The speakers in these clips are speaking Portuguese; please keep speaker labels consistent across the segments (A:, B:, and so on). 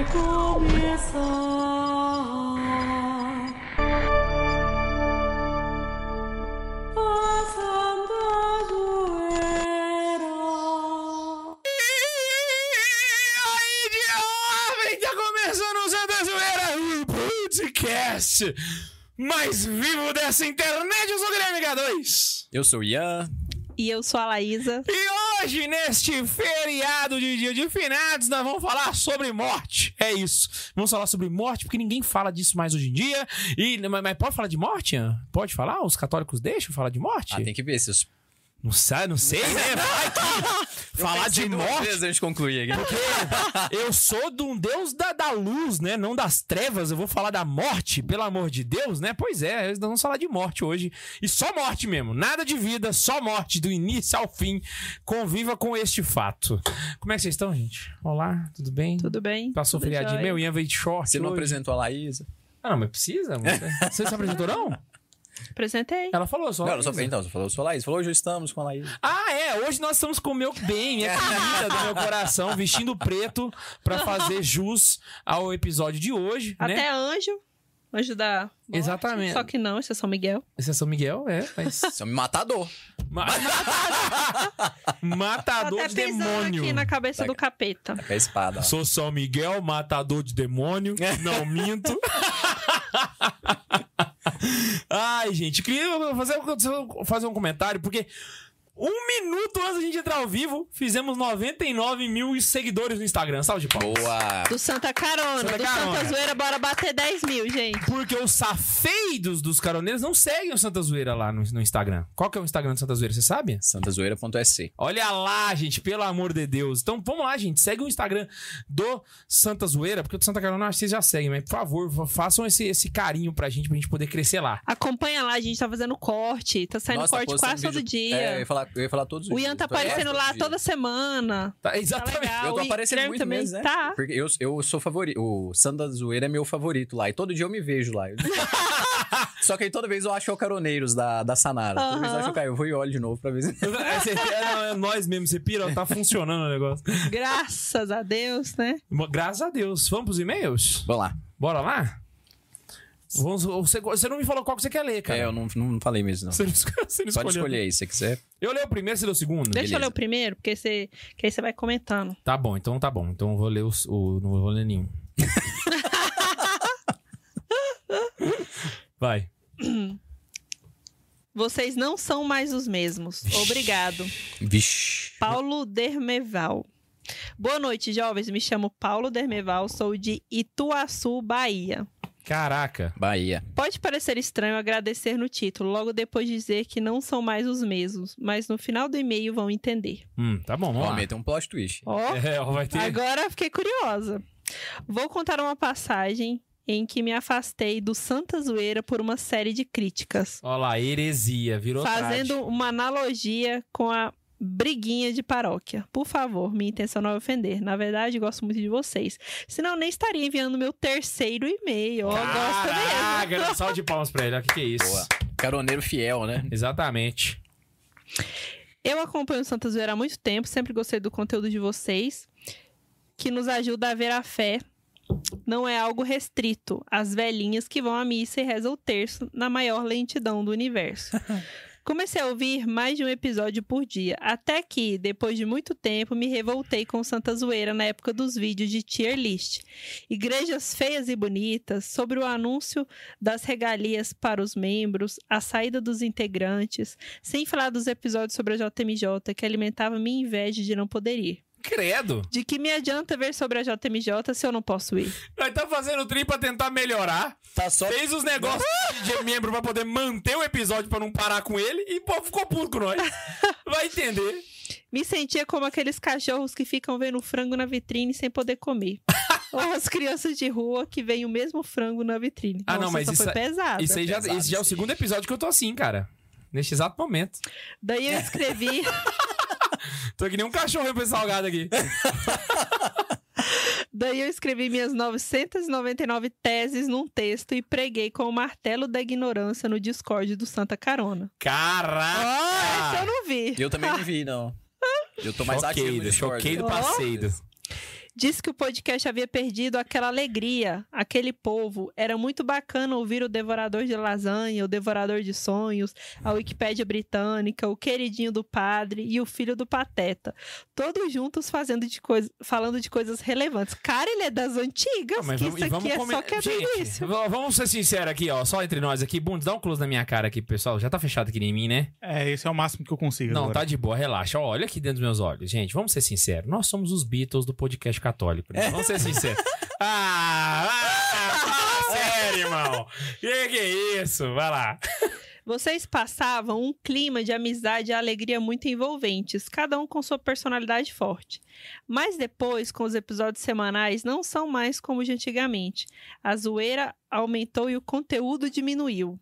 A: vai começar. A Santa Zoeira.
B: aí, de jovem, tá começando o Santa Zoeira, o podcast mais vivo dessa internet. Eu sou o Guilherme K2.
C: Eu sou o Ian.
D: E eu sou a Laísa.
B: E hoje, neste feriado de dia de finados, nós vamos falar sobre morte. É isso. Vamos falar sobre morte, porque ninguém fala disso mais hoje em dia. E, mas, mas pode falar de morte? Pode falar? Os católicos deixam falar de morte?
C: Ah, tem que ver se os.
B: Não sei, não sei, né? Vai que falar de morte.
C: Antes da gente concluir aqui.
B: Eu sou de um deus da, da luz, né? Não das trevas. Eu vou falar da morte, pelo amor de Deus, né? Pois é, nós vamos falar de morte hoje. E só morte mesmo. Nada de vida, só morte, do início ao fim. Conviva com este fato. Como é que vocês estão, gente? Olá, tudo bem?
D: Tudo bem?
B: Passou feriadinho meu, Ian veio de short.
C: Você não
B: hoje.
C: apresentou a Laísa?
B: Ah, não, mas precisa? Você se apresentou, não?
D: Apresentei.
B: Ela falou só.
C: Não, ela só, então, você falou, sou a Laísa. Falou, hoje estamos com a Laísa.
B: Ah, é. Hoje nós estamos com o meu bem, minha querida do meu coração, vestindo preto pra fazer jus ao episódio de hoje, né?
D: Até anjo. Anjo da morte.
B: Exatamente.
D: Só que não, esse é São Miguel.
B: Esse é São Miguel, é, mas...
C: É um matador.
B: Ma- matador
D: até
B: de demônio.
D: aqui na cabeça
C: Tá.
D: do capeta.
C: É a espada. ó.
B: Sou São Miguel, matador de demônio. Não minto. Ai, gente, queria fazer, fazer um comentário, porque um minuto antes da gente entrar ao vivo, fizemos 99 mil seguidores no Instagram. Salve de palmas.
C: Boa.
D: Do Santa Carona.
B: Santa
D: do
B: Carona.
D: Santa Zoeira, bora bater 10 mil, gente.
B: Porque os safeiros dos caroneiros não seguem o Santa Zoeira lá no, no Instagram. Qual que é o Instagram do Santa Zoeira, você sabe?
C: Santazoeira.sc.
B: Olha lá, gente, pelo amor de Deus. Então vamos lá, gente. Segue o Instagram do Santa Zoeira, porque o do Santa Carona acho que vocês já seguem, mas por favor, fa- façam esse, esse carinho pra gente, pra gente poder crescer lá.
D: Acompanha lá, a gente tá fazendo corte. Tá saindo
C: Nossa,
D: corte
C: postando
D: quase todo
C: vídeo-
D: dia.
C: É, eu ia falar, eu ia falar todos os
D: o. Ian tá
C: é,
D: aparecendo lá
C: dia.
D: toda semana.
B: Tá,
D: Tá
B: exatamente.
D: legal.
C: Eu tô aparecendo muito
D: também
C: mesmo, né?
D: Tá.
C: Porque eu, eu sou favorito. O Santa Zoeira é meu favorito lá. E todo dia eu me vejo lá. Só que aí toda vez eu acho o caroneiros da, da Sanara. Toda vez eu acho o cara. Eu vou e olho de novo pra ver se.
B: É, é, é nós mesmo, você pira, tá funcionando o negócio.
D: Graças a Deus, né?
B: Graças a Deus. Vamos pros e-mails?
C: Vamos lá.
B: Bora lá? Vamos, você, você não me falou qual que você quer ler, cara.
C: É, eu não, não falei mesmo, não.
B: Você não, você não
C: Pode
B: escolheu.
C: escolher aí, se você quiser.
B: Eu leio o primeiro, você lê o segundo?
D: Deixa eu ler
C: Beleza.
D: o primeiro, porque você, que aí você vai comentando.
B: Tá bom, então tá bom. Então eu vou ler os- o. Não vou ler nenhum. Vai.
D: Vocês não são mais os mesmos. Obrigado.
C: Vixe.
D: Paulo Dermeval. Boa noite, jovens. Me chamo Paulo Dermeval, sou de Ituaçu, Bahia.
B: Caraca.
C: Bahia.
D: Pode parecer estranho agradecer no título, logo depois dizer que não são mais os mesmos, mas no final do e-mail vão entender.
B: Hum, tá bom, vamos
C: Ó,
B: lá.
C: tem um plot twist.
D: Ó,
B: É, ó, vai ter.
D: agora fiquei curiosa. Vou contar uma passagem em que me afastei do Santa Zoeira por uma série de críticas.
B: Ó lá, heresia, virou
D: fazendo uma analogia com a briguinha de paróquia. Por favor, minha intenção não é ofender. Na verdade, gosto muito de vocês. Senão, nem estaria enviando meu terceiro e-mail. Ó, gosta
B: Caraca,
D: mesmo.
B: um salve de palmas pra ele. O que, que é isso.
C: Boa. Caroneiro fiel, né?
B: Exatamente.
D: Eu acompanho o Santa Zoeira há muito tempo, sempre gostei do conteúdo de vocês, que nos ajuda a ver a fé. Não é algo restrito às velhinhas que vão à missa e rezam o terço na maior lentidão do universo. Comecei a ouvir mais de um episódio por dia, até que, depois de muito tempo, me revoltei com Santa Zoeira na época dos vídeos de tier list. Igrejas feias e bonitas, sobre o anúncio das regalias para os membros, a saída dos integrantes, sem falar dos episódios sobre a JMJ que alimentava minha inveja de não poder ir.
B: Credo.
D: De que me adianta ver sobre a JMJ se eu não posso ir?
B: Nós tá fazendo tri pra tentar melhorar.
C: Tá só.
B: Fez os negócios de membro pra poder manter o episódio pra não parar com ele e pô, ficou puto com nós. Vai entender.
D: Me sentia como aqueles cachorros que ficam vendo frango na vitrine sem poder comer. Ou as crianças de rua que veem o mesmo frango na vitrine.
B: Ah, não,
D: Nossa,
B: mas
D: essa
B: isso
D: foi
B: é-
D: pesada.
B: Isso aí já,
C: pesado
B: esse já é o segundo episódio que eu tô assim, cara. Neste exato momento.
D: Daí eu escrevi,
B: Tô que nem um cachorro pra esse salgado aqui.
D: daí eu escrevi minhas 999 teses num texto e preguei com o martelo da ignorância no Discord do Santa Carona.
B: Caraca!
D: Ah, essa eu não vi.
C: Eu também não vi, não. Eu tô mais ativo no
B: Choqueido,
C: Discord.
B: choqueido
D: Ó.
B: passeio.
D: Disse que o podcast havia perdido aquela alegria, aquele povo. Era muito bacana ouvir o Devorador de Lasanha, o Devorador de Sonhos, a Wikipédia Britânica, o queridinho do padre e o filho do Pateta. Todos juntos fazendo de coisa, falando de coisas relevantes. Cara, ele é das antigas,
B: Ah, mas
D: que
B: vamos,
D: isso
B: vamos
D: aqui é
B: comer-
D: só que é
B: Gente, vamos ser sinceros aqui, ó. Só entre nós aqui. Bundes, dá um close na minha cara aqui, pessoal. Já tá fechado aqui em mim, né?
E: É, esse é o máximo que eu consigo.
B: Não,
E: agora.
B: tá de boa, relaxa. Ó, Olha aqui dentro dos meus olhos. Gente, vamos ser sinceros. Nós somos os Beatles do podcast católico. Né? Vamos ser sinceros. ah, ah, fala sério, irmão. Que que é isso? Vai lá.
D: Vocês passavam um clima de amizade e alegria muito envolventes, cada um com sua personalidade forte. Mas depois, com os episódios semanais, não são mais como de antigamente. A zoeira aumentou e o conteúdo diminuiu.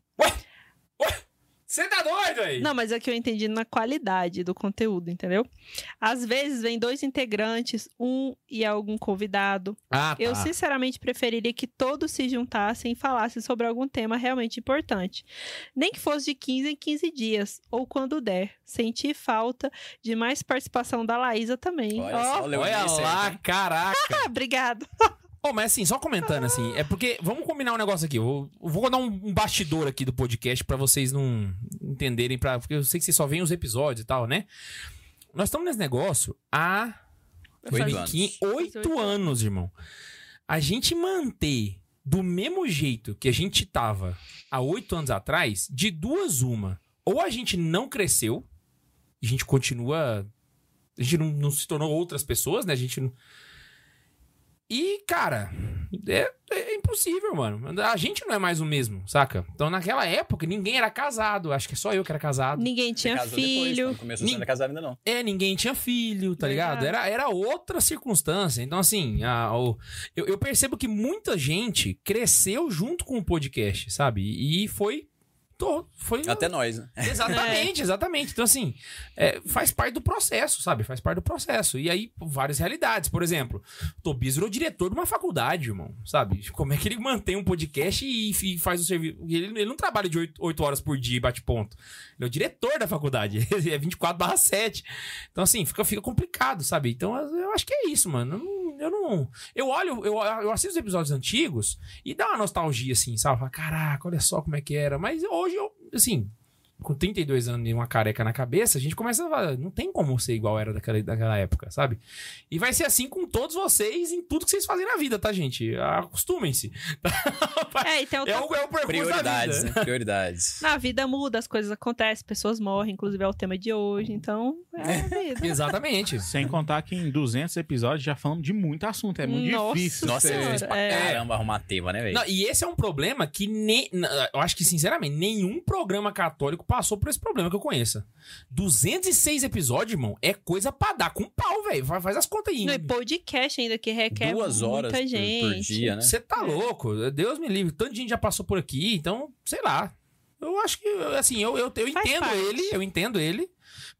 B: Você tá doido aí?
D: Não, mas é que eu entendi na qualidade do conteúdo, entendeu? Às vezes vem dois integrantes, um e algum convidado.
B: Ah, tá.
D: Eu sinceramente preferiria que todos se juntassem e falassem sobre algum tema realmente importante. Nem que fosse de 15 em 15 dias, ou quando der. Senti falta de mais participação da Laísa também.
C: Olha
D: Ó,
C: só,
B: Olha lá, caraca.
D: obrigado.
B: Ô, mas assim, só comentando assim, é porque. Vamos combinar um negócio aqui. Eu, eu vou dar um, um bastidor aqui do podcast pra vocês não entenderem, pra, porque eu sei que vocês só veem os episódios e tal, né? Nós estamos nesse negócio há.
C: Oito
B: 2015,
C: anos.
B: Oito anos, irmão. A gente manter do mesmo jeito que a gente tava há oito anos atrás, de duas uma. Ou a gente não cresceu, e a gente continua. A gente não, não se tornou outras pessoas, né? A gente não. E, cara, é, é impossível, mano. A gente não é mais o mesmo, saca? Então, naquela época, ninguém era casado. Acho que é só eu que era casado.
D: Ninguém tinha
C: depois,
D: filho.
C: não começou
B: Nin-
C: sendo casado ainda não.
B: É, ninguém tinha filho, tá ligado?
D: Verdade.
B: Era, era outra circunstância. Então, assim, a- o- eu, eu percebo que muita gente cresceu junto com o podcast, sabe? E foi. To- foi
C: Até nós, né?
B: Exatamente, exatamente. Então, assim, é, faz parte do processo, sabe? Faz parte do processo. E aí, várias realidades. Por exemplo, o Tobias virou diretor de uma faculdade, irmão, sabe? Como é que ele mantém um podcast e, e faz o serviço. Ele, ele não trabalha de 8, horas por dia e bate ponto. Ele é o diretor da faculdade. Ele é 24 7. Então, assim, fica, fica complicado, sabe? Então, eu acho que é isso, mano. Eu não. Eu, não, eu olho, eu, eu assisto os episódios antigos e dá uma nostalgia, assim, sabe? Fala, Caraca, olha só como é que era. Mas hoje eu, assim, com 32 anos e uma careca na cabeça, a gente começa a falar, não tem como ser igual era daquela, daquela época, sabe? E vai ser assim com todos vocês em tudo que vocês fazem na vida, tá, gente? Acostumem-se.
D: É, e outra
B: É o, é o percurso
C: Prioridades,
B: da
C: né? Prioridades.
D: Na vida muda, as coisas acontecem, pessoas morrem, inclusive é o tema de hoje, então é a vida.
B: Exatamente.
E: Sem contar que em 200 episódios já falamos de muito assunto. É muito
D: Nossa
E: difícil.
C: Nossa, é difícil pra
D: é.
C: caramba arrumar tema, né, velho?
B: E esse é um problema que nem, na- eu acho que, sinceramente, nenhum programa católico passou por esse problema que eu conheça. 206 episódios, irmão, é coisa pra dar com pau, velho. Fa- Faz as contas aí.
D: No e podcast ainda que requer
C: Duas horas
D: muita
C: por,
D: gente.
C: por dia, né?
B: Você tá louco? Deus me livre. Tanta gente já passou por aqui, então, sei lá. Eu acho que, assim, eu, eu, eu entendo
D: parte.
B: ele, eu entendo ele,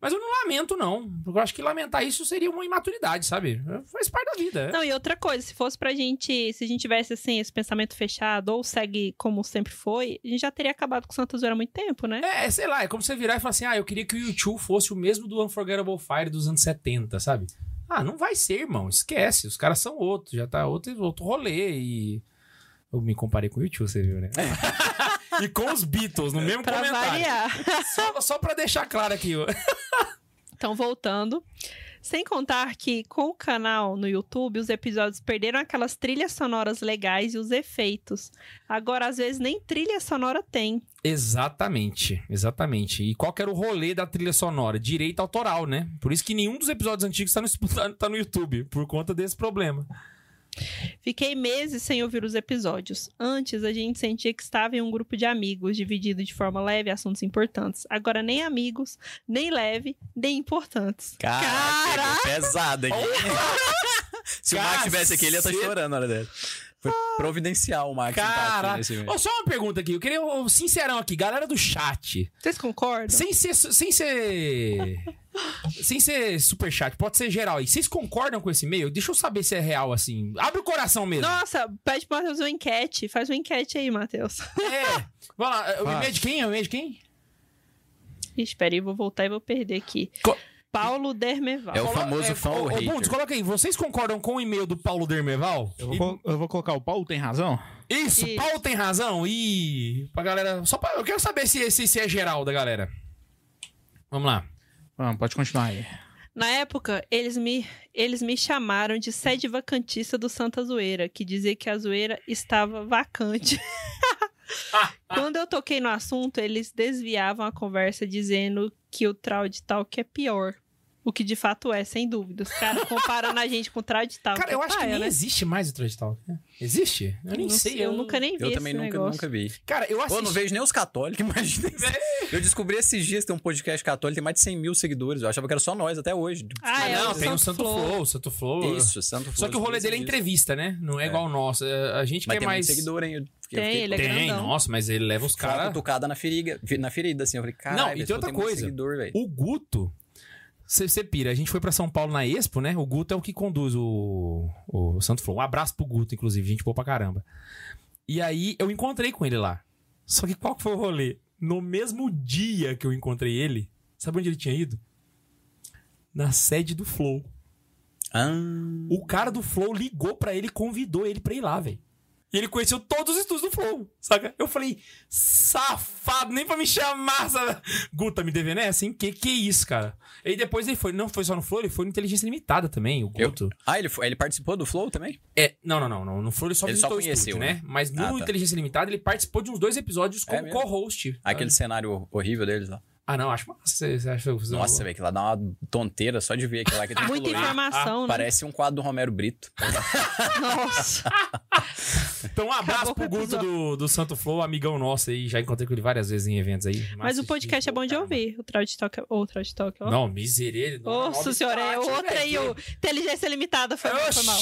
B: mas eu não lamento, não. Porque eu acho que lamentar isso seria uma imaturidade, sabe? Faz parte da vida.
D: Não, e outra coisa, se fosse pra gente, se a gente tivesse assim, esse pensamento fechado, ou segue como sempre foi, a gente já teria acabado com Santa Zoeira há muito tempo, né?
B: É, é, sei lá, é como você virar e falar assim: ah, eu queria que o YouTube fosse o mesmo do Unforgettable Fire dos anos 70, sabe? Ah, não vai ser, irmão. Esquece. Os caras são outros. Já tá outro, outro rolê. E. Eu me comparei com o YouTube, você viu, né? e com os Beatles no mesmo
D: Pra
B: comentário.
D: variar.
B: Só, só pra deixar claro aqui.
D: Então, voltando. Sem contar que, com o canal no YouTube, os episódios perderam aquelas trilhas sonoras legais e os efeitos. Agora, às vezes, nem trilha sonora tem.
B: Exatamente, exatamente. E qual que era o rolê da trilha sonora? Direito autoral, né? Por isso que nenhum dos episódios antigos tá no, tá no YouTube, por conta desse problema.
D: Fiquei meses sem ouvir os episódios. Antes, a gente sentia que estava em um grupo de amigos, dividido de forma leve assuntos importantes. Agora, nem amigos, nem leve, nem importantes.
C: Caraca, pegou pesado aqui. Se o Max tivesse aqui, ele ia estar
B: Caceta.
C: chorando na hora dela. Foi providencial o Max tá vídeo.
B: Ô, só uma pergunta aqui. Eu queria, um sincerão aqui, galera do chat.
D: Vocês concordam?
B: Sem ser. Sem ser. Sem ser superchat, pode ser geral aí. Vocês concordam com esse e-mail? Deixa eu saber se é real, assim. Abre o coração mesmo.
D: Nossa, pede pro Matheus uma enquete. Faz uma enquete aí, Matheus.
B: É. Vai lá, o
E: Faz.
B: e-mail de quem? É o e-mail de quem?
D: Ixi, Espera aí, vou voltar e vou perder aqui.
B: Co-
D: Paulo Dermeval.
C: É o famoso
B: ô,
C: hater.
B: Bundes, coloca aí. Vocês concordam com o e-mail do Paulo Dermeval?
E: Eu vou, col- eu vou colocar o Paulo, tem razão?
B: Isso,
D: Isso.
B: Paulo tem razão. E pra galera. Só pra, eu quero saber se, se, se é geral da galera. Vamos lá.
E: Vamos, pode continuar aí.
D: Na época, eles me, eles me chamaram de sede vacantista do Santa Zoeira, que dizia que a zoeira estava vacante. Quando eu toquei no assunto, eles desviavam a conversa dizendo que o Traud Talk é pior. O que de fato é, sem dúvida. Os caras comparando a gente com o Traud Talk.
B: Cara, eu
D: é
B: acho que nem
D: né?
B: existe mais o Trash Talk. né? Existe? Eu nem
D: Não
B: sei.
D: Eu nunca nem vi
C: Eu
D: esse
C: também nunca,
D: negócio.
C: nunca vi.
B: Cara, eu
C: Pô,
B: assisti.
C: eu não vejo nem os católicos, imagina. isso. Eu descobri esses dias que tem um podcast católico, tem mais de 100 mil seguidores. Eu achava que era só nós até hoje.
D: Ah,
B: Ah,
D: é
B: não, tem o
D: Santo Flow.
B: Flow, Santo Flow.
C: Isso, Santo
B: Só que o rolê dele é entrevista, né? Não é, igual o nosso. É, A gente
C: Mas
B: quer
C: tem
B: mais.
C: seguidor, hein? Eu
D: Tem,
C: fiquei-
D: ele é
B: Tem,
D: grandão.
B: nossa, mas ele leva os
C: Foi
B: caras.
C: cutucada na ferida, na ferida, assim. Eu falei, caralho,
B: Não, e tem
C: pô
B: outra coisa.
C: seguidor, velho.
B: O Guto. Você pira, a gente foi pra São Paulo na Expo, né? O Guto é o que conduz o, o Santo Flow. Um abraço pro Guto, inclusive, gente boa pra caramba. E aí eu encontrei com ele lá. Só que qual que foi o rolê? No mesmo dia que eu encontrei ele, sabe onde ele tinha ido? Na sede do Flow.
C: Ah,
B: O cara do Flow ligou pra ele e convidou ele pra ir lá, velho. E ele conheceu todos os estudos do Flow, saca? Eu falei, safado, nem pra me chamar, sabe? Guta, me devendo essa, hein? Que que é isso, cara? E depois ele foi, não foi só no Flow, ele foi no Inteligência Limitada também, o
C: eu...
B: Guto.
C: ah ele, foi- ele participou do Flow também?
B: É, não, não, não, não, no Flow ele só
C: Ele só
B: visitou o
C: conheceu,
B: estúdio, né? Mas no
C: Ah, tá.
B: Inteligência Limitada ele participou de uns dois episódios como
C: É
B: co-host.
C: Aquele cenário horrível deles lá.
B: Ah, não, acho massa. Você, acha
C: Nossa, velho, que lá dá uma tonteira só de ver aquilo lá que tem
D: Muita
C: colorido.
D: informação, né?
C: Parece um quadro do Romero Brito.
D: Nossa.
B: Então, um abraço
D: Acabou
B: pro Guto do, do Santo Flow, amigão nosso aí. Já encontrei com ele várias vezes em eventos aí.
D: Mas o podcast é bom de ouvir. O Traud Talk, ô, Traud Talk, ó.
B: Não, misericórdia.
D: Nossa senhora, é outra aí, o Inteligência Limitada foi, mal, foi mal.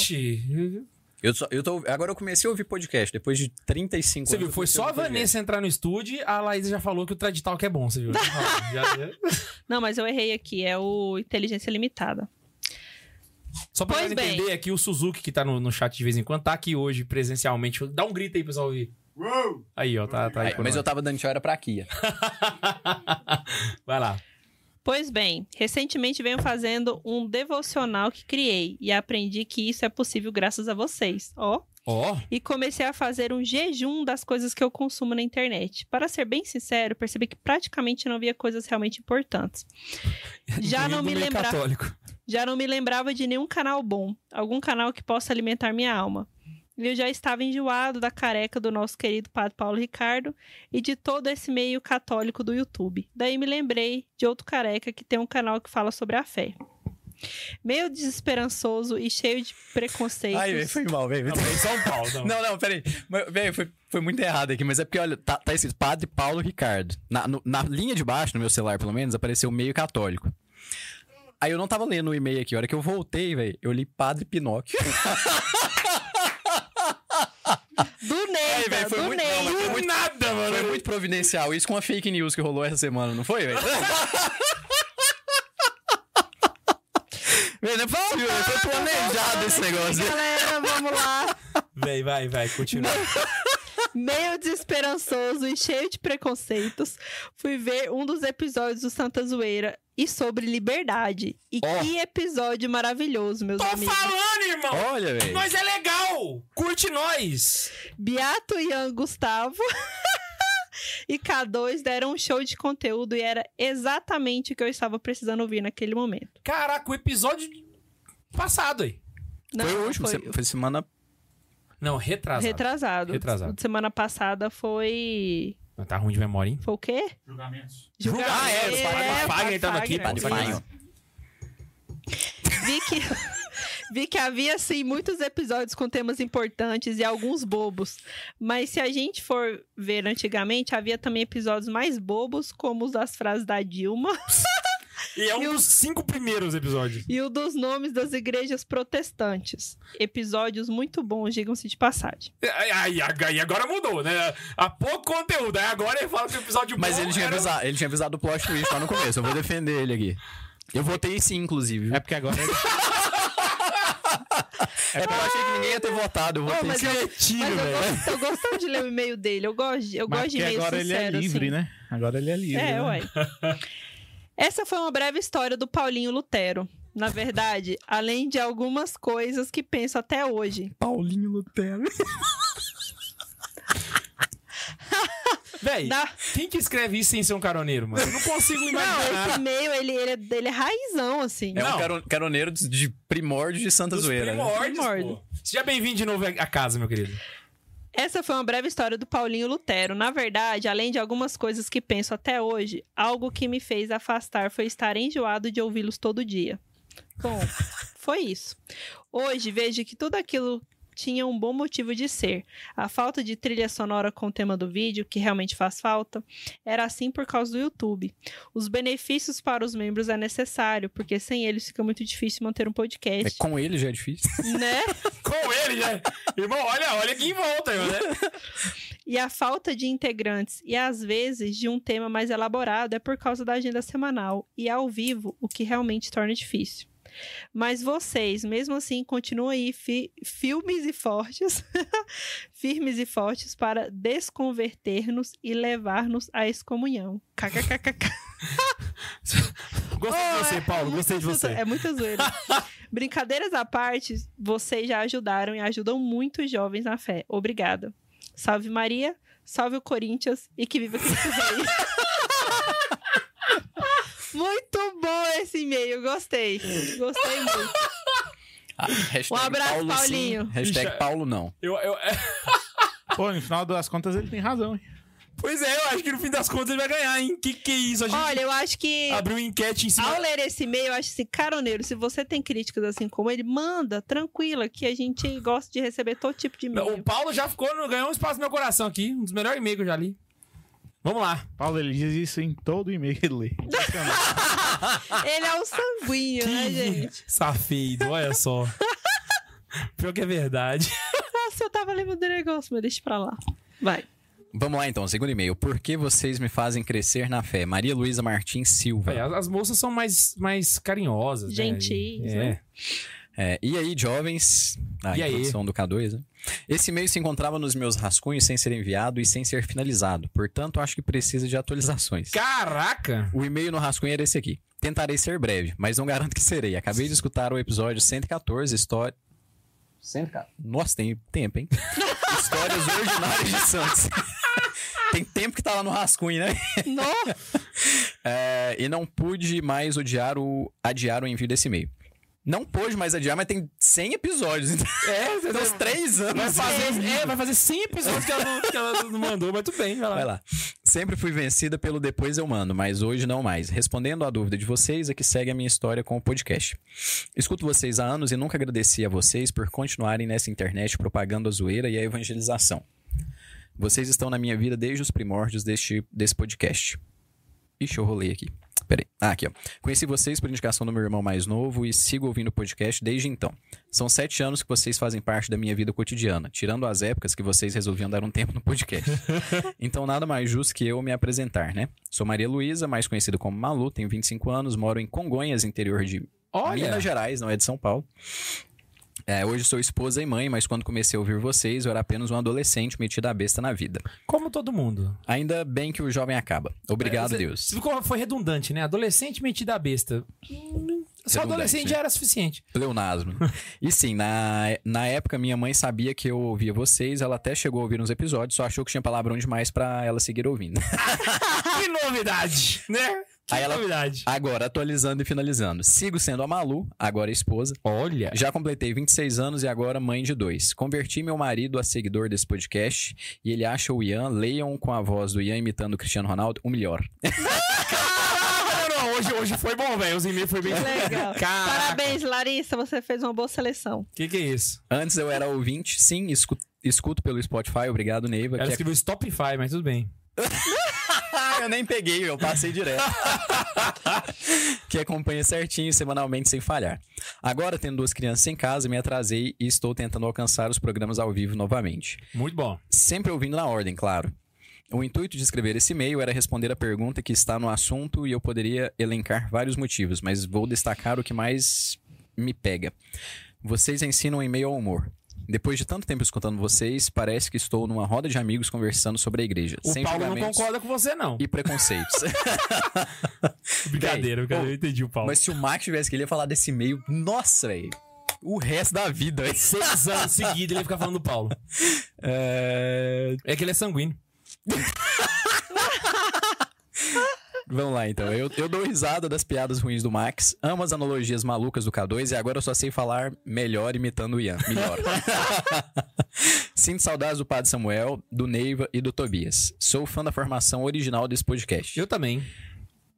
C: Eu, só, eu tô, agora eu comecei a ouvir podcast, depois de 35
B: Você
C: anos.
B: viu,
C: eu
B: foi só a. Vanessa entrar no estúdio, a Laís já falou que o Tradital que é bom, você viu?
D: Não, mas eu errei aqui, é o Inteligência Limitada.
B: Só pra
D: Pois
B: nós
D: bem.
B: entender aqui, o Suzuki, que tá no, no chat de vez em quando, tá aqui hoje presencialmente. Dá um grito aí, pessoal, ouvir. Aí, ó, tá, tá aí.
C: Mas eu
B: nós.
C: tava dando tchau, era pra Kia.
B: Vai lá.
D: Pois bem, recentemente venho fazendo um devocional que criei e aprendi que isso é possível graças a vocês. Ó,
B: Ó,
D: e comecei a fazer um jejum das coisas que eu consumo na internet. Para ser bem sincero, percebi que praticamente não via coisas realmente importantes. Já não me lembrava. Já não me lembrava de nenhum canal bom, algum canal que possa alimentar minha alma. E eu já estava enjoado da careca do nosso querido Padre Paulo Ricardo e de todo esse meio católico do YouTube. Daí me lembrei de outro careca que tem um canal que fala sobre a fé. Meio desesperançoso e cheio de preconceitos.
C: Ai, foi mal, velho.
B: Não, foi em São Paulo. Não.
C: Não, não, peraí. Velho, foi, foi muito errado aqui, mas é porque, olha, tá, tá escrito Padre Paulo Ricardo. Na, no- na linha de baixo, no meu celular, pelo menos, apareceu meio católico. Aí eu não tava lendo o e-mail aqui. A hora que eu voltei, velho, eu li Padre Pinóquio.
D: Do Ney,
C: velho, foi
D: do
C: muito-
D: Ney.
C: não, foi
B: Do
C: muito-
B: nada, mano.
C: Foi muito providencial. Isso com a fake news que rolou essa semana, não foi, velho? Velho, não é possível, velho. foi planejado esse negócio.
D: Galera, vamos lá.
B: Vai, vai, vai, continua.
D: Meio desesperançoso e cheio de preconceitos, fui ver um dos episódios do Santa Zoeira e sobre liberdade. E
C: Ó.
D: que episódio maravilhoso, meus
B: Tô
D: amigos.
B: falando, irmão!
C: Olha, velho.
B: Nós é legal! Curte nós!
D: Beato, Ian, Gustavo e K2 deram um show de conteúdo e era exatamente o que eu estava precisando ouvir naquele momento.
B: Caraca, o episódio passado aí.
D: Não,
C: Foi o último,
D: foi
C: se- foi semana.
B: Não, retrasado.
D: retrasado.
B: Retrasado.
D: O de Semana passada foi.
B: Não, Tá ruim de memória, hein?
D: Foi o quê?
E: Julgamentos.
B: Ah, é, o Padre Fagner tava aqui,
C: Padre
B: pô.
C: Fagner.
D: Vi que, vi que havia, assim, muitos episódios com temas importantes e alguns bobos. Mas se a gente for ver antigamente, havia também episódios mais bobos, como os das frases da Dilma
B: E é um
D: E o-
B: dos cinco primeiros episódios.
D: e o dos nomes das igrejas protestantes. Episódios muito bons, digam-se de passagem.
B: Aí, aí agora mudou, né? Há pouco conteúdo. Aí agora ele fala que o episódio
C: Mas
B: bom
C: ele tinha,
B: era-
C: avisado, ele tinha avisado o plot twist lá no começo. Eu vou defender ele aqui. Eu votei sim, inclusive.
E: É porque agora.
C: É porque eu achei que ninguém ia ter votado. Eu votei
D: mas
C: sim.
D: eu,
B: Cretino,
D: mas eu,
B: velho.
D: gosto, eu gosto de ler o e-mail dele. Eu gosto, de- eu
E: Mas
D: gosto de e-mail
E: agora ele é livre,
D: assim.
E: né? Agora ele é livre.
D: É,
E: né?
D: ué. Essa foi uma breve história do Paulinho Lutero. Na verdade, além de algumas coisas que penso até hoje.
C: Paulinho Lutero.
B: Véi,
D: Da-
B: quem que escreve isso sem ser um caroneiro, mano? Eu não consigo
D: Não,
B: imaginar.
D: esse e-mail, ele, ele, é, ele é raizão, assim.
C: É
B: Não.
C: um caro- caroneiro de- primórdio de Santa
B: Dos
C: Zoeira. né?
B: primórdios,
D: Primórdio.
B: pô. Seja bem-vindo de novo à casa, meu querido.
D: Essa foi uma breve história do Paulinho Lutero. Na verdade, além de algumas coisas que penso até hoje, algo que me fez afastar foi estar enjoado de ouvi-los todo dia. Bom, foi isso. Hoje vejo que tudo aquilo tinha um bom motivo de ser. A falta de trilha sonora com o tema do vídeo, que realmente faz falta, era assim por causa do YouTube. Os benefícios para os membros é necessário, porque sem eles fica muito difícil manter um
C: É,
D: podcast,
C: com ele já é difícil.
D: né?
B: Com ele, já. Irmão, olha, olha aqui em volta, né?
D: E a falta de integrantes e às vezes de um tema mais elaborado é por causa da agenda semanal e ao vivo, o que realmente torna difícil. Mas vocês, mesmo assim, continuam aí fi filmes e fortes, firmes e fortes para desconverter-nos e levar-nos à excomunhão. KKKKK.
B: Gostei de você, Paulo. Gostei de você.
D: É muita zoeira. Brincadeiras à parte, vocês já ajudaram e ajudam muitos jovens na fé. Obrigada. Salve Maria, salve o Corinthians e que viva Cristo Rei. Muito bom esse e-mail, gostei. Gostei muito.
C: Ah, hashtag
D: Um abraço,
C: Paulo sim,
D: Paulinho.
C: hashtag
B: Ixi,
C: Paulo não.
B: Eu, eu-
E: Pô, no final das contas ele tem razão, hein?
B: Pois é, eu acho que no fim das contas ele vai ganhar, hein? Que que é isso? A gente
D: Olha, eu acho que
B: abriu enquete em cima.
D: ao ler esse e-mail, eu acho assim, caroneiro, se você tem críticas assim como ele, manda, tranquila, que a gente gosta de receber todo tipo de e-mail.
B: O Paulo já ficou, ganhou um espaço no meu coração aqui. Um dos melhores e-mails que eu já li. Vamos lá.
E: Paulo, ele diz isso em todo e-mail que ele lê.
D: Ele é um sanguíneo, né, gente?
B: Safedo, olha só. Pior que é verdade.
D: Nossa, eu tava lembrando do negócio, mas deixa pra lá. Vai.
C: Vamos lá então, segundo e-mail. Por que vocês me fazem crescer na fé? Maria Luísa Martins Silva.
B: Véi, as, as moças são mais, mais carinhosas. né?
D: Gentis,
B: E-
D: né?
C: É, e aí, jovens? A
B: E aí?
C: introdução do K2, né? Esse e-mail se encontrava nos meus rascunhos sem ser enviado e sem ser finalizado. Portanto, acho que precisa de atualizações.
B: Caraca!
C: O e-mail no rascunho era esse aqui. Tentarei ser breve, mas não garanto que serei. Acabei de escutar o episódio 114, história... 114? Nossa, tem tempo, hein? Histórias ordinárias de Santos. tem tempo que tá lá no rascunho, né?
D: Nossa.
C: É, e não pude mais odiar o, adiar o envio desse e-mail. Não pôde mais adiar, mas tem 100 episódios.
B: É,
C: tem uns 3 anos.
B: vai fazer, é, vai fazer 100 episódios que ela, não, que ela não mandou, mas tudo bem, vai lá.
C: Vai lá. Sempre fui vencida pelo depois eu mando, mas hoje não mais. Respondendo à dúvida de vocês, aqui segue a minha história com o podcast. Escuto vocês há anos e nunca agradeci a vocês por continuarem nessa internet propagando a zoeira e a evangelização. Vocês estão na minha vida desde os primórdios deste, desse podcast. Ixi, eu rolei aqui. Peraí. Ah, aqui, ó. Conheci vocês por indicação do meu irmão mais novo e sigo ouvindo o podcast desde então. São sete anos que vocês fazem parte da minha vida cotidiana, tirando as épocas que vocês resolviam dar um tempo no podcast. então, nada mais justo que eu me apresentar, né? Sou Maria Luísa, mais conhecida como Malu, tenho 25 anos, moro em Congonhas, interior de
B: Olha,
C: Minas Gerais, não é de São Paulo. É, hoje sou esposa e mãe, mas quando comecei a ouvir vocês, eu era apenas um adolescente metido a besta na vida.
B: como todo mundo.
C: Ainda bem que o jovem acaba. Obrigado,
B: Você-
C: Deus.
B: Foi redundante, né? Adolescente metida a besta. Hum, Só adolescente já era suficiente.
C: Pleonasmo. e sim, na, na época minha mãe sabia que eu ouvia vocês, ela até chegou a ouvir uns episódios, só achou que tinha palavrão demais pra ela seguir ouvindo.
B: que novidade, né? Que
C: Aí ela-
B: novidade.
C: Agora, atualizando e finalizando. Sigo sendo a Malu, agora esposa.
B: Olha.
C: Já completei 26 anos e agora mãe de dois. Converti meu marido a seguidor desse podcast e ele acha o Ian, leiam com a voz do Ian imitando o Cristiano Ronaldo, o melhor.
B: Não, não, hoje, hoje foi bom, velho. Os e-mails foi bem
D: Legal.
B: Caraca.
D: Parabéns, Larissa, você fez uma boa seleção.
B: Que que é isso?
C: Antes eu era ouvinte, sim, escu- escuto pelo Spotify, obrigado, Neiva.
B: Ela
C: que é-
B: escreveu Stopify, mas tudo bem.
C: Eu nem peguei, eu passei direto. que acompanha certinho, semanalmente, sem falhar. Agora, tendo duas crianças em casa, me atrasei e estou tentando alcançar os programas ao vivo novamente.
B: Muito bom.
C: Sempre ouvindo na ordem, claro. O intuito de escrever esse e-mail era responder a pergunta que está no assunto e eu poderia elencar vários motivos, mas vou destacar o que mais me pega. Vocês ensinam em meio ao humor. Depois de tanto tempo escutando vocês, parece que estou numa roda de amigos conversando sobre a igreja.
B: O
C: sem
B: Paulo não concorda com você, não.
C: E preconceitos.
B: Brincadeira, brincadeira, eu entendi o Paulo.
C: Mas se o Max tivesse que ele ia falar desse meio, nossa, velho. O resto da vida, velho.
B: Seis anos seguidos ele ia ficar falando do Paulo.
C: É...
B: É que ele é sanguíneo.
C: Vamos lá, então. Eu, eu dou risada das piadas ruins do Max, amo as analogias malucas do K2 e agora eu só sei falar melhor imitando o Ian. Melhor. Sinto saudades do Padre Samuel, do Neiva e do Tobias. Sou fã da formação original desse podcast.
B: Eu também.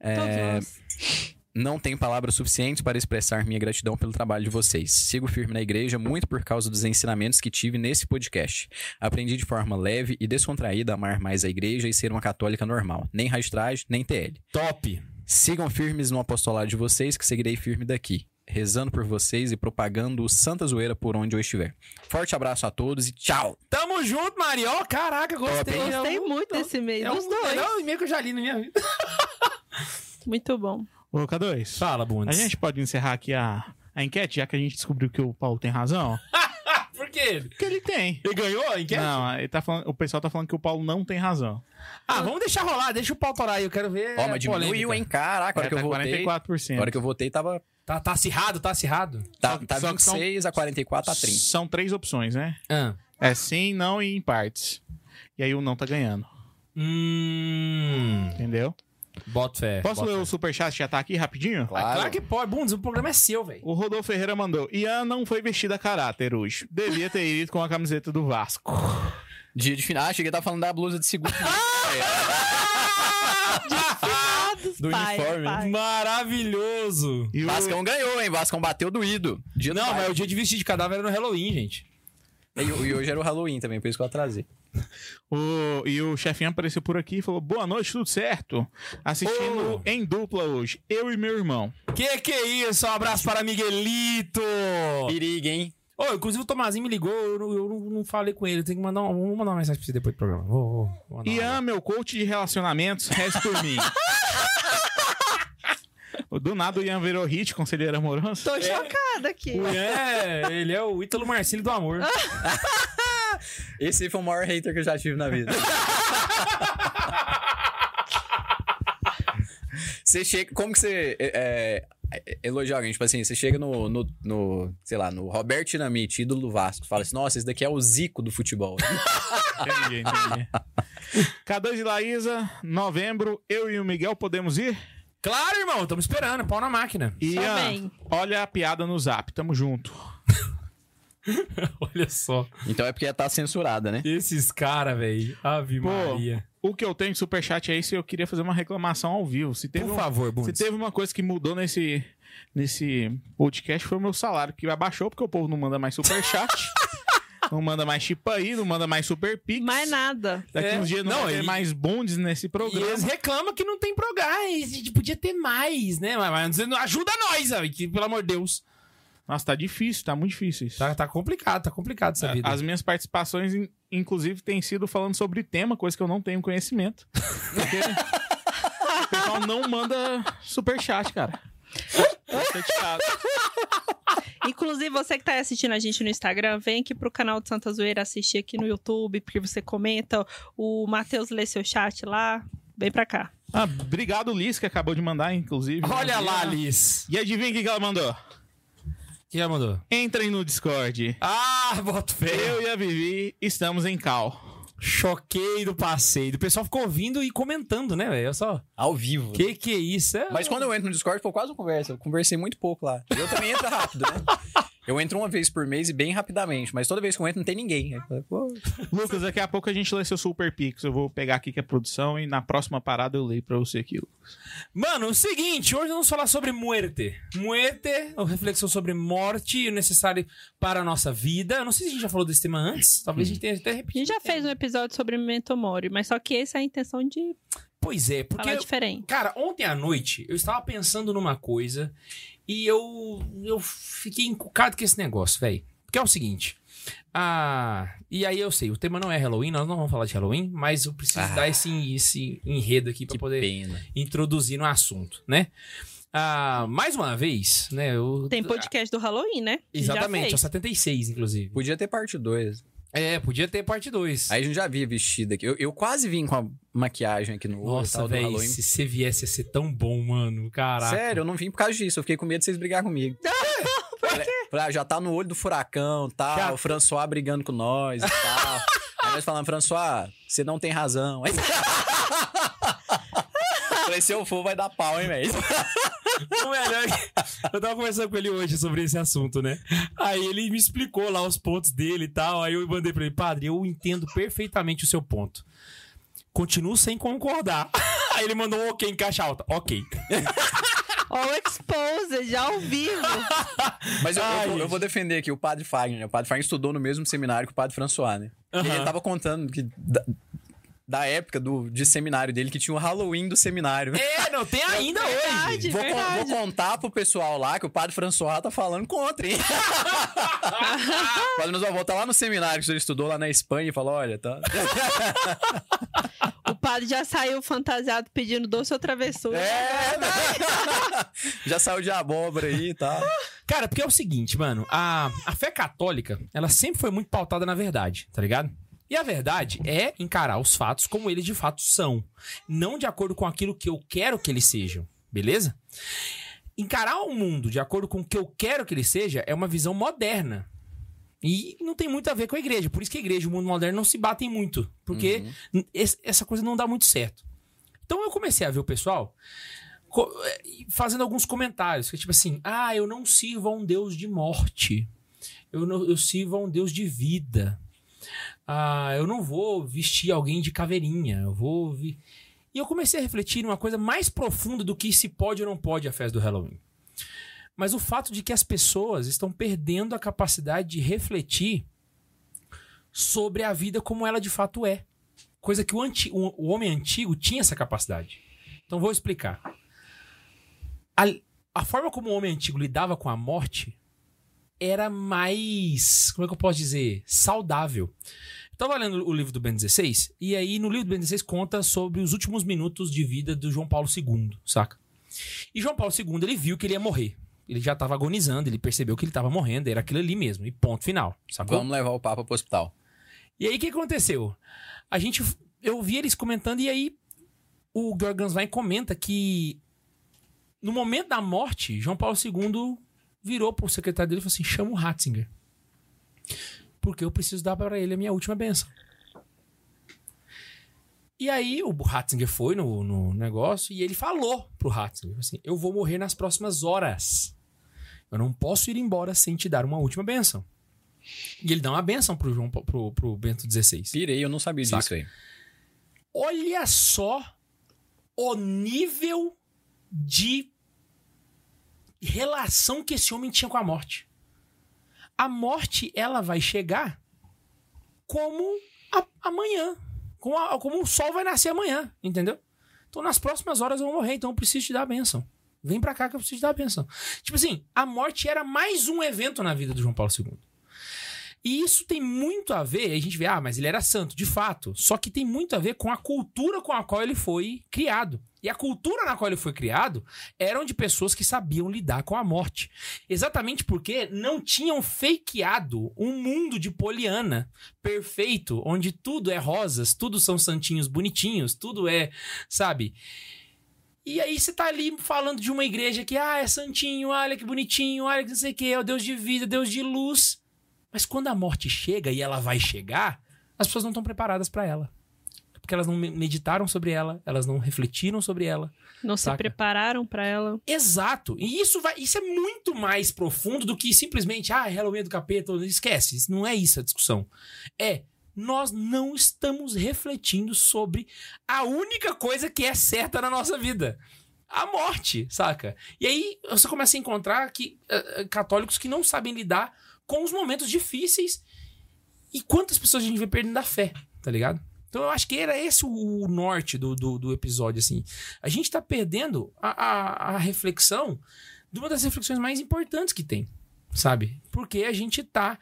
D: Todos nós.
C: Não tenho palavras suficientes para expressar minha gratidão pelo trabalho de vocês. Sigo firme na igreja muito por causa dos ensinamentos que tive nesse podcast. Aprendi de forma leve e descontraída a amar mais a igreja e ser uma católica normal. Nem rastragem, nem TL.
B: Top.
C: Sigam firmes no apostolado de vocês, que seguirei firme daqui. Rezando por vocês e propagando o Santa Zoeira por onde eu estiver. Forte abraço a todos e tchau!
B: Tamo junto, Maria. Ó, caraca, gostei.
C: hein?
B: É
D: Gostei
B: um-
D: muito desse meio,
B: É
D: dos
B: um
D: dois.
B: melhor e-mail que eu já li na minha vida.
D: Muito bom.
E: Ô, K2.
B: Fala,
E: A
B: Bundes.
E: gente pode encerrar aqui a, a enquete, já que a gente descobriu que o Paulo tem razão?
B: Por quê?
E: Porque ele tem.
B: Ele ganhou a enquete?
E: Não, ele tá falando, o pessoal tá falando que o Paulo não tem razão.
B: Ah, vamos deixar rolar. Deixa o pau torar aí. Eu quero ver
C: Ó,
B: a
C: mas diminuiu,
B: polêmica.
C: hein? Caraca, a hora
E: É,
C: que eu
E: tá
C: votei.
E: 44%.
C: A hora que eu votei tava.
B: Tá, tá acirrado, tá acirrado.
C: Tá,
E: Só-
C: tá
E: só que são-
C: 26 a 44 a 30.
E: São três opções, né?
B: Ah.
E: É sim, não e em partes. E aí o não tá ganhando,
B: Hum.
E: entendeu?
B: Bota fé.
E: Posso
B: bota
E: ler
B: fé.
E: o superchat já tá aqui rapidinho?
B: Ah,
C: Claro.
B: claro que pode. Bundes, o programa é seu, velho.
E: O Rodolfo Ferreira mandou. Ian não foi vestido a caráter hoje. Devia ter ido com a camiseta do Vasco.
C: Dia de final. Ah, cheguei a estar falando da blusa de segundo. do
D: Pai,
C: uniforme.
D: pai.
B: Maravilhoso.
E: E o,
C: Vascão ganhou, hein? Vascão bateu doído. Dia
B: Não, mas o dia de vestir de cadáver era no Halloween, gente.
C: E, e hoje era o Halloween também, por isso que eu atrasei.
E: o- e o chefinho apareceu por aqui e falou: Boa noite, tudo certo? Assistindo
B: Ô.
E: em dupla hoje. Eu e meu irmão.
B: Que que é isso? Um abraço para Miguelito.
C: Periga, hein?
B: Ô, inclusive o Tomazinho me ligou, eu, não- eu não, falei com ele. Tem que mandar uma, vou mandar uma mensagem pra você depois do programa. Vou, vou, vou.
E: Ian, meu coach de relacionamentos, resta por mim. Do nada o Ian virou hit, conselheiro amoroso.
D: Tô chocada aqui.
B: É, ele é o Ítalo Marcílio do amor.
C: Esse foi o maior hater que eu já tive na vida. você chega. Como que você. É, é, elogia alguém? Tipo assim, você chega no, no, no, sei lá, no Roberto Dinamite, ídolo do Vasco, fala assim: nossa, esse daqui é o Zico do futebol.
E: Entendi, entendi. K2 e Laísa, novembro, eu e o Miguel podemos ir?
B: Claro, irmão, estamos esperando, pau na máquina.
E: Ian,
D: vem.
E: olha a piada no zap, tamo junto.
B: Olha só.
C: então é porque ela tá censurada, né?
B: Esses caras, velho. Ave
E: Pô,
B: Maria.
E: O que eu tenho de superchat é isso e eu queria fazer uma reclamação ao vivo. Se teve,
B: Por
E: um-
B: favor,
E: se
B: Bundes.
E: teve uma coisa que mudou nesse, nesse podcast foi o meu salário, que abaixou porque o povo não manda mais superchat. não manda mais chipa aí, não manda mais super pix.
D: Mais nada.
E: Daqui
B: É,
E: uns dias não,
B: não,
E: vai ter
B: e-
E: mais bundes nesse
B: E
E: programa.
B: eles reclamam que não tem programa. A gente podia ter mais, né? Mas, mas ajuda nós, velho, que, pelo amor de Deus.
E: Nossa, tá difícil, tá muito difícil isso.
B: Tá, tá complicado, tá complicado essa vida.
E: As minhas participações, in- inclusive, têm sido falando sobre tema, coisa que eu não tenho conhecimento. Porque o pessoal não manda superchat, cara. Tô chateado.
D: Inclusive, você que tá assistindo a gente no Instagram, vem aqui pro canal de Santa Zoeira assistir aqui no YouTube, porque você comenta. O Matheus lê seu chat lá. Vem pra cá.
E: Ah, obrigado, Liz, que acabou de mandar, inclusive.
B: Olha lá, Liz.
E: E adivinha o que que ela mandou?
B: Quem já mandou?
E: Entrem no Discord.
B: Ah, boto fé.
E: Eu e a Vivi estamos em cal.
B: Choquei do passeio. O pessoal ficou ouvindo e comentando, né, velho? Olha só.
C: Ao vivo.
B: Que que é isso? É...
C: Mas quando eu entro no Discord, foi quase uma conversa. Eu conversei muito pouco lá. Eu também entro rápido, né? Eu entro uma vez por mês e bem rapidamente, mas toda vez que eu entro não tem ninguém. Aí
E: Lucas, daqui a pouco a gente lê seu Super Pix. Eu vou pegar aqui que é produção e na próxima parada eu leio pra você aqui.
B: Mano, o seguinte, hoje vamos falar sobre muerte. Muerte, ou reflexão sobre morte e o necessário para a nossa vida. Eu não sei se a gente já falou desse tema antes. Talvez a gente tenha até
D: A
B: repetido.
D: gente já fez um episódio sobre Memento Mori, mas só que essa é a intenção de
B: Pois é, porque
D: falar diferente.
B: Cara, ontem à noite eu estava pensando numa coisa e eu, eu fiquei encucado com esse negócio, velho. Que é o seguinte. Ah, e aí eu sei, o tema não é Halloween, nós não vamos falar de Halloween, mas eu preciso
C: Ah.
B: dar esse, esse enredo aqui pra
C: que
B: poder
C: pena.
B: introduzir no assunto, né? Ah, mais uma vez, né? Eu...
D: Tem podcast do Halloween, né?
B: Exatamente, é o
D: fez.
B: 76, inclusive.
C: Podia ter parte 2.
B: É, podia ter parte 2.
C: Aí a gente já via vestido aqui. Eu, eu quase vim com a maquiagem aqui no
B: Nossa, velho, se você viesse ia ser tão bom, mano. Caraca.
C: Sério, eu não vim por causa disso. Eu fiquei com medo de vocês brigar comigo. Falei, ah, já tá no olho do furacão, tal.
B: Já.
C: O François brigando com nós e tal. Aí nós falamos, François, você não tem razão. Aí... Falei, se eu for, vai dar pau, hein, velho?
B: O melhor é que- Eu tava conversando com ele hoje sobre esse assunto, né? Aí ele me explicou lá os pontos dele e tal. Aí eu mandei pra ele, padre, eu entendo perfeitamente o seu ponto. Continuo sem concordar. Aí ele mandou um ok em caixa alta. Ok.
D: Ó, o Exposed, já ao vivo.
C: Mas eu, eu
B: Ai,
C: vou, eu
B: gente.
C: vou defender aqui o padre Fagner. né? O padre Fagner estudou no mesmo seminário que o padre François, né? E ele tava contando que da, época do, de seminário dele, que tinha o Halloween do seminário.
B: É, não, tem ainda hoje.
D: Verdade.
C: Vou, con-
D: verdade.
C: vou contar pro pessoal lá que o padre François tá falando contra, hein? Padre, nós vamos voltar lá no seminário que você estudou lá na Espanha e falou: olha, tá.
D: O padre já saiu fantasiado pedindo doce ou travessura.
C: É, né? Já saiu de abóbora aí e tal.
B: Cara, porque é o seguinte, mano. A, a fé católica, ela sempre foi muito pautada na verdade, tá ligado? E a verdade é encarar os fatos como eles de fato são. Não de acordo com aquilo que eu quero que eles sejam, beleza? Encarar o mundo de acordo com o que eu quero que ele seja é uma visão moderna. E não tem muito a ver com a igreja. Por isso que a igreja e o mundo moderno não se batem muito. Porque esse- essa coisa não dá muito certo. Então eu comecei a ver o pessoal eh, fazendo alguns comentários. Que tipo assim, ah, eu não sirvo a um Deus de morte. Eu, não, eu sirvo a um Deus de vida. Ah, eu não vou vestir alguém de caveirinha. Eu vou... Vi... E eu comecei a refletir em uma coisa mais profunda do que se pode ou não pode a festa do Halloween. Mas o fato de que as pessoas estão perdendo a capacidade de refletir sobre a vida como ela de fato é. Coisa que o, anti- o homem antigo tinha essa capacidade. Então vou explicar. A, a forma como o homem antigo lidava com a morte era mais. Como é que eu posso dizer? Saudável. Tava lendo o livro do Ben 16, e aí no livro do Ben 16 conta sobre os últimos minutos de vida do João Paulo II, saca? E João Paulo II, ele viu que ele ia morrer. Ele já tava agonizando, ele percebeu que ele tava morrendo, era aquilo ali mesmo, e ponto final, sacou?
C: Vamos levar o Papa pro hospital.
B: E aí o que aconteceu? A gente. Eu vi eles comentando, e aí o Gorganswein comenta que no momento da morte, João Paulo II virou pro secretário dele e falou assim: chama o Ratzinger. Porque eu preciso dar para ele a minha última benção. E aí o Ratzinger foi no, no negócio e ele falou pro Ratzinger assim: Eu vou morrer nas próximas horas. Eu não posso ir embora sem te dar uma última benção. E ele dá uma benção pro, João, pro, pro Bento XVI.
C: Pirei, eu não sabia
B: Saca.
C: disso aí.
B: Olha só o nível de relação que esse homem tinha com a morte. A morte, ela vai chegar como a- amanhã. Como, a- como o sol vai nascer amanhã, entendeu? Então, nas próximas horas eu vou morrer, então eu preciso te dar a benção. Vem pra cá que eu preciso te dar a benção. Tipo assim, a morte era mais um evento na vida do João Paulo II. E isso tem muito a ver, a gente vê, ah, mas ele era santo, de fato. Só que tem muito a ver com a cultura com a qual ele foi criado. E a cultura na qual ele foi criado eram de pessoas que sabiam lidar com a morte. Exatamente porque não tinham fakeado um mundo de poliana perfeito, onde tudo é rosas, tudo são santinhos bonitinhos, tudo é, sabe? E aí você tá ali falando de uma igreja que, ah, é santinho, olha que bonitinho, olha que não sei o que, é o Deus de vida, Deus de luz. Mas quando a morte chega e ela vai chegar, as pessoas não estão preparadas para ela. Porque elas não me- meditaram sobre ela, elas não refletiram sobre ela.
D: Não se
B: Saca.
D: prepararam pra ela.
B: Exato. E isso vai, isso é muito mais profundo do que simplesmente, ah, é Halloween do capeta, esquece. Isso Não é isso a discussão. É nós não estamos refletindo sobre a única coisa que é certa na nossa vida. A morte, saca? E aí você começa a encontrar que, eh, católicos que não sabem lidar com os momentos difíceis e quantas pessoas a gente vê perdendo a fé, tá ligado? Então eu acho que era esse o, o norte do, do, do episódio, assim. A gente tá perdendo a, a, a reflexão de uma das reflexões mais importantes que tem, sabe? Porque a gente tá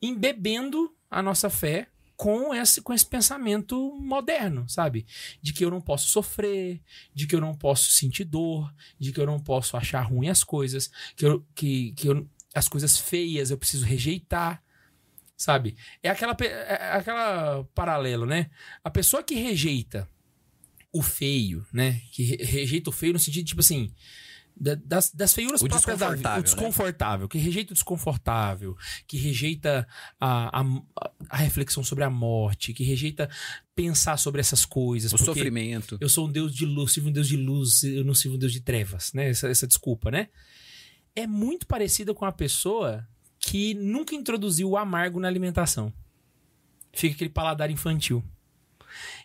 B: embebendo a nossa fé com esse, com esse pensamento moderno, sabe? De que eu não posso sofrer, de que eu não posso sentir dor, de que eu não posso achar ruim as coisas, que, eu, que, que eu, as coisas feias eu preciso rejeitar, sabe? É aquela, pe- é aquela paralelo, né? A pessoa que rejeita o feio, né? Que re- rejeita o feio no sentido, tipo assim, da- das, das feiuras
C: O
B: próprias da vida. O
C: desconfortável, né?
B: que rejeita o desconfortável, que rejeita a, a, a reflexão sobre a morte, que rejeita pensar sobre essas coisas.
C: O sofrimento.
B: Eu sou um deus de luz, sirvo um deus de luz, eu não sirvo um deus de trevas, né? Essa, essa desculpa, né? É muito parecida com a pessoa que nunca introduziu o amargo na alimentação. Fica aquele paladar infantil.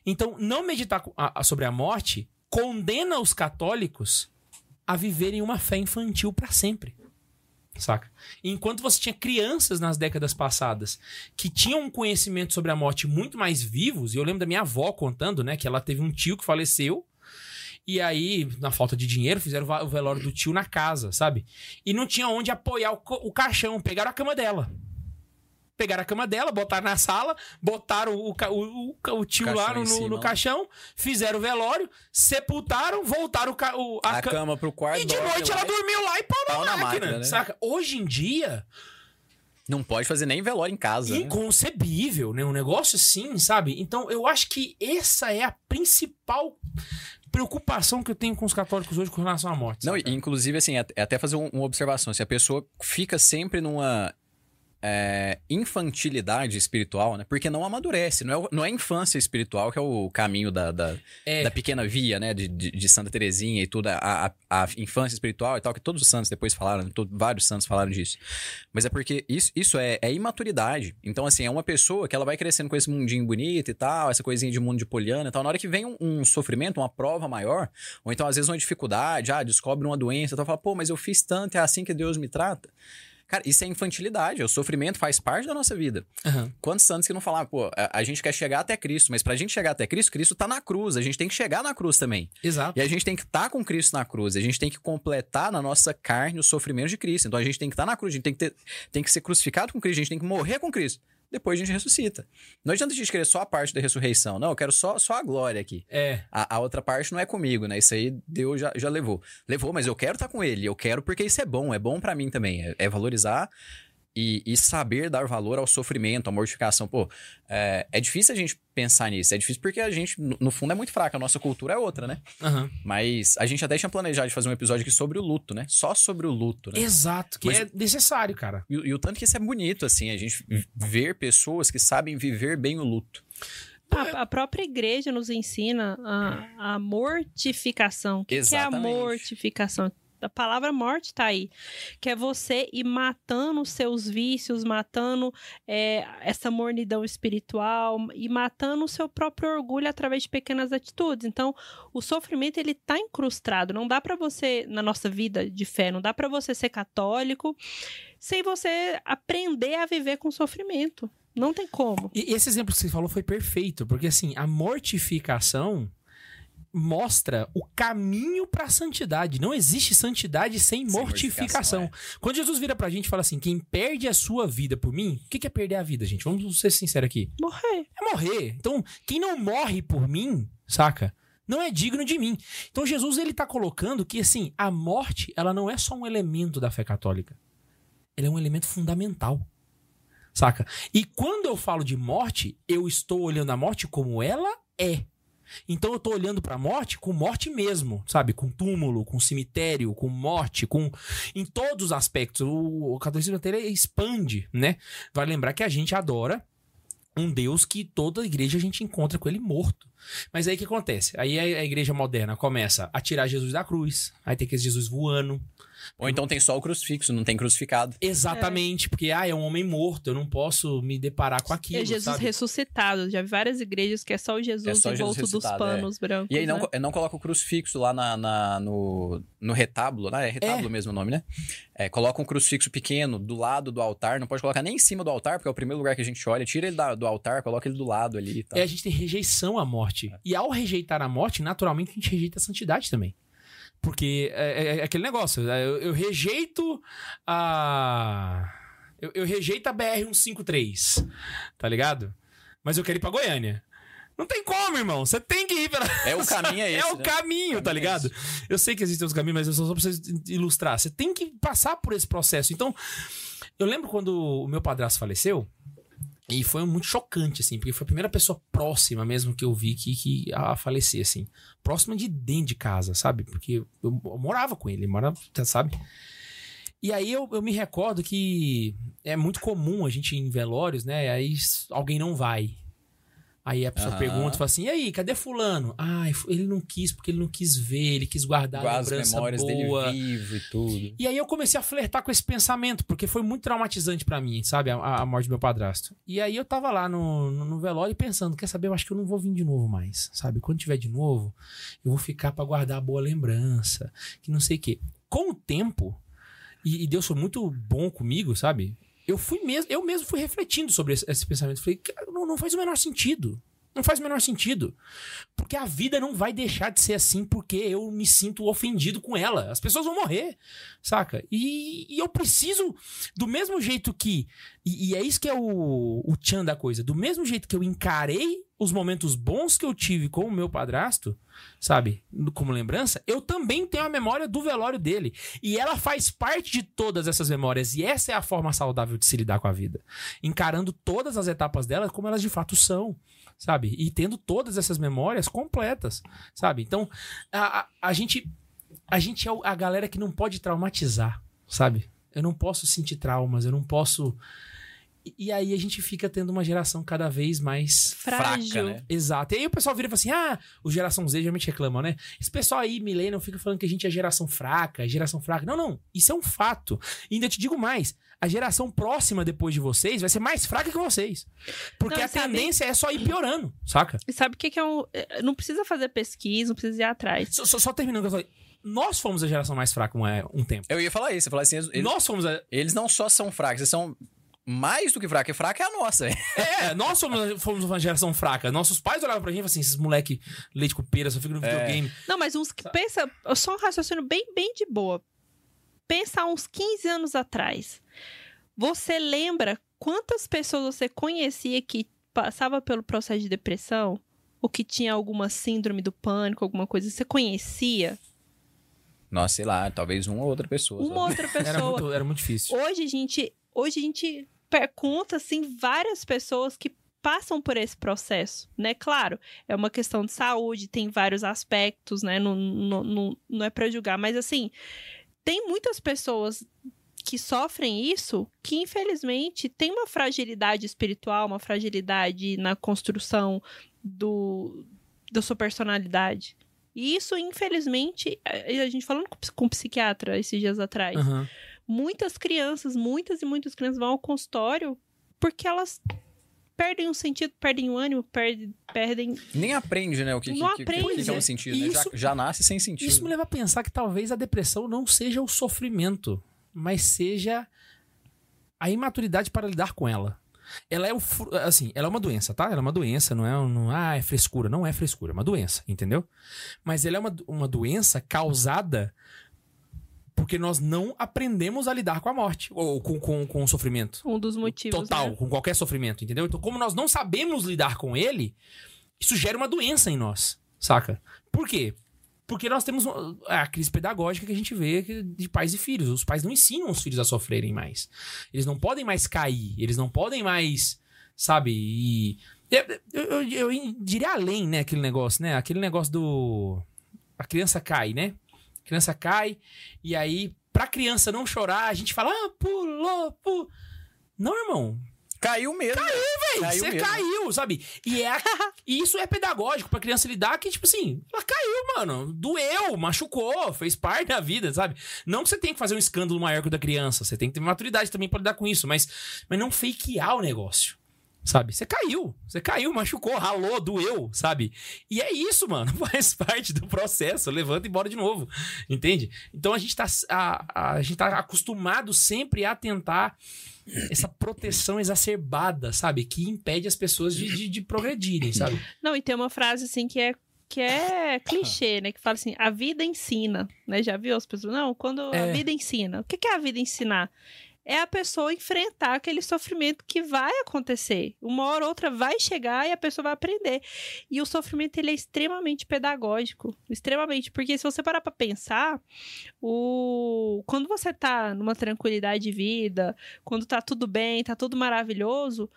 B: Então, não meditar sobre a morte condena os católicos a viverem uma fé infantil para sempre. Saca? Enquanto você tinha crianças nas décadas passadas que tinham um conhecimento sobre a morte muito mais vivos, e eu lembro da minha avó contando, né, que ela teve um tio que faleceu, e aí, na falta de dinheiro, fizeram o velório do tio na casa, sabe? E não tinha onde apoiar o, o caixão, pegaram a cama dela. Pegaram a cama dela, botaram na sala, botaram o, o, o o tio lá no, no-
C: lá.
B: caixão, fizeram o velório, sepultaram, voltaram o, a,
C: A
B: ca-
C: cama pro quarto.
B: E de noite
C: lá
B: ela
C: e
B: dormiu lá e na,
C: Pau na
B: máquina,
C: máquina, né?
B: saca? Hoje em dia,
C: Não pode fazer nem velório em casa. né?
B: inconcebível, né? Um negócio assim, sabe? Então, eu acho que essa é a principal preocupação que eu tenho com os católicos hoje com relação à morte.
C: Não, e,
B: saca?
C: inclusive, assim, é até fazer um- uma observação. Se a pessoa fica sempre numa é, infantilidade espiritual, né? Porque não amadurece. Não é, não é a infância espiritual que é o caminho da, da,
B: É.
C: da pequena via, né? De, de, de Santa Terezinha e tudo. A, a, a infância espiritual e tal, que todos os santos depois falaram, to- vários santos falaram disso. Mas é porque isso, isso é, é imaturidade. Então, assim, é uma pessoa que ela vai crescendo com esse mundinho bonito e tal, essa coisinha de mundo de poliana e tal. Na hora que vem um, um sofrimento, uma prova maior, ou então às vezes uma dificuldade, ah, descobre uma doença, então fala, pô, mas eu fiz tanto, é assim que Deus me trata. Cara, isso é infantilidade, o sofrimento faz parte da nossa vida.
B: Aham.
C: Quantos santos que não falavam, pô, a, a gente quer chegar até Cristo, mas pra gente chegar até Cristo, Cristo tá na cruz, a gente tem que chegar na cruz também.
B: Exato.
C: E a gente tem que estar com Cristo na cruz, a gente tem que completar na nossa carne o sofrimento de Cristo. Então a gente tem que estar na cruz, a gente tem que, ter, tem que ser crucificado com Cristo, a gente tem que morrer com Cristo. Depois a gente ressuscita. Não adianta a gente querer só a parte da ressurreição. Não, eu quero só, só a glória aqui.
B: É.
C: A, a outra parte não é comigo, né? Isso aí Deus já, já levou. Levou, mas eu quero estar com ele. Eu quero porque isso é bom, é bom pra mim também. É, é valorizar e, e saber dar valor ao sofrimento, à mortificação. Pô, é, é difícil a gente pensar nisso. É difícil porque a gente, no, no fundo, é muito fraca. A nossa cultura é outra, né?
B: Aham.
C: Mas a gente até tinha planejado de fazer um episódio aqui sobre o luto, né? Só sobre o luto, né?
B: Exato, que
C: Mas-
B: é necessário, cara.
C: E, o- e o tanto que isso é bonito, assim, a gente ver pessoas que sabem viver bem o luto.
D: A, a própria igreja nos ensina a, a mortificação. O que, que é a mortificação? A palavra morte tá aí. Que é você ir matando os seus vícios, matando é, essa mornidão espiritual e matando o seu próprio orgulho através de pequenas atitudes. Então, o sofrimento, ele tá incrustado. Não dá pra você, na nossa vida de fé, não dá pra você ser católico sem você aprender a viver com sofrimento. Não tem como.
B: E esse exemplo que você falou foi perfeito, porque assim, a mortificação mostra o caminho pra santidade. Não existe santidade sem,
C: Sem
B: mortificação.
C: mortificação,
B: Quando Jesus vira pra gente e fala assim: quem perde a sua vida por mim, o que que é perder a vida, gente? Vamos ser sinceros aqui.
D: Morrer.
B: É morrer. Então, quem não morre por mim, saca? Não é digno de mim. Então, Jesus ele tá colocando que assim, a morte, ela não é só um elemento da fé católica. Ela é um elemento fundamental. Saca? E quando eu falo de morte, eu estou olhando a morte como ela é. Então eu tô olhando pra morte com morte mesmo, sabe? Com túmulo, com cemitério, com morte, com em todos os aspectos. O, o catolicismo até expande, né? Vai lembrar que a gente adora um Deus que toda igreja a gente encontra com ele morto. Mas aí o que acontece? Aí a a igreja moderna começa a tirar Jesus da cruz, aí tem que Jesus voando.
C: Ou então tem só o crucifixo, não tem crucificado.
B: Exatamente, porque ah, é um homem morto, eu não posso me deparar com aquilo,
D: é Jesus
B: sabe?
D: ressuscitado. Já vi várias igrejas que é só o Jesus
C: É só
D: em
C: Jesus
D: volta dos panos brancos.
C: E aí não,
D: né?
C: não coloca o crucifixo lá na, na- no, no retábulo, né? É retábulo mesmo o nome, né? É, coloca um crucifixo pequeno do lado do altar, não pode colocar nem em cima do altar, porque é o primeiro lugar que a gente olha. Tira ele da- do altar, coloca ele do lado ali e tal.
B: É, a gente tem rejeição à morte. E ao rejeitar a morte, naturalmente a gente rejeita a santidade também. Porque é, é- é aquele negócio, é, eu, eu rejeito a. Eu, eu rejeito a BR-153, tá ligado? mas eu quero ir pra Goiânia. Não tem como, irmão. Você tem que ir pela.
C: É o caminho é esse,
B: É o
C: né?
B: caminho, tá
C: é
B: ligado? Eu sei que existem os caminhos, mas eu só, só preciso ilustrar. Você tem que passar por esse processo. Então, eu lembro quando o meu padrasto faleceu. E foi muito chocante, assim, porque foi a primeira pessoa próxima mesmo que eu vi que, que a falecer, assim. Próxima de dentro de casa, sabe? Porque eu, eu morava com ele, morava, sabe? E aí eu, eu me recordo que é muito comum a gente ir em velórios, né? Aí alguém não vai. Aí a pessoa
C: Aham.
B: pergunta, fala assim, e aí, cadê fulano? Ah, ele não quis porque ele não quis ver, ele quis guardar a
C: Guarda as
B: lembrança
C: memórias
B: boa.
C: dele vivo e tudo.
B: E aí eu comecei a flertar com esse pensamento, porque foi muito traumatizante pra mim, sabe? A, a morte do meu padrasto. E aí eu tava lá no, no, no velório pensando, quer saber, eu acho que eu não vou vir de novo mais, sabe? Quando tiver de novo, eu vou ficar pra guardar a boa lembrança, que não sei o quê. Com o tempo, e, e Deus foi muito bom comigo, sabe? Eu fui mesmo, eu mesmo fui refletindo sobre esse, esse pensamento. Falei, "Cara, não, não faz o menor sentido. Não faz o menor sentido. Porque a vida não vai deixar de ser assim porque eu me sinto ofendido com ela. As pessoas vão morrer, saca? E, e eu preciso, do mesmo jeito que. E, e é isso que é o, o tchan da coisa. Do mesmo jeito que eu encarei os momentos bons que eu tive com o meu padrasto, sabe? Como lembrança, eu também tenho a memória do velório dele. E ela faz parte de todas essas memórias. E essa é a forma saudável de se lidar com a vida. Encarando todas as etapas dela como elas de fato são sabe? E tendo todas essas memórias completas, sabe? Então, a, a, a gente a gente é a galera que não pode traumatizar, sabe? Eu não posso sentir traumas, eu não posso. E, aí a gente fica tendo uma geração cada vez mais
D: Frágil.
C: Fraca, né?
B: Exato. E aí o pessoal vira e fala assim: ah, o geração Z geralmente reclamam, né? Esse pessoal aí, millennial, fica falando que a gente é geração fraca, é geração fraca. Não, não. Isso é um fato. E ainda te digo mais: a geração próxima depois de vocês vai ser mais fraca que vocês. Porque
D: Não,
B: a
D: sabe-
B: tendência é só ir piorando, saca?
D: E sabe o que, que é um. eh, Não precisa fazer pesquisa, não precisa ir atrás.
B: Só, só, só terminando que eu falei. Nós fomos a geração mais fraca um, é, um tempo.
C: Eu ia falar isso, eu ia falar assim, eles,
B: Nós fomos a.
C: eles não só são fracos, eles são mais do que fracos, e fraca é a nossa.
B: É, nós fomos, fomos uma geração fraca. Nossos pais olhavam pra gente e falavam assim: esses moleque leite com pera, só fica no videogame.
D: Não, mas uns que pensa. Só um raciocínio bem, bem de boa. Pensa há uns 15 anos atrás. Você lembra quantas pessoas você conhecia que passava pelo processo de depressão? Ou que tinha alguma síndrome do pânico, alguma coisa? Você conhecia?
C: Nossa, sei lá, talvez uma ou outra pessoa.
D: Uma
C: só.
D: outra pessoa.
B: Era muito, era muito difícil.
D: Hoje a gente, hoje a gente per- conta assim várias pessoas que passam por esse processo, né? Claro, é uma questão de saúde, tem vários aspectos, né? Não, não, não, não é pra julgar, mas assim, tem muitas pessoas que sofrem isso que infelizmente tem uma fragilidade espiritual, uma fragilidade na construção do da sua personalidade. E isso, infelizmente, a gente falando com, com um psiquiatra esses dias atrás,
B: Aham.
D: Muitas crianças, muitas e muitas crianças vão ao consultório porque elas perdem o sentido, perdem o ânimo, perdem. perdem...
C: Nem aprende, né? O que,
D: Não
C: que, que, que, que
D: aprende.
C: é um sentido, né? Já,
B: Isso-
C: já nasce sem sentido.
B: Isso me leva a pensar que talvez a depressão não seja o sofrimento, mas seja a imaturidade para lidar com ela. Ela é o assim, ela é uma doença, tá? Ela é uma doença, não é um, não, ah, é frescura, não é frescura, é uma doença, entendeu? Mas ela é uma, uma doença causada porque nós não aprendemos a lidar com a morte ou com, com, com o sofrimento.
D: Um dos motivos.
B: Total,
D: né?
B: com qualquer sofrimento, entendeu? Então, como nós não sabemos lidar com ele, isso gera uma doença em nós, saca? Por quê? Porque nós temos a crise pedagógica que a gente vê de pais e filhos. Os pais não ensinam os filhos a sofrerem mais. Eles não podem mais cair, eles não podem mais, sabe? E. Eu- eu- eu diria além, né? Aquele negócio, né? Aquele negócio do. A criança cai, né? Criança cai, e aí, pra criança não chorar, a gente fala, ah, pulou, pulou. Não, irmão.
C: Caiu mesmo. Caiu, Caiu
B: você
C: mesmo.
B: caiu, sabe? E, é, e isso é pedagógico pra criança lidar que, tipo assim, ela caiu, mano. Doeu, machucou, fez parte da vida, sabe? Não que você tenha que fazer um escândalo maior que o da criança. Você tem que ter maturidade também pra lidar com isso, mas, mas não fakear o negócio. Sabe? Você caiu. Você caiu, machucou, ralou, doeu, sabe? E é isso, mano. Faz parte do processo. Levanta e bora de novo. Entende? Então a gente tá, a, a gente tá acostumado sempre a tentar essa proteção exacerbada, sabe? Que impede as pessoas de, de, de progredirem, sabe?
D: Não, e tem uma frase assim que é que é clichê, né? Que fala assim, a vida ensina, né? Já viu as pessoas? Não, quando a
B: É.
D: vida ensina. O que é a vida ensinar? É a pessoa enfrentar aquele sofrimento que vai acontecer. Uma hora ou outra vai chegar e a pessoa vai aprender. E o sofrimento ele é extremamente pedagógico, extremamente, porque se você parar para pensar, o quando você tá numa tranquilidade de vida, quando tá tudo bem, tá tudo maravilhoso,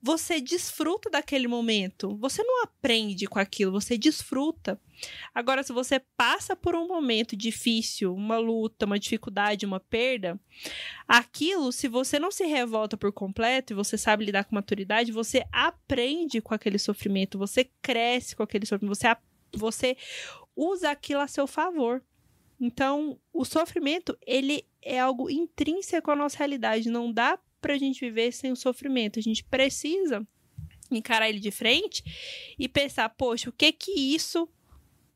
D: você desfruta daquele momento. Você não aprende com aquilo, você desfruta. Agora, se você passa por um momento difícil, uma luta, uma dificuldade, uma perda, aquilo, se você não se revolta por completo e você sabe lidar com maturidade, você aprende com aquele sofrimento, você cresce com aquele sofrimento, você, você usa aquilo a seu favor. Então, o sofrimento, ele é algo intrínseco à nossa realidade. Não dá pra gente viver sem o sofrimento. A gente precisa encarar ele de frente e pensar, poxa, o que que isso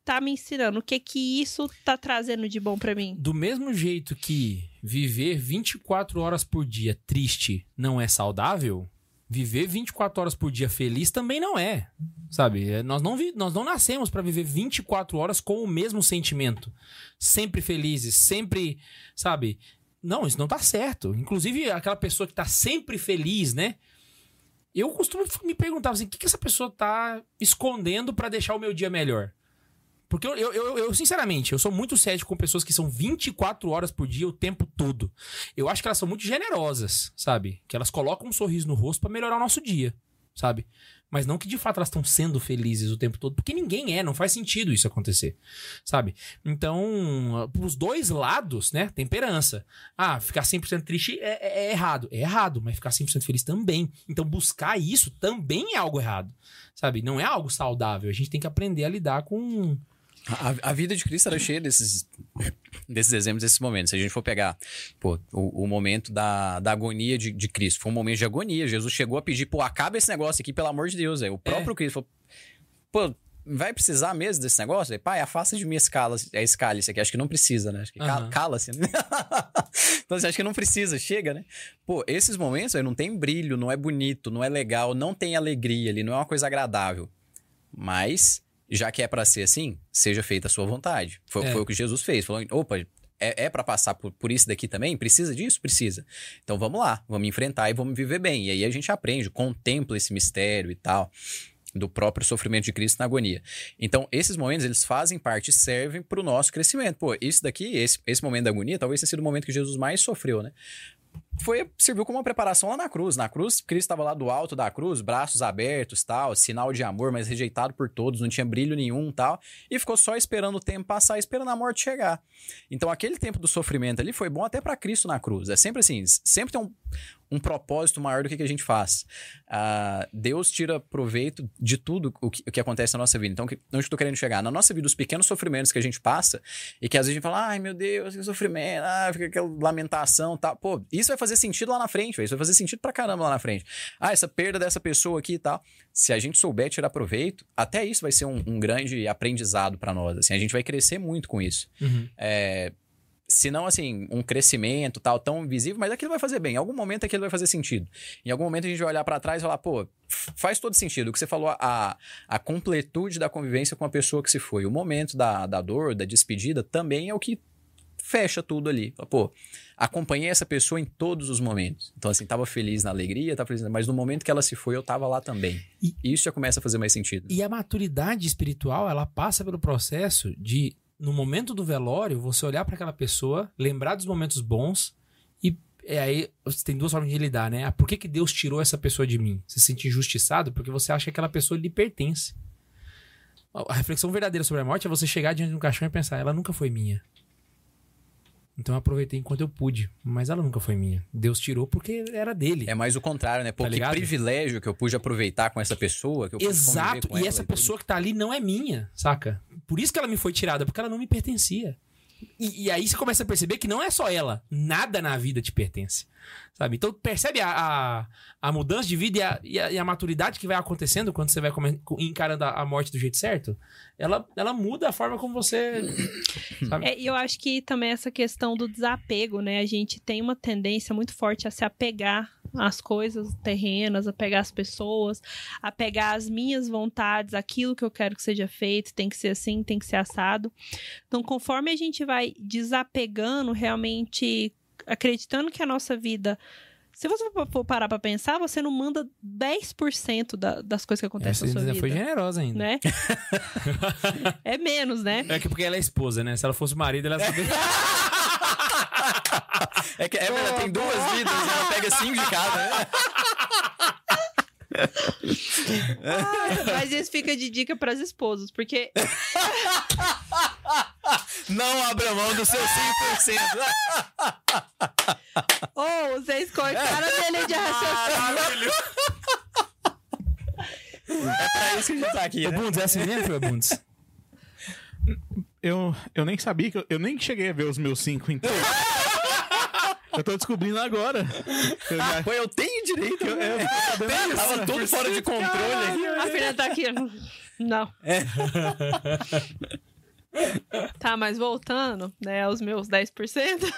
D: tá me ensinando? O que que isso tá trazendo de bom pra mim?
B: Do mesmo jeito que viver 24 horas por dia triste não é saudável, viver 24 horas por dia feliz também não é. Sabe? É, Nós não, vi- nós não nascemos pra viver 24 horas com o mesmo sentimento. Sempre felizes, sempre, sabe? Não, isso não tá certo. Inclusive, aquela pessoa que tá sempre feliz, né? Eu costumo me perguntar assim, o que, que essa pessoa tá escondendo pra deixar o meu dia melhor? Porque eu, eu, eu, eu, sinceramente, eu sou muito cético com pessoas que são 24 horas por dia o tempo todo. Eu acho que elas são muito generosas, sabe? Que elas colocam um sorriso no rosto pra melhorar o nosso dia, sabe? Mas não que de fato elas estão sendo felizes o tempo todo, porque ninguém é, não faz sentido isso acontecer, sabe? Então, pros dois lados, né? Temperança. Ah, ficar 100% triste é, é, é errado. É errado, mas ficar 100% feliz também. Então, buscar isso também é algo errado, sabe? Não é algo saudável. A gente tem que aprender a lidar com.
C: A, a vida de Cristo era cheia desses, desses exemplos, desses momentos. Se a gente for pegar pô, o, o momento da, da agonia de, de Cristo, foi um momento de agonia. Jesus chegou a pedir, pô, acaba esse negócio aqui, pelo amor de Deus. Aí o próprio Cristo falou, pô, vai precisar mesmo desse negócio? Aí, Pai, afasta de mim esse cálice, é esse cálice aqui. Acho que não precisa, né? Acho que
B: Aham.
C: cala-se, né? então, você acha que não precisa, chega, né? Pô, esses momentos aí não tem brilho, não é bonito, não é legal, não tem alegria ali, não é uma coisa agradável. Mas, já que é pra ser assim, seja feita a sua vontade. Foi,
B: É.
C: foi o que Jesus fez. Falou, opa, é, é para passar por, por isso daqui também? Precisa disso? Precisa. Então vamos lá, vamos enfrentar e vamos viver bem. E aí a gente aprende, contempla esse mistério e tal do próprio sofrimento de Cristo na agonia. Então, esses momentos, eles fazem parte servem para o nosso crescimento. Pô, isso daqui, esse, esse momento da agonia, talvez tenha sido o momento que Jesus mais sofreu, né? Foi, serviu como uma preparação lá na cruz. Na cruz, Cristo estava lá do alto da cruz, braços abertos, tal, sinal de amor, mas rejeitado por todos, não tinha brilho nenhum, tal, e ficou só esperando o tempo passar, esperando a morte chegar. Então, aquele tempo do sofrimento ali foi bom até para Cristo na cruz. É sempre assim, sempre tem um, um propósito maior do que, que a gente faz. Ah, Deus tira proveito de tudo o que, o que acontece na nossa vida. Então, que- onde eu tô querendo chegar? Na nossa vida, os pequenos sofrimentos que a gente passa e que às vezes a gente fala, ai meu Deus, que sofrimento, ah, fica aquela lamentação tal. Pô, isso vai fazer sentido lá na frente, velho. Isso vai fazer sentido pra caramba lá na frente. Ah, essa perda dessa pessoa aqui e tal. Se a gente souber tirar proveito, até isso vai ser um, um grande aprendizado pra nós. Assim, a gente vai crescer muito com isso. É, se não, assim, um crescimento tal, tão visível, mas aquilo vai fazer bem. Em algum momento aquilo vai fazer sentido. Em algum momento a gente vai olhar pra trás e falar, pô, faz todo sentido. O que você falou, a, a completude da convivência com a pessoa que se foi. O momento da, da dor, da despedida, também é o que fecha tudo ali. Pô, acompanhei essa pessoa em todos os momentos. Então, assim, tava feliz na alegria, tava feliz, mas no momento que ela se foi, eu tava lá também.
B: E-
C: isso já começa a fazer mais sentido.
B: E a maturidade espiritual, ela passa pelo processo de, no momento do velório, você olhar pra aquela pessoa, lembrar dos momentos bons e é aí você tem duas formas de lidar, né? Ah, por que, que Deus tirou essa pessoa de mim? Você se sente injustiçado porque você acha que aquela pessoa lhe pertence. A a reflexão verdadeira sobre a morte é você chegar diante de um caixão e pensar, ela nunca foi minha. Então eu aproveitei enquanto eu pude, mas ela nunca foi minha. Deus tirou porque era dele.
C: É mais o contrário, né? Pô,
B: Tá
C: que
B: ligado?
C: privilégio que eu pude aproveitar com essa pessoa, que eu
B: Exato, e essa
C: tudo.
B: pessoa que tá ali não é minha, saca? Por isso que ela me foi tirada, porque ela não me pertencia. E, e aí você começa a perceber que não é só ela, nada na vida te pertence. Sabe? Então percebe a, a, a mudança de vida e a, e, a, e a maturidade que vai acontecendo quando você vai come- encarando a, a morte do jeito certo? Ela, ela muda a forma como você. Sabe?
D: É, e eu acho que também essa questão do desapego, né? A gente tem uma tendência muito forte a se apegar às coisas terrenas, a pegar as pessoas, a pegar as minhas vontades, aquilo que eu quero que seja feito, tem que ser assim, tem que ser assado. Então, conforme a gente vai desapegando, realmente acreditando que a nossa vida. Se você for- parar pra pensar, você não manda 10% da, das coisas que
B: Essa
D: acontecem na sua vida.
B: foi generosa ainda.
D: Né? é menos, né?
B: É que porque ela é esposa, né? Se ela fosse marido, ela saberia.
C: É que é verdade, tem duas vidas, né? ela pega cinco de cada, né?
D: Mas isso fica de dica pras esposas, porque
C: Não abra mão do seu 5%.
D: ou vocês cortaram a minha linha de raciocínio.
C: É pra isso que a gente tá aqui, né?
B: Bundes, é assim mesmo, foi, Bundes?
E: Eu, eu nem sabia que eu, eu nem cheguei a ver os meus cinco então. eu tô descobrindo agora. Eu já-
C: Pô, eu tenho direito.
E: eu- eu
C: né? Tenho,
E: disso.
C: Tava tudo fora de controle aqui.
D: A filha tá aqui. Não. Tá, mas voltando, né, aos meus 10%.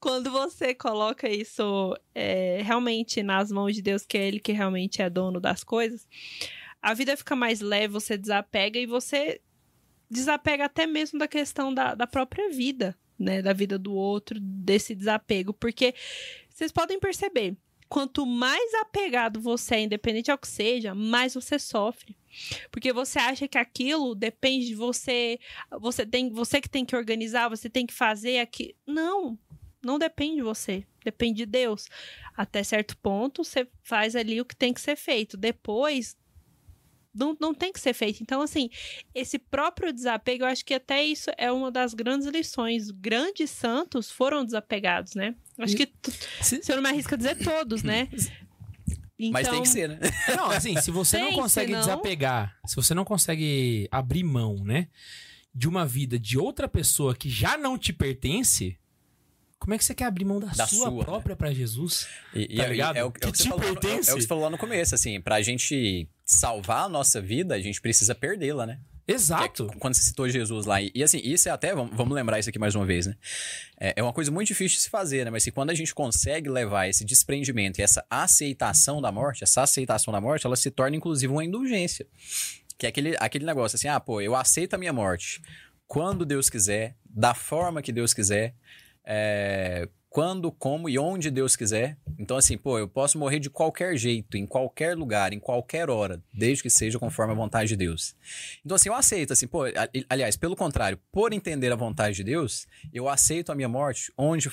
D: Quando você coloca isso é, realmente nas mãos de Deus, que é Ele que realmente é dono das coisas, a vida fica mais leve, você desapega e você desapega até mesmo da questão da, da própria vida, né? Da vida do outro, desse desapego. Porque vocês podem perceber, quanto mais apegado você é, independente ao que seja, mais você sofre. Porque você acha que aquilo depende de você, você tem, você que tem que organizar, você tem que fazer aqui. Não, não depende de você, depende de Deus. Até certo ponto, você faz ali o que tem que ser feito. Depois, não, não tem que ser feito. Então, assim, esse próprio desapego, eu acho que até isso é uma das grandes lições. Grandes santos foram desapegados, né? Acho que,
B: Se-
D: eu não me arrisco a dizer todos, né?
C: Mas tem
D: Então,
C: que ser, né?
B: Não, assim, se você não
D: Tem,
B: consegue
D: senão-
B: desapegar, se você não consegue abrir mão, né, de uma vida de outra pessoa que já não te pertence, como é que você quer abrir mão da,
C: Da
B: sua,
C: sua,
B: própria pra Jesus?
C: E,
B: Tá
C: é-
B: ligado?
C: É, o, é o
B: Que
C: que você
B: te
C: falou, é, é o que você falou lá no começo, assim, pra gente salvar a nossa vida, a gente precisa perdê-la, né? Que é
B: Exato.
C: quando você citou Jesus lá. E, e, assim, isso é até, vamos, vamos lembrar isso aqui mais uma vez, né? É, é uma coisa muito difícil de se fazer, né? Mas se quando a gente consegue levar esse desprendimento e essa aceitação da morte, essa aceitação da morte, ela se torna inclusive uma indulgência. Que é aquele, aquele negócio assim, ah, pô, eu aceito a minha morte quando Deus quiser, da forma que Deus quiser, é, quando, como e onde Deus quiser. Então, assim, pô, eu posso morrer de qualquer jeito, em qualquer lugar, em qualquer hora, desde que seja conforme a vontade de Deus. Então, assim, eu aceito, assim, pô, aliás, pelo contrário, por entender a vontade de Deus, eu aceito a minha morte onde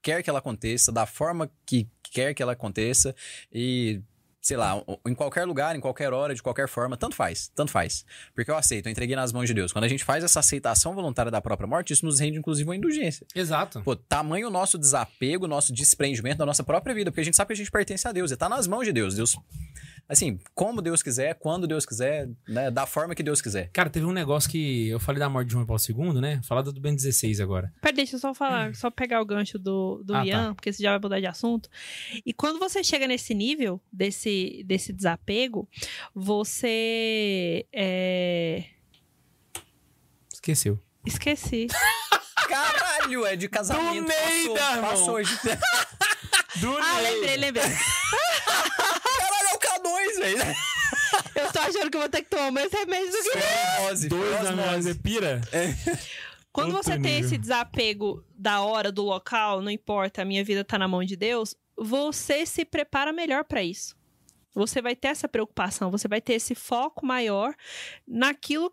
C: quer que ela aconteça, da forma que quer que ela aconteça e, sei lá, em qualquer lugar, em qualquer hora, de qualquer forma, tanto faz, tanto faz. Porque eu aceito, eu entreguei nas mãos de Deus. Quando a gente faz essa aceitação voluntária da própria morte, isso nos rende, inclusive, uma indulgência.
B: Exato.
C: Pô, tamanho o nosso desapego, nosso desprendimento da nossa própria vida, porque a gente sabe que a gente pertence a Deus, e tá nas mãos de Deus. Deus, assim, como Deus quiser, quando Deus quiser, né, da forma que Deus quiser.
B: Cara, teve um negócio que eu falei da morte de João Paulo II, né? Falar do Ben 16 agora.
D: Pera, deixa eu só falar, só pegar o gancho do, do
B: Ah,
D: Ian, porque você já vai mudar de assunto. E quando você chega nesse nível, desse, desse desapego, você. É...
B: Esqueceu.
D: Esqueci.
C: Caralho, é de casamento.
B: Do Neida,
C: passou,
B: irmão.
C: passou hoje.
B: Do
D: Ah, lembrei, lembrei.
C: É K2, velho.
D: Eu tô achando que eu vou ter que tomar mais remédio do que.
C: Osmose,
B: Dois minha
C: osmose.
B: pira.
D: Quando
B: Outro
D: você tem
B: nível.
D: esse desapego da hora, do local, não importa, a minha vida tá na mão de Deus, você se prepara melhor pra isso. Você vai ter essa preocupação, você vai ter esse foco maior naquilo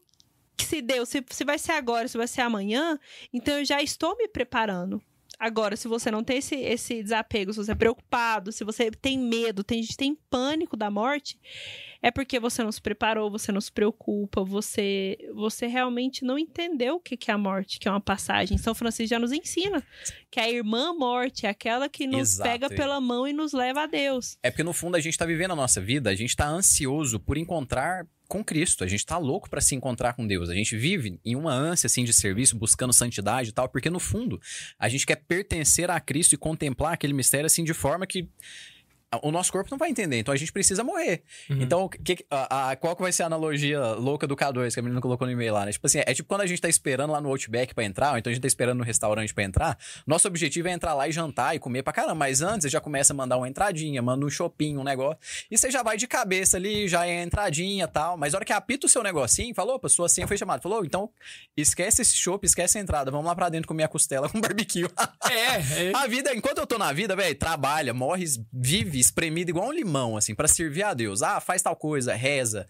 D: que se deu, se, se vai ser agora, se vai ser amanhã, então eu já estou me preparando. Agora, se você não tem esse, esse desapego, se você é preocupado, se você tem medo, tem gente tem pânico da morte, é porque você não se preparou, você não se preocupa, você você realmente não entendeu o que é a morte, que é uma passagem. São Francisco já nos ensina que a irmã morte é aquela que nos
C: Exato,
D: pega
C: é.
D: pela mão e nos leva a Deus.
C: É porque no fundo a gente tá vivendo a nossa vida, a gente tá ansioso por encontrar com Cristo, a gente tá louco pra se encontrar com Deus. A gente vive em uma ânsia assim de serviço, buscando santidade e tal, porque no fundo a gente quer pertencer a Cristo e contemplar aquele mistério assim de forma que o nosso corpo não vai entender, então a gente precisa morrer.
B: Uhum.
C: Então, que, a, a- qual que vai ser a analogia louca do K2 que a menina colocou no e-mail lá, né? Tipo assim, é tipo quando a gente tá esperando lá no Outback pra entrar, ou então a gente tá esperando no restaurante pra entrar, nosso objetivo é entrar lá e jantar e comer pra caramba, mas antes você já começa a mandar uma entradinha, manda um shopping, um negócio, e você já vai de cabeça ali, já é a entradinha e tal, mas a hora que apita o seu negocinho, falou, opa, sua senha foi chamada, falou, então esquece esse chopp, esquece a entrada, vamos lá pra dentro comer a costela com barbecue.
B: É, é.
C: A vida, enquanto eu tô na vida, velho, trabalha, morre, vive espremido igual um limão, assim, pra servir a Deus. Ah, faz tal coisa, reza,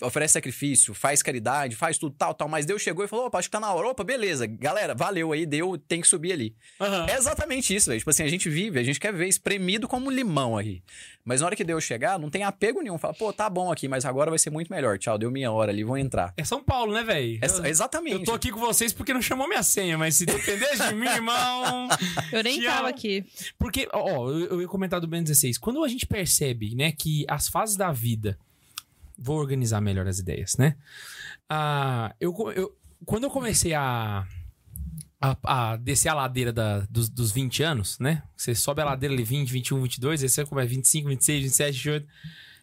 C: oferece sacrifício, faz caridade, faz tudo tal, tal. Mas Deus chegou e falou: opa, acho que tá na hora. Opa, beleza, galera, valeu aí, deu, tem que subir ali.
B: Aham.
C: É exatamente isso, velho. Tipo assim, a gente vive, a gente quer ver espremido como um limão aqui. Mas na hora que Deus chegar, não tem apego nenhum. Fala, pô, tá bom aqui, mas agora vai ser muito melhor. Tchau, deu minha hora ali, vou entrar.
B: É São Paulo, né, velho?
C: É- exatamente.
B: Eu tô aqui com vocês porque não chamou minha senha, mas se dependesse de mim, irmão.
D: Eu nem
B: Tchau.
D: tava aqui.
B: Porque, ó, eu, ia comentar do Ben 16. Quando a gente percebe, né, que as fases da vida. Vou organizar melhor as ideias, né? Ah, eu, eu, quando eu comecei a, a, a descer a ladeira da, dos, dos 20 anos, né? Você sobe a ladeira ali 20, 21, 22, aí você começa 25, 26, 27, 28.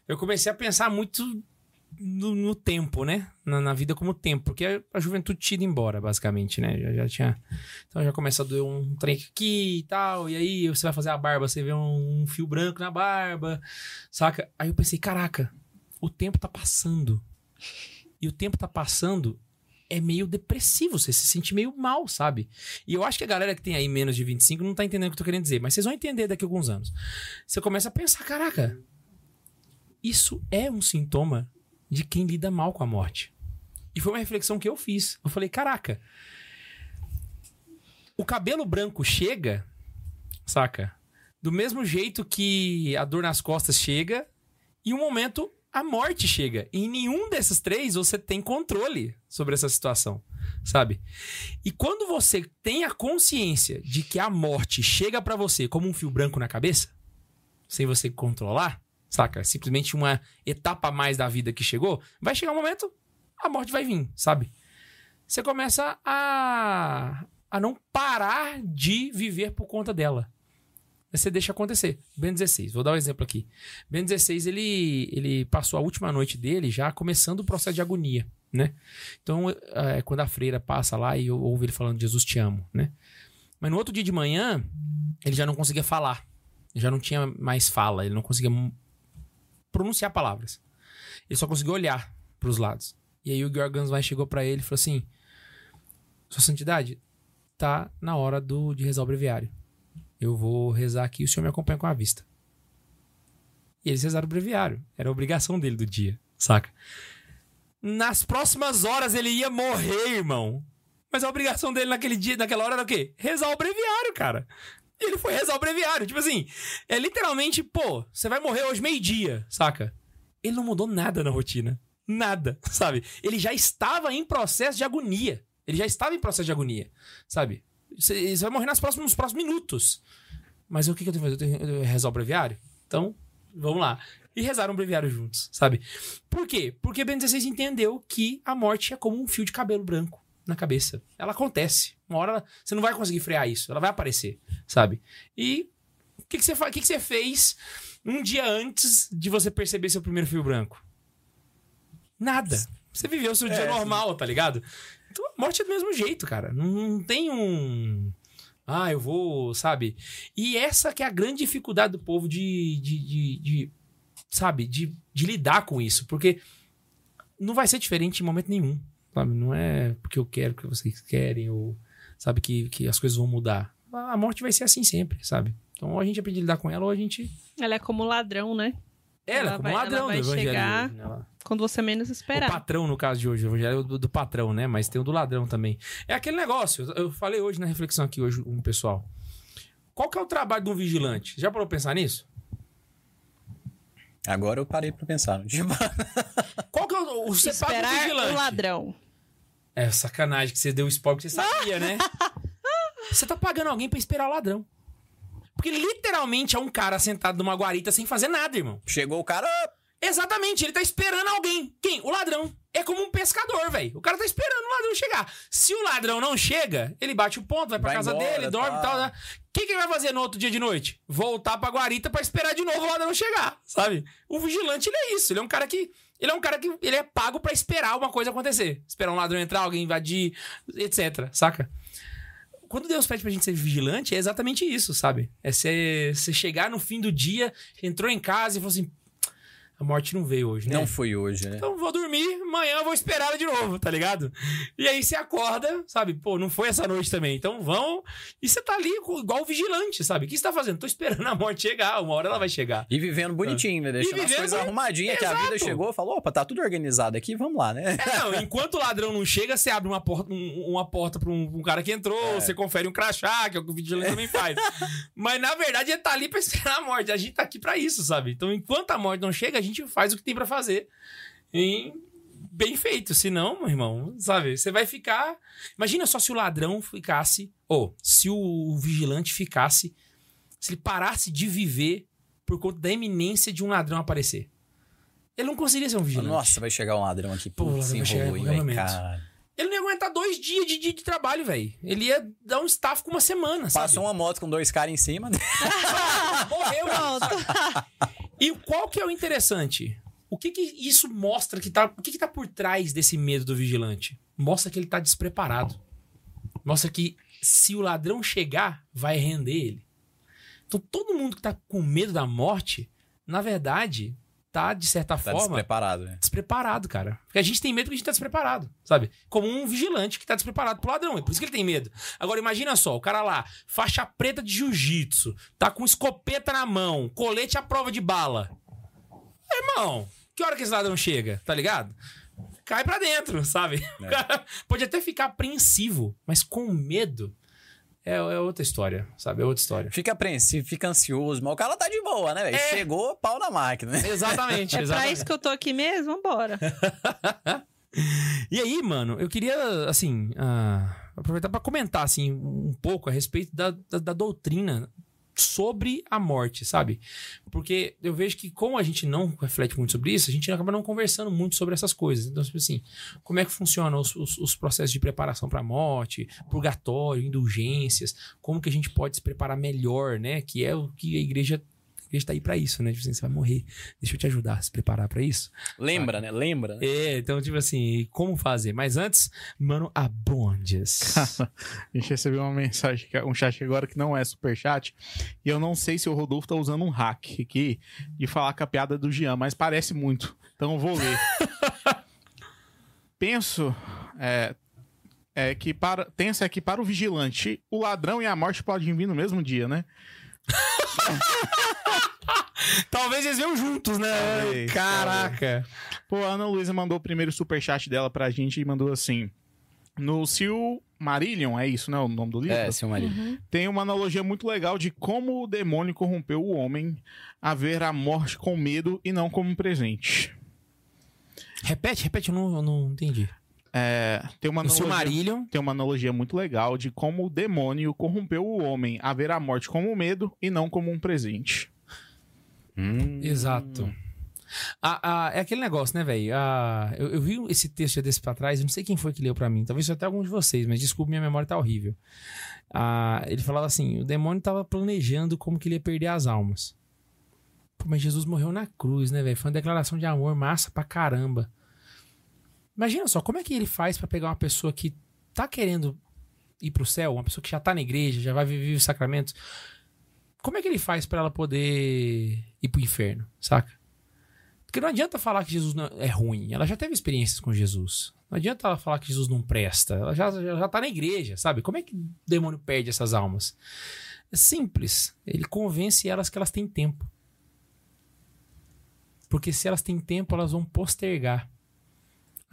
B: Eu comecei a pensar muito no, no tempo, né? Na, na vida como tempo, porque a, juventude ido embora, basicamente, né? Já, já tinha. Então já começa a doer um trem aqui e tal, e aí você vai fazer a barba, você vê um, um fio branco na barba, saca? Aí eu pensei, caraca, o tempo tá passando. E o tempo tá passando é meio depressivo, você se sente meio mal, sabe? E eu acho que a galera que tem aí menos de 25 não tá entendendo o que eu tô querendo dizer, mas vocês vão entender daqui a alguns anos. Você começa a pensar, caraca, isso é um sintoma de quem lida mal com a morte. E foi uma reflexão que eu fiz. Eu falei, caraca, o cabelo branco chega, saca? Do mesmo jeito que a dor nas costas chega, e um momento a morte chega. E em nenhum desses três você tem controle sobre essa situação, sabe? E quando você tem a consciência de que a morte chega pra você como um fio branco na cabeça, sem você controlar, saca? Simplesmente uma etapa a mais da vida que chegou, vai chegar um momento, a morte vai vir, sabe? Você começa a, a não parar de viver por conta dela. Você deixa acontecer. Ben 16, vou dar um exemplo aqui. Ben 16, ele, ele passou a última noite dele já começando o processo de agonia, né? Então, é, quando a freira passa lá e ouve ele falando, Jesus te amo, né? Mas no outro dia de manhã, ele já não conseguia falar. Já não tinha mais fala, ele não conseguia pronunciar palavras. Ele só conseguia olhar para os lados. E aí o Georg Ganswein chegou para ele e falou assim: Sua Santidade, tá na hora do, de rezar o breviário. Eu vou rezar aqui o senhor me acompanha com a vista. E eles rezaram o breviário. Era a obrigação dele do dia, saca? Nas próximas horas ele ia morrer, irmão. Mas a obrigação dele naquele dia, naquela hora era o quê? Rezar o breviário, cara. E ele foi rezar o breviário. Tipo assim, é literalmente, pô, você vai morrer hoje meio-dia, saca? Ele não mudou nada na rotina. Nada, sabe? Ele já estava em processo de agonia. Ele já estava em processo de agonia, sabe? Você, você vai morrer nas próximos, nos próximos minutos. Mas o que, que eu tenho que fazer? Eu tenho que rezar o breviário? Então, vamos lá. E rezaram o breviário juntos, sabe? Por quê? Porque Ben 16 entendeu que a morte é como um fio de cabelo branco na cabeça. Ela acontece. Uma hora ela- você não vai conseguir frear isso. Ela vai aparecer, sabe? E o que, que, você, que, que você fez um dia antes de você perceber seu primeiro fio branco? Nada. Você viveu o seu dia normal, tá ligado? Então a morte é do mesmo jeito, cara. Não, não tem um. Ah, eu vou, sabe? E essa que é a grande dificuldade do povo de. de, de, de, sabe? De, de lidar com isso. Porque não vai ser diferente em momento nenhum. Sabe? Não é porque eu quero que vocês querem, ou sabe que, que as coisas vão mudar. A morte vai ser assim sempre, sabe? Então ou a gente aprende a lidar com ela, ou a gente.
D: Ela é como ladrão, né?
B: Ela,
D: Ela
B: é como
D: vai-
B: ladrão
D: ela vai
B: do evangelho.
D: chegar-?
B: Ela-
D: Quando você menos
B: O
D: esperar.
B: patrão, no caso de hoje. O evangelho é do, do patrão, né? Mas tem o do ladrão também. É aquele negócio. Eu falei hoje na reflexão aqui hoje com o pessoal. Qual que é o trabalho de um vigilante? Já parou pra pensar nisso?
C: Agora eu parei pra pensar.
B: Qual que é o. o- Você paga um
D: Esperar
B: vigilante.
D: o ladrão.
B: É sacanagem que você deu o spoiler que você sabia, né? Você tá pagando alguém pra esperar o ladrão. Porque literalmente é um cara sentado numa guarita sem fazer nada, irmão.
C: Chegou o cara.
B: Exatamente, ele tá esperando alguém. Quem? O ladrão. É como um pescador, velho. O cara tá esperando o ladrão chegar. Se o ladrão não chega, ele bate o ponto, vai pra
C: Vai
B: casa
C: embora,
B: dele, dorme e
C: tá.
B: tal, né? O que, que ele vai fazer no outro dia de noite? Voltar pra guarita pra esperar de novo o ladrão chegar, sabe? O vigilante, ele é isso. Ele é um cara que. Ele é um cara que. Ele é pago pra esperar uma coisa acontecer. Esperar um ladrão entrar, alguém invadir, etc. Saca? Quando Deus pede pra gente ser vigilante, é exatamente isso, sabe? É você chegar no fim do dia, entrou em casa e falou assim: a morte não veio hoje, né?
C: Não foi hoje, né?
B: Então vou dormir, amanhã eu vou esperar ela de novo, tá ligado? E aí você acorda, sabe? Pô, não foi essa noite também. Então vão. E você tá ali igual o vigilante, sabe? O que você tá fazendo? Tô esperando a morte chegar, uma hora ela vai chegar.
C: E vivendo bonitinho, né? Deixando as
B: vivendo
C: coisas
B: boni-
C: arrumadinhas, que a vida
B: Exato.
C: chegou, falou, opa, tá tudo organizado aqui, vamos lá, né?
B: É, não, enquanto o ladrão não chega, você abre uma porta, um- uma porta pra um, um cara que entrou, você confere um crachá, que é o que o vigilante também faz. Mas na verdade ele tá ali pra esperar a morte. A gente tá aqui pra isso, sabe? Então enquanto a morte não chega, a gente faz o que tem pra fazer. E bem feito. Senão, meu irmão, sabe? Você vai ficar. Imagina só se o ladrão ficasse. Ou se o vigilante ficasse. Se ele parasse de viver por conta da eminência de um ladrão aparecer. Ele não conseguiria ser um vigilante.
C: Nossa, vai chegar um ladrão aqui.
B: Pô, chegar
C: enrolou, velho, cara.
B: Ele não ia aguentar dois dias de, de, de trabalho, velho. Ele ia dar um staff com uma semana, sabe?
C: Passou uma moto com dois caras em cima.
B: Morreu.
D: Pronto.
B: E qual que é o interessante? O que que isso mostra que tá... O que que tá por trás desse medo do vigilante? Mostra que ele tá despreparado. Mostra que se o ladrão chegar, vai render ele. Então todo mundo que tá com medo da morte, na verdade, tá, de certa
C: Tá
B: forma...
C: despreparado, né?
B: despreparado, cara. Porque a gente tem medo que a gente tá despreparado, sabe? Como um vigilante que tá despreparado pro ladrão. É por isso que ele tem medo. Agora, imagina só, o cara lá, faixa preta de jiu-jitsu, tá com escopeta na mão, colete à prova de bala. Irmão, que hora que esse ladrão chega, tá ligado? Cai pra dentro, sabe? O cara pode até ficar apreensivo, mas com medo é, é outra história, sabe? É outra história.
C: Fica apreensivo, fica ansioso, mas o cara tá de boa, né, velho?
B: É.
C: Chegou, pau na máquina, né?
B: Exatamente,
D: É pra
B: exatamente.
D: isso que eu tô aqui mesmo? Vambora.
B: E aí, mano, eu queria, assim, ah, aproveitar pra comentar, assim, um pouco a respeito da, da, da doutrina sobre a morte, sabe? Porque eu vejo que, como a gente não reflete muito sobre isso, a gente acaba não conversando muito sobre essas coisas. Então, tipo assim, como é que funcionam os, os, os processos de preparação pra morte, purgatório, indulgências, como que a gente pode se preparar melhor, né? Que é o que a igreja. A igreja tá aí pra isso, né? Tipo assim, você vai morrer. Deixa eu te ajudar a se preparar pra isso.
C: Lembra, né? Lembra, né?
B: É, então, tipo assim, como fazer? Mas antes, mano, abondes.
E: A gente recebeu uma mensagem, que é um chat agora que não é superchat. E eu não sei se o Rodolfo tá usando um hack aqui de falar com a piada do Jean, mas parece muito. Então eu vou ler. Penso é, é que para, pensa que para o vigilante, o ladrão e a morte podem vir no mesmo dia, né?
B: Talvez eles venham juntos, né?
E: Talvez,
B: Caraca.
E: Pô, a Ana Luísa mandou o primeiro superchat dela pra gente e mandou assim. No Silmarillion, é isso, né? O nome do livro?
C: É, seu marido.
E: Tem uma analogia muito legal de como o demônio corrompeu o homem a ver a morte com medo e não como um presente.
B: Repete, repete, eu não, eu não entendi.
E: É, tem, uma analogia,
B: Silmarillion.
E: tem uma analogia muito legal de como o demônio corrompeu o homem a ver a morte como um medo e não como um presente.
C: Hum.
B: Exato. Ah, ah, é aquele negócio, né, velho? Ah, eu, eu vi esse texto desse pra trás, eu não sei quem foi que leu pra mim, talvez até algum de vocês, mas desculpa, minha memória tá horrível. Ah, ele falava assim: o demônio tava planejando como que ele ia perder as almas. Pô, mas Jesus morreu na cruz, né, velho? Foi uma declaração de amor massa pra caramba. Imagina só, como é que ele faz pra pegar uma pessoa que tá querendo ir pro céu, uma pessoa que já tá na igreja, já vai viver os sacramentos. Como é que ele faz pra ela poder ir pro inferno, saca? Porque não adianta falar que Jesus é ruim. Ela já teve experiências com Jesus. Não adianta ela falar que Jesus não presta. Ela já, já, já tá na igreja, sabe? Como é que o demônio perde essas almas? É simples. Ele convence elas que elas têm tempo. Porque se elas têm tempo, elas vão postergar.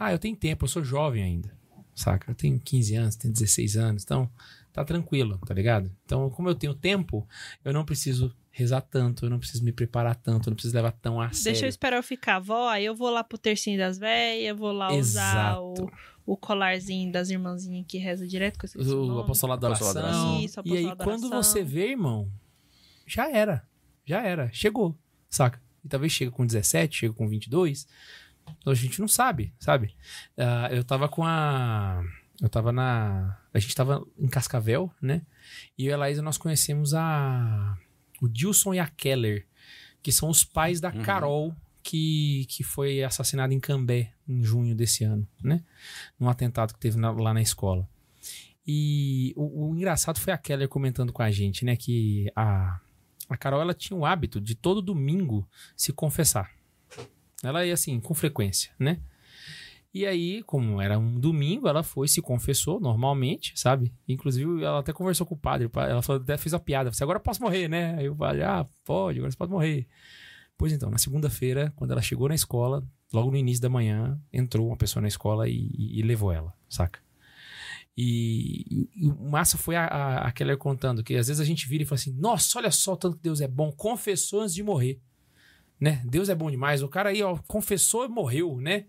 B: Ah, eu tenho tempo, eu sou jovem ainda. Saca? Eu tenho 15 anos, tenho 16 anos. Então, tá tranquilo, tá ligado? Então, como eu tenho tempo, eu não preciso rezar tanto, eu não preciso me preparar tanto, eu não preciso levar tão a
D: Deixa
B: sério.
D: eu esperar eu ficar avó, aí eu vou lá pro tercinho das velhas, vou lá usar
B: Exato.
D: o, o colarzinho das irmãzinhas que reza direto com esse
B: o apostolado da
C: Apostolado da
B: oração.
D: Isso,
B: e aí, quando
D: oração.
B: você vê, irmão, já era. Já era. Chegou. Saca? e talvez chegue com 17, chega com 22. A gente não sabe, sabe? Ah, eu tava com a. Eu tava na. A gente tava em Cascavel, né? E eu e a Laísa nós conhecemos a. O Dilson e a Keller, que são os pais da
C: Uhum.
B: Carol, que, que foi assassinada em Cambé em junho desse ano, né? Num atentado que teve na- lá na escola. E o, o engraçado foi a Keller comentando com a gente, né? Que a, a Carol ela tinha o hábito de todo domingo se confessar. Ela ia assim, com frequência, né? E aí, como era um domingo, ela foi, se confessou normalmente, sabe? Inclusive, ela até conversou com o padre. Ela falou, até fez a piada. Você agora eu posso morrer, né? Aí o padre, ah, pode, agora você pode morrer. Pois então, na segunda-feira, quando ela chegou na escola, logo no início da manhã, entrou uma pessoa na escola e, e- e levou ela, saca? E, e- o massa foi a, a, contando que às vezes a gente vira e fala assim: Nossa, olha só tanto que Deus é bom, confessou antes de morrer. Né? Deus é bom demais. O cara aí, ó, confessou e morreu, né?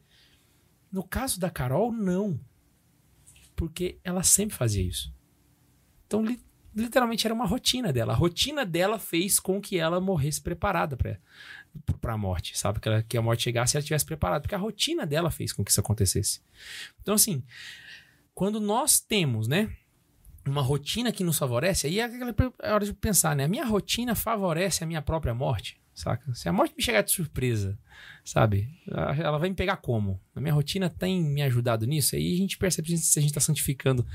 B: No caso da Carol, não. Porque ela sempre fazia isso. Então, li- literalmente, era uma rotina dela. A rotina dela fez com que ela morresse preparada para para a morte, sabe? Que, ela- que a morte chegasse e ela estivesse preparada. Porque a rotina dela fez com que isso acontecesse. Então, assim, quando nós temos, né? Uma rotina que nos favorece, aí é é hora de pensar, né? A minha rotina favorece a minha própria morte, saca? Se a morte me chegar de surpresa, sabe? Ela vai me pegar como? A minha rotina tem me ajudado nisso? Aí a gente percebe se a gente tá santificando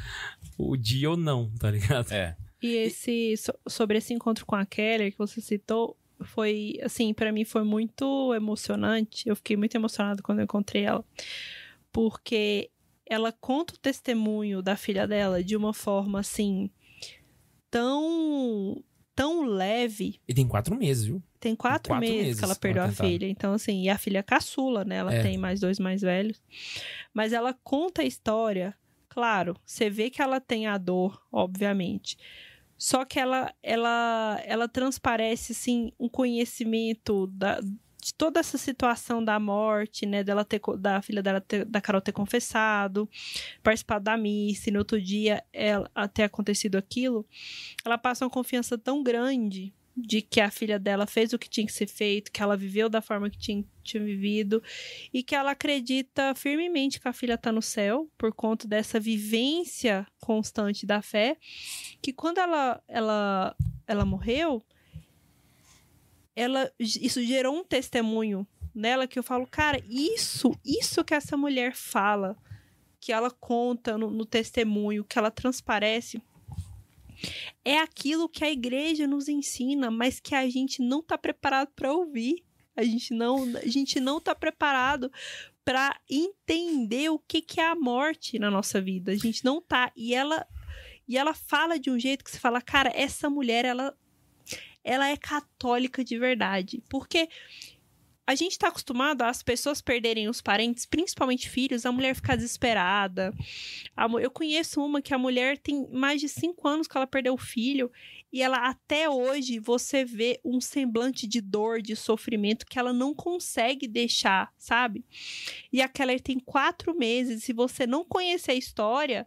B: o dia ou não, tá ligado?
C: É.
D: E esse so- sobre esse encontro com a Keller que você citou, foi assim, pra mim foi muito emocionante. Eu fiquei muito emocionada quando eu encontrei ela, porque ela conta o testemunho da filha dela de uma forma assim tão tão leve.
B: E tem quatro meses, viu?
D: Tem quatro,
B: quatro
D: meses,
B: meses
D: que ela perdeu a filha. Então, assim, e a filha é caçula, né? Ela
B: É.
D: tem mais dois mais velhos. Mas ela conta a história. Claro, você vê que ela tem a dor, obviamente. Só que ela, ela, ela transparece, assim, um conhecimento da, de toda essa situação da morte, né? Dela ter, da filha dela ter- da Carol ter confessado, participado da missa, e no outro dia ela, ter acontecido aquilo. Ela passa uma confiança tão grande de que a filha dela fez o que tinha que ser feito, que ela viveu da forma que tinha, tinha vivido e que ela acredita firmemente que a filha está no céu por conta dessa vivência constante da fé, que quando ela ela ela morreu, ela isso gerou um testemunho nela que eu falo, cara, isso, isso que essa mulher fala, que ela conta no, no testemunho, que ela transparece, é aquilo que a igreja nos ensina, mas que a gente não está preparado para ouvir. A gente não, a gente não está preparado para entender o que, que é a morte na nossa vida. A gente não tá. E ela e ela fala de um jeito que você fala, cara, essa mulher ela ela é católica de verdade, porque a gente está acostumado às pessoas perderem os parentes, principalmente filhos, a mulher ficar desesperada. Eu conheço uma que a mulher tem mais de cinco anos que ela perdeu o filho e ela até hoje você vê um semblante de dor, de sofrimento que ela não consegue deixar, sabe? E a Keller tem quatro meses. Se você não conhecer a história,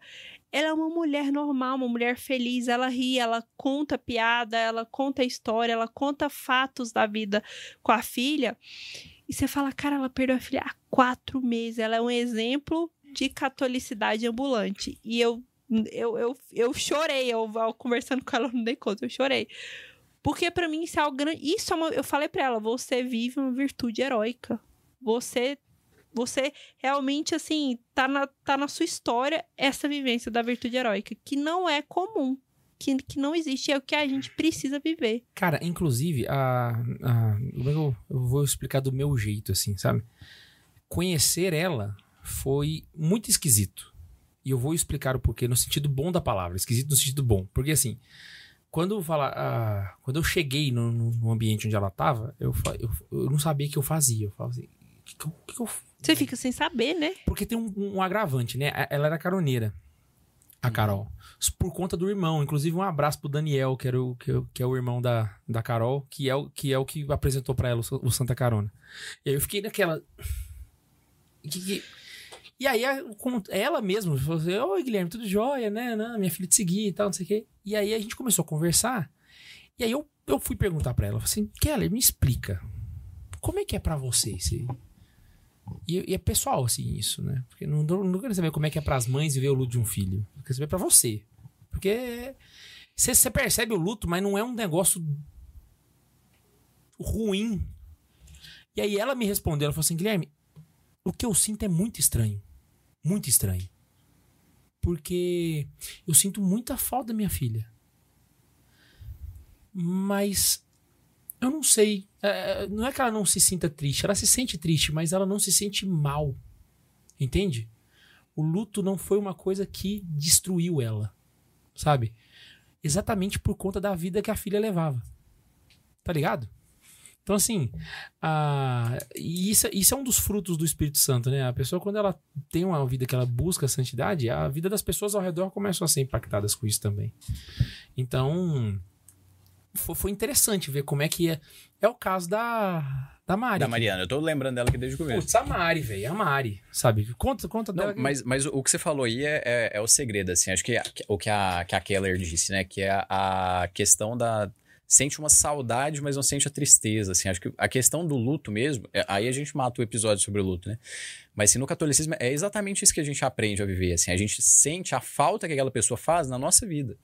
D: ela é uma mulher normal, uma mulher feliz. Ela ri, ela conta piada, ela conta história, ela conta fatos da vida com a filha. E você fala, cara, ela perdeu a filha há quatro meses. Ela é um exemplo de catolicidade ambulante. E eu, eu, eu, eu chorei, eu, eu conversando com ela, eu não dei conta, eu chorei. Porque pra mim isso é algo grande. Isso é uma, eu falei pra ela, você vive uma virtude heróica. Você você realmente, assim, tá na, tá na sua história essa vivência da virtude heróica, que não é comum, que, que não existe, é o que a gente precisa viver.
B: Cara, inclusive, a, a- é eu, vou explicar do meu jeito, assim, sabe? Conhecer ela foi muito esquisito. E eu vou explicar o porquê no sentido bom da palavra. Esquisito no sentido bom. Porque, assim, quando eu, fala, quando eu cheguei no, no- ambiente onde ela tava, eu, eu, eu não sabia o que eu fazia. Eu falava assim, o que, que que eu
D: Você fica sem saber, né?
B: porque tem um, um agravante, né? A- Ela era caroneira, a Carol. Por conta do irmão. Inclusive, um abraço pro Daniel, que, era o, que, é- que é o irmão da, da Carol, que é, o, que é o que apresentou pra ela o, o Santa Carona. E aí eu fiquei naquela. Que- que- E aí, ela mesma falou assim: Oi, Guilherme, tudo jóia, né? Não, minha filha te seguir e tal, não sei o quê. E aí a gente começou a conversar. E aí eu, eu fui perguntar pra ela: falei assim, Keller, me explica. Como é que é pra você isso aí? E, e é pessoal, assim, isso, né? Porque não, não, quero saber como é que é pras mães ver o luto de um filho. Eu quero saber pra você. Porque você percebe o luto, mas não é um negócio ruim. E aí ela me respondeu, ela falou assim, Guilherme, o que eu sinto é muito estranho. Muito estranho. Porque eu sinto muita falta da minha filha. Mas eu não sei. É, não é que ela não se sinta triste, ela se sente triste, mas ela não se sente mal. Entende? O luto não foi uma coisa que destruiu ela. Sabe? Exatamente por conta da vida que a filha levava. Tá ligado? Então, assim, a... e isso, isso é um dos frutos do Espírito Santo, né? A pessoa, quando ela tem uma vida que ela busca a santidade, a vida das pessoas ao redor começam a ser impactadas com isso também. Então, fo- foi interessante ver como é que é. É o caso da, da Mari.
C: Da. Mariana, eu tô lembrando dela aqui desde o começo.
B: Putz, a Mari, velho. A Mari, sabe? Conta, conta
C: Não,
B: dela.
C: mas, mas o que você falou aí é, é, é o segredo, assim. Acho que a- o que a, que a Keller disse, né? Que é a, a questão da... Sente uma saudade, mas não sente a tristeza, assim. Acho que a questão do luto mesmo... é- aí a gente mata o episódio sobre o luto, né? Mas, assim, no catolicismo é exatamente isso que a gente aprende a viver, assim. A gente sente a falta que aquela pessoa faz na nossa vida.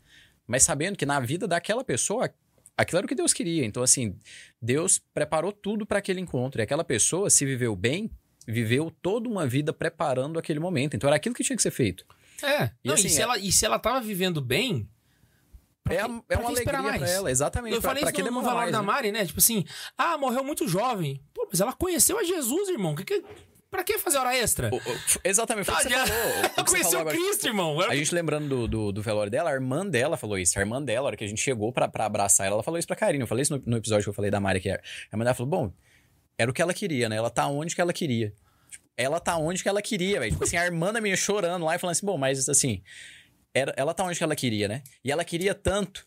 C: Mas sabendo que na vida daquela pessoa... Aquilo era o que Deus queria. Então, assim, Deus preparou tudo para aquele encontro. E aquela pessoa, se viveu bem, viveu toda uma vida preparando aquele momento. Então era aquilo que tinha que ser feito.
B: É.
C: E
B: Não,
C: assim,
B: e, se
C: é-
B: ela, e se ela tava vivendo bem.
C: É,
B: que-
C: é uma alegria
B: mais?
C: pra ela, exatamente.
B: Eu
C: pra,
B: falei
C: pra
B: isso no, no valor
C: mais,
B: da
C: né?
B: Mari, né? Tipo assim, ah, morreu muito jovem. Pô, mas ela conheceu a Jesus, irmão. Que que... Pra que fazer hora extra?
C: O- o- exatamente, foi o que você falou.
B: conheceu
C: falou
B: o. Cristo, irmão.
C: A gente lembrando do, do, do velório dela, a irmã dela falou isso. A irmã dela, a hora que a gente chegou pra, pra abraçar ela, ela falou isso pra Karine. Eu falei isso no, no episódio que eu falei da Mari, que a irmã dela falou, bom, era o que ela queria, né? Ela tá onde que ela queria. Tipo, ela tá onde que ela queria, velho. Tipo assim, a irmã da minha chorando lá e falando assim, bom, mas assim, era, ela tá onde que ela queria, né? E ela queria tanto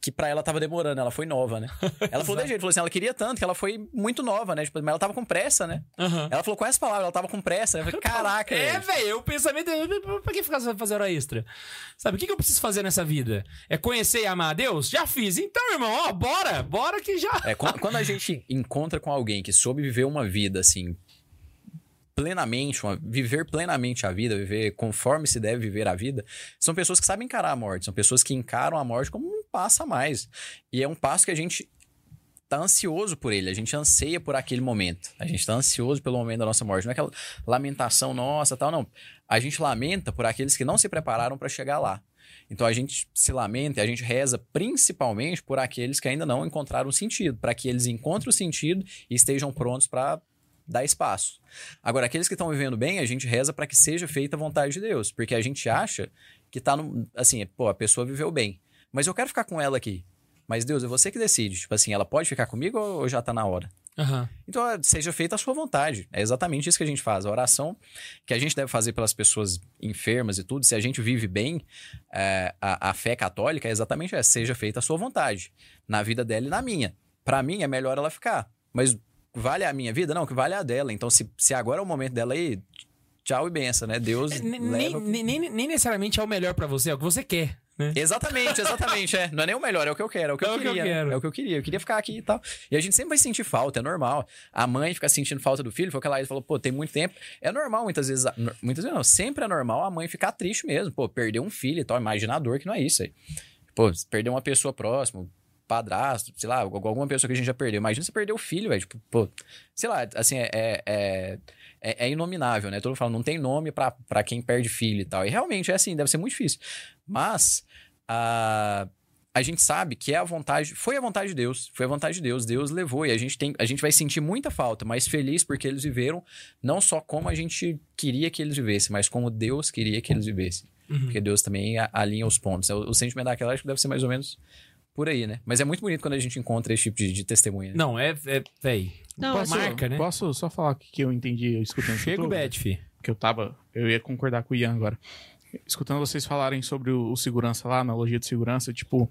C: que pra ela tava demorando, ela foi nova, né? Ela falou de jeito, falou assim, ela queria tanto que ela foi muito nova, né? Tipo, mas ela tava com pressa, né?
B: Aham.
C: Ela falou com essa palavra, ela tava com pressa. Eu falei, caraca,
B: É,
C: velho.
B: o pensamento. Pra que ficar fazer hora extra? Sabe, o que, que eu preciso fazer nessa vida? É conhecer e amar a Deus? Já fiz. Então, irmão, ó, bora, bora que já.
C: É, quando, quando a gente encontra com alguém que soube viver uma vida assim plenamente, uma- viver plenamente a vida, viver conforme se deve viver a vida, são pessoas que sabem encarar a morte, são pessoas que encaram a morte como um passo a mais. E é um passo que a gente tá ansioso por ele, a gente anseia por aquele momento. A gente tá ansioso pelo momento da nossa morte, não é aquela lamentação nossa, tal, não. A gente lamenta por aqueles que não se prepararam para chegar lá. Então a gente se lamenta e a gente reza principalmente por aqueles que ainda não encontraram sentido, para que eles encontrem o sentido e estejam prontos para dar espaço. Agora, aqueles que estão vivendo bem, a gente reza para que seja feita a vontade de Deus, porque a gente acha que tá no, assim, pô, a pessoa viveu bem, mas eu quero ficar com ela aqui. Mas Deus, é você que decide. Tipo assim, ela pode ficar comigo ou já tá na hora?
B: Aham.
C: Então, é, seja feita a sua vontade. É exatamente isso que a gente faz. A oração que a gente deve fazer pelas pessoas enfermas e tudo, se a gente vive bem, é, a, a fé católica é exatamente essa. Seja feita a sua vontade. Na vida dela e na minha. Pra mim, é melhor ela ficar. Mas vale a minha vida? Não, que vale a dela. Então, se, se agora é o momento dela aí, tchau e benção, né? Deus
B: É, Nem, nem, nem, nem necessariamente é o melhor pra você, é o que você quer, né?
C: Exatamente, exatamente, é. Não é nem o melhor, é o que eu quero, é o que
B: É
C: eu
B: o que eu
C: queria. né?
B: quero.
C: É o que eu queria. Eu queria ficar aqui e tal. E a gente sempre vai sentir falta, é normal. A mãe fica sentindo falta do filho, foi o que ela falou, pô, tem muito tempo. É normal, muitas vezes, muitas vezes não, sempre é normal a mãe ficar triste mesmo. Pô, perder um filho e tal, imagina a dor que não é isso aí. Pô, perder uma pessoa próxima, padrasto, sei lá, alguma pessoa que a gente já perdeu. Imagina você perder o filho, velho. Tipo, pô, sei lá, assim, é, é, é, é- é inominável, né? Todo mundo fala, não tem nome pra, pra quem perde filho e tal. E realmente é assim, deve ser muito difícil. Mas a, a gente sabe que é a vontade, foi a vontade de Deus, foi a vontade de Deus, Deus levou e a gente tem, a gente vai sentir muita falta, mas feliz porque eles viveram não só como a gente queria que eles vivessem, mas como Deus queria que eles vivessem.
B: Uhum.
C: Porque Deus também alinha os pontos. O, o sentimento daquela acho que deve ser mais ou menos por aí, né? Mas é muito bonito quando a gente encontra esse tipo de, de testemunha. né?
B: Não, é, é véi.
D: Não,
E: Posso,
B: marca, né?
E: posso só falar o que que eu entendi eu escutando
B: Chega o bet, fi.
E: que eu tava. Eu ia concordar com o Ian agora. Escutando vocês falarem sobre o, o segurança lá, analogia de segurança, tipo,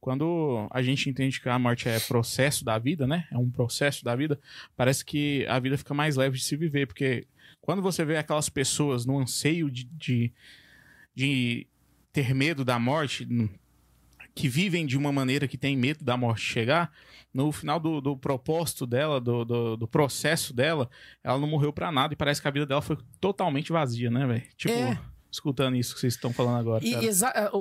E: quando a gente entende que a morte é processo da vida, né? É um processo da vida, parece que a vida fica mais leve de se viver, porque quando você vê aquelas pessoas no anseio de, de, de ter medo da morte, que vivem de uma maneira que tem medo da morte chegar, no final do, do propósito dela, do, do, do processo dela, ela não morreu pra nada e parece que a vida dela foi totalmente vazia, né, velho? Tipo,
B: É.
E: escutando isso que vocês estão falando agora.
B: E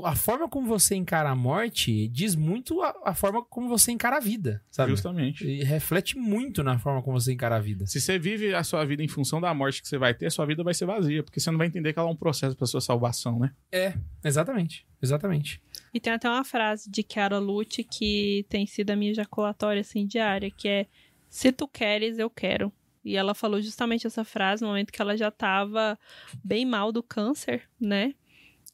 B: a forma como você encara a morte diz muito a, a forma como você encara a vida, sabe?
E: Justamente.
B: E reflete muito na forma como você encara a vida.
E: Se você vive a sua vida em função da morte que você vai ter, a sua vida vai ser vazia, porque você não vai entender que ela é um processo para sua salvação, né?
B: É, exatamente. Exatamente.
D: E tem até uma frase de Chiara Lute que tem sido a minha ejaculatória assim diária, que é se tu queres, eu quero. E ela falou justamente essa frase no momento que ela já tava bem mal do câncer, né?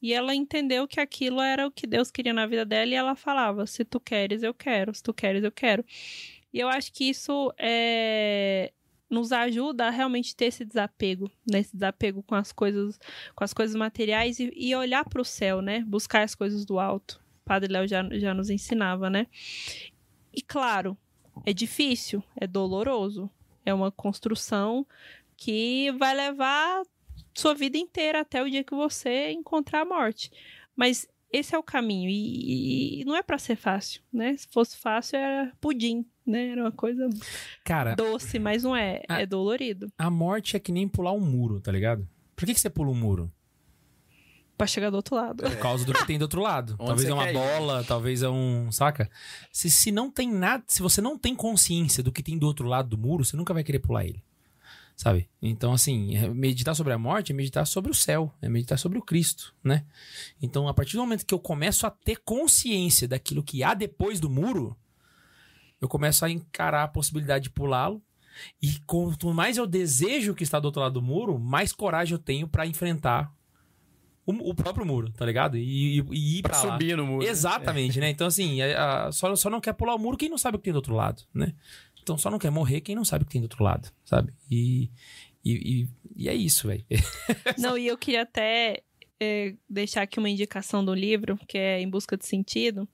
D: E ela entendeu que aquilo era o que Deus queria na vida dela e ela falava: se tu queres, eu quero, se tu queres, eu quero. E eu acho que isso é, nos ajuda a realmente ter esse desapego, né? Esse desapego com as coisas, com as coisas materiais e, e olhar para o céu, né? Buscar as coisas do alto. O Padre Léo já, já nos ensinava, né? E claro, é difícil, é doloroso, é uma construção que vai levar sua vida inteira até o dia que você encontrar a morte. Mas esse é o caminho e, e não é para ser fácil, né? Se fosse fácil era pudim, né? Era uma coisa
B: Cara,
D: doce, mas não é,
B: Ah.
D: é dolorido.
B: a morte é que nem pular um muro, tá ligado? Por que, que você pula um muro?
D: Pra chegar do outro lado.
B: Por causa do que tem do outro lado. Talvez é uma
C: quer
B: bola, talvez é um. Saca? Se, se não tem nada. Se você não tem consciência do que tem do outro lado do muro, você nunca vai querer pular ele. Sabe? Então, assim, é- meditar sobre a morte é meditar sobre o céu, é meditar sobre o Cristo, né? Então, a partir do momento que eu começo a ter consciência daquilo que há depois do muro, eu começo a encarar a possibilidade de pulá-lo. E quanto mais eu desejo que está do outro lado do muro, mais coragem eu tenho pra enfrentar o, o próprio muro, tá ligado? E, e- e ir
C: Pra
B: pra lá.
C: subir no muro.
B: Exatamente, né? Então, assim, a- a- só, só não quer pular o muro quem não sabe o que tem do outro lado, né? Então, só não quer morrer quem não sabe o que tem do outro lado, sabe? E, e, e, e é isso, velho.
D: Não, e eu queria até é, deixar aqui uma indicação do livro, que é Em Busca de Sentido,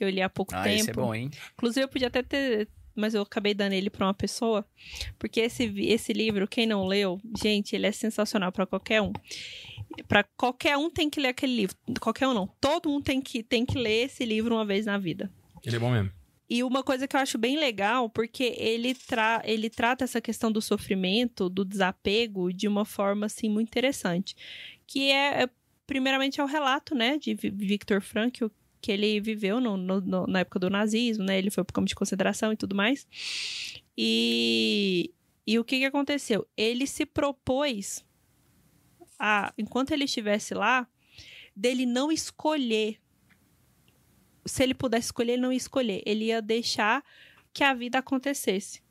D: que eu li há pouco
C: Ah,
D: tempo.
C: esse é bom, hein?
D: Inclusive, eu podia até ter. Mas eu acabei dando ele pra uma pessoa. Porque esse, esse livro, quem não leu, gente, ele é sensacional pra qualquer um. Pra qualquer um tem que ler aquele livro. Qualquer um não. Todo mundo tem que, tem que ler esse livro uma vez na vida.
B: Ele é bom mesmo.
D: E uma coisa que eu acho bem legal, porque ele, tra ele trata essa questão do sofrimento, do desapego, de uma forma, assim, muito interessante. Que é, é, primeiramente, é o relato, né, de Vi- Viktor Frankl, que ele viveu no- no- no- na época do nazismo, né, ele foi pro campo de concentração e tudo mais. E, e o que que aconteceu? Ele se propôs, a, enquanto ele estivesse lá, dele não escolher se ele pudesse escolher, ele não ia escolher. Ele ia deixar que a vida acontecesse.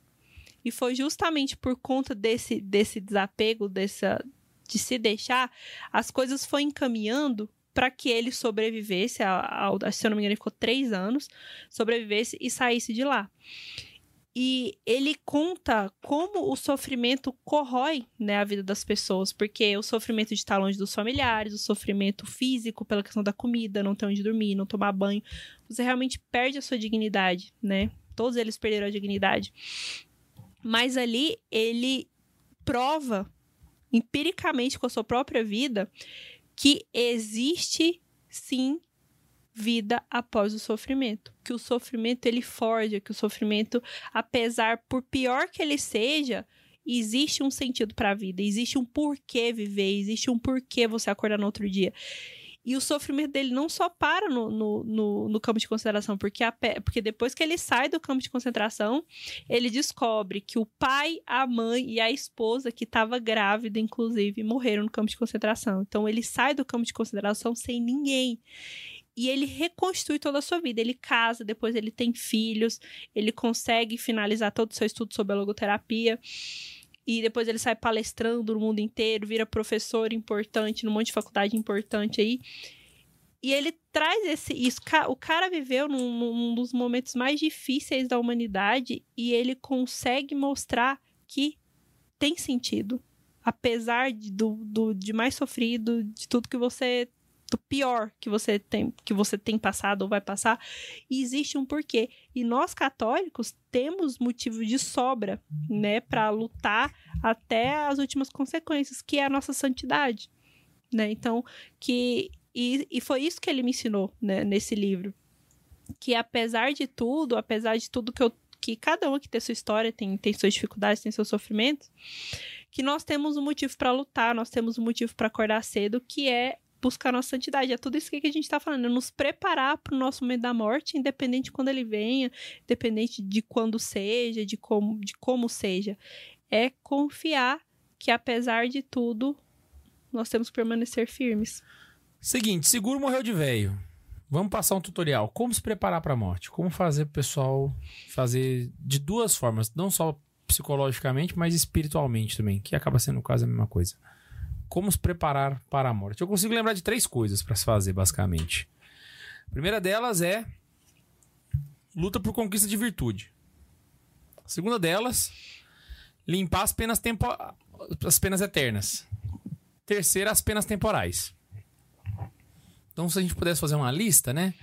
D: E foi justamente por conta desse, desse desapego, dessa, de se deixar, as coisas foram encaminhando para que ele sobrevivesse. Ao, se eu não me engano, ele ficou três anos, sobrevivesse e saísse de lá. E ele conta como o sofrimento corrói né, a vida das pessoas, porque o sofrimento de estar longe dos familiares, o sofrimento físico pela questão da comida, não ter onde dormir, não tomar banho, você realmente perde a sua dignidade, né? Todos eles perderam a dignidade. Mas ali ele prova empiricamente com a sua própria vida que existe sim vida após o sofrimento, que o sofrimento ele forja, que o sofrimento, apesar por pior que ele seja, existe um sentido para a vida, existe um porquê viver, existe um porquê você acordar no outro dia. E o sofrimento dele não só para no, no, no, no campo de concentração, porque, a porque depois que ele sai do campo de concentração, ele descobre que o pai, a mãe e a esposa, que estava grávida, inclusive, morreram no campo de concentração. Então ele sai do campo de concentração sem ninguém. E ele reconstrui toda a sua vida. Ele casa, depois ele tem filhos, ele consegue finalizar todo o seu estudo sobre a logoterapia. E depois ele sai palestrando no mundo inteiro, vira professor importante, num monte de faculdade importante aí. E ele traz esse. Isso, o cara viveu num, num dos momentos mais difíceis da humanidade e ele consegue mostrar que tem sentido. Apesar de, do, do, de mais sofrido, de tudo que você. Do pior que você tem, que você tem passado ou vai passar, e existe um porquê. E nós católicos temos motivo de sobra, né, para lutar até as últimas consequências, que é a nossa santidade, né? Então, que e, e foi isso que ele me ensinou, né, nesse livro. que apesar de tudo, apesar de tudo que eu que cada um que tem sua história, tem, tem suas dificuldades, tem seus sofrimentos, que nós temos um motivo para lutar, nós temos um motivo para acordar cedo, que é buscar nossa santidade. É tudo isso que a gente está falando, é nos preparar para o nosso momento da morte, independente de quando ele venha, independente de quando seja, de como, de como seja. É confiar que apesar de tudo, nós temos que permanecer firmes.
B: Seguinte, seguro morreu de velho. Vamos passar um tutorial. Como se preparar para a morte? Como fazer pro pessoal fazer de duas formas, não só psicologicamente, mas espiritualmente também, que acaba sendo quase a mesma coisa. Como se preparar para a morte? Eu consigo lembrar de três coisas para se fazer, basicamente. A primeira delas é luta por conquista de virtude. A segunda delas, limpar as penas tempo... as penas eternas. Terceira, as penas temporais. Então, se a gente pudesse fazer uma lista, né?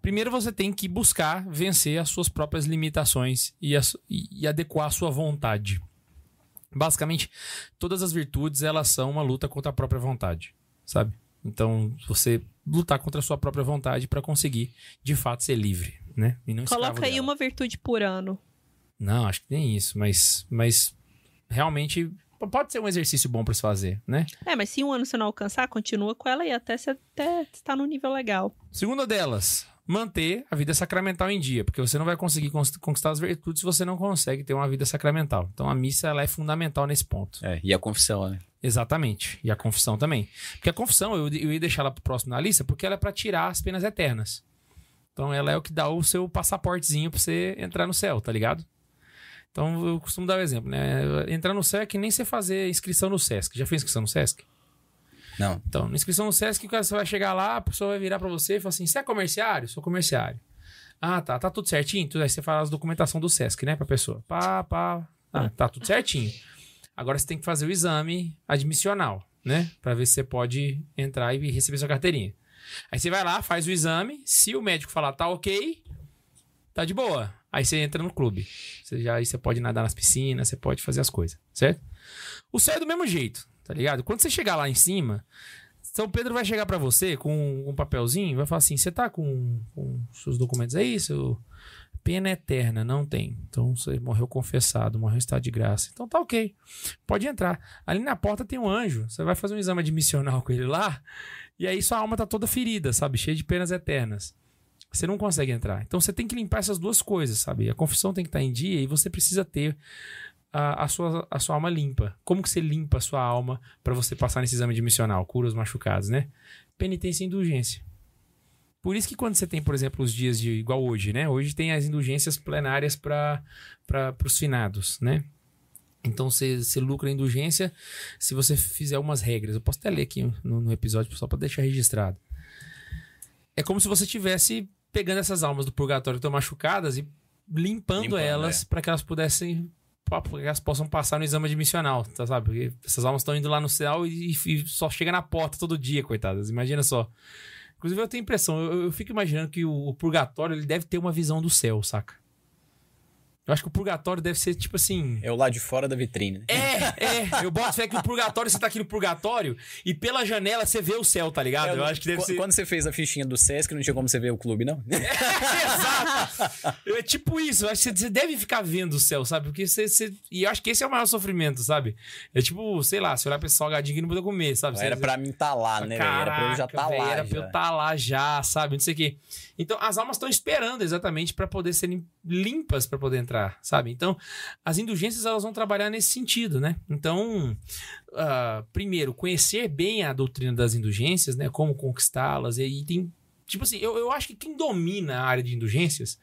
B: Primeiro você tem que buscar vencer as suas próprias limitações e, as- e adequar a sua vontade. Basicamente, todas as virtudes, elas são uma luta contra a própria vontade, sabe? Então, você lutar contra a sua própria vontade para conseguir, de fato, ser livre, né? E não
D: Coloca aí
B: dela.
D: uma virtude por ano.
B: Não, acho que nem isso, mas, mas realmente pode ser um exercício bom para se fazer, né?
D: É, mas se um ano você não alcançar, continua com ela e até você até estar no nível legal.
B: Segunda delas, manter a vida sacramental em dia, porque você não vai conseguir cons- conquistar as virtudes se você não consegue ter uma vida sacramental. Então a missa ela é fundamental nesse ponto.
C: É, e a confissão, né?
B: Exatamente. E a confissão também. Porque a confissão, eu, eu ia deixar ela pro próximo na lista, porque ela é para tirar as penas eternas. Então ela é o que dá o seu passaportezinho pra você entrar no céu, tá ligado? Então eu costumo dar o exemplo, né? Entrar no céu é que nem você fazer inscrição no SESC. Já fez inscrição no SESC?
C: Não.
B: Então, na inscrição no SESC, você vai chegar lá, a pessoa vai virar pra você e falar assim: você é comerciário? Sou comerciário. Ah, tá. Tá tudo certinho? Tudo aí você faz a documentação do SESC, né, pra pessoa. Pá, pá. Ah, tá tudo certinho. Agora você tem que fazer o exame admissional, né? Pra ver se você pode entrar e receber sua carteirinha. Aí você vai lá, faz o exame. Se o médico falar tá ok, tá de boa. Aí você entra no clube. Você já, aí você pode nadar nas piscinas, você pode fazer as coisas, certo? O céu é do mesmo jeito, tá ligado? Quando você chegar lá em cima, São Pedro vai chegar pra você com um papelzinho vai falar assim: você tá com, com seus documentos aí? Seu pena eterna? Não tem. Então você morreu confessado, morreu em estado de graça. Então tá ok. Pode entrar. Ali na porta tem um anjo. Você vai fazer um exame admissional com ele lá. E aí sua alma tá toda ferida, sabe? Cheia de penas eternas. Você não consegue entrar. Então você tem que limpar essas duas coisas, sabe? A confissão tem que estar em dia e você precisa ter a, a sua, a sua alma limpa. Como que você limpa a sua alma para você passar nesse exame admissional? Cura os machucados, né? Penitência e indulgência. Por isso que quando você tem, por exemplo, os dias de igual hoje, né? Hoje tem as indulgências plenárias para os finados, né? Então você, você lucra a indulgência se você fizer umas regras. Eu posso até ler aqui no, no episódio só para deixar registrado. É como se você estivesse pegando essas almas do purgatório que estão machucadas e limpando,
C: Limpando,
B: elas
C: é.
B: para que elas pudessem elas possam passar no exame admissional, tá, sabe? Porque essas almas estão indo lá no céu e, e só chega na porta todo dia, coitadas. Imagina só. Inclusive eu tenho impressão, eu, eu fico imaginando que o, o purgatório ele deve ter uma visão do céu, saca? Eu acho que o purgatório deve ser tipo assim.
C: É o lado de fora da vitrine. né?
B: É, é. Eu boto fé que o purgatório, você tá aqui no purgatório e pela janela você vê o céu, tá ligado? eu
C: não-
B: acho que deve ser.
C: Quando você fez a fichinha do Sesc, não tinha como você ver o clube, não?
B: Exato. É tipo isso. Eu acho que você deve ficar vendo o céu, sabe? Porque você, você- E eu acho que esse é o maior sofrimento, sabe? É tipo, sei lá, você olhar pra esse salgadinho que não poder comer, sabe?
C: Era
B: Você-
C: pra mim estar lá, né, velho? Era pra eu já estar
B: velho,
C: lá.
B: Era pra eu
C: já.
B: estar lá já, sabe? Não sei o quê. Então, as almas estão esperando exatamente pra poder serem limpas pra poder entrar, sabe? Então, as indulgências elas vão trabalhar nesse sentido, né? Então, ah, primeiro, conhecer bem a doutrina das indulgências, né? Como conquistá-las. E tem. Tipo assim, eu, eu acho que quem domina a área de indulgências,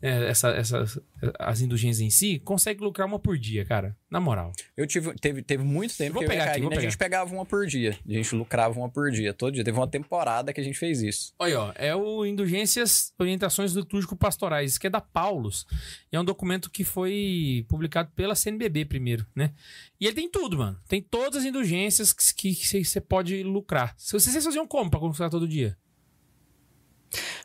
B: é, essa, essas, as indulgências em si, consegue lucrar uma por dia, cara. Na moral.
C: Eu tive, teve, teve muito tempo
B: Vou
C: que eu
B: pegar
C: a
B: aqui, vou
C: a gente pegava uma por dia. A gente lucrava uma por dia, todo dia. Teve uma temporada que a gente fez isso.
B: Olha, ó, é o Indulgências Orientações Litúrgico-Pastorais, que é da Paulus. E é um documento que foi publicado pela CNBB primeiro, né? E ele tem tudo, mano. Tem todas as indulgências que você pode lucrar. Se vocês vocês faziam como pra conquistar todo dia?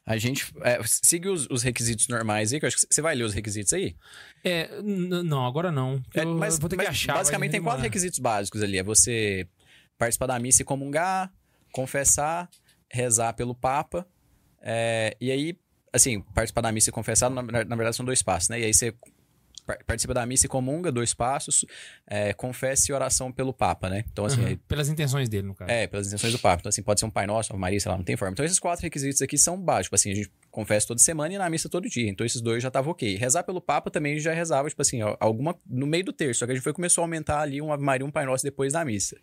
C: A gente é, siga os, os requisitos normais aí, que eu acho que você vai ler os requisitos aí.
B: É, não, agora não.
C: É, mas
B: vou ter que
C: mas
B: achar.
C: basicamente tem quatro requisitos básicos ali. É você participar da missa e comungar, confessar, rezar pelo Papa. é, e aí, assim, participar da missa e confessar, na, na verdade, são dois passos, né? E aí você participa da missa e comunga, dois passos, é, confessa e oração pelo Papa, né? Então, assim,
B: Uhum. Pelas intenções dele, no caso.
C: é, pelas intenções do Papa. Então, assim, pode ser um Pai Nosso, uma Maria, sei lá, não tem forma. Então, esses quatro requisitos aqui são básicos. Assim, a gente confessa toda semana e na missa todo dia. Então, esses dois já estavam ok. Rezar pelo Papa também a gente já rezava, tipo assim, alguma no meio do terço. Só que a gente foi começou a aumentar ali um Ave Maria, um Pai Nosso depois da missa.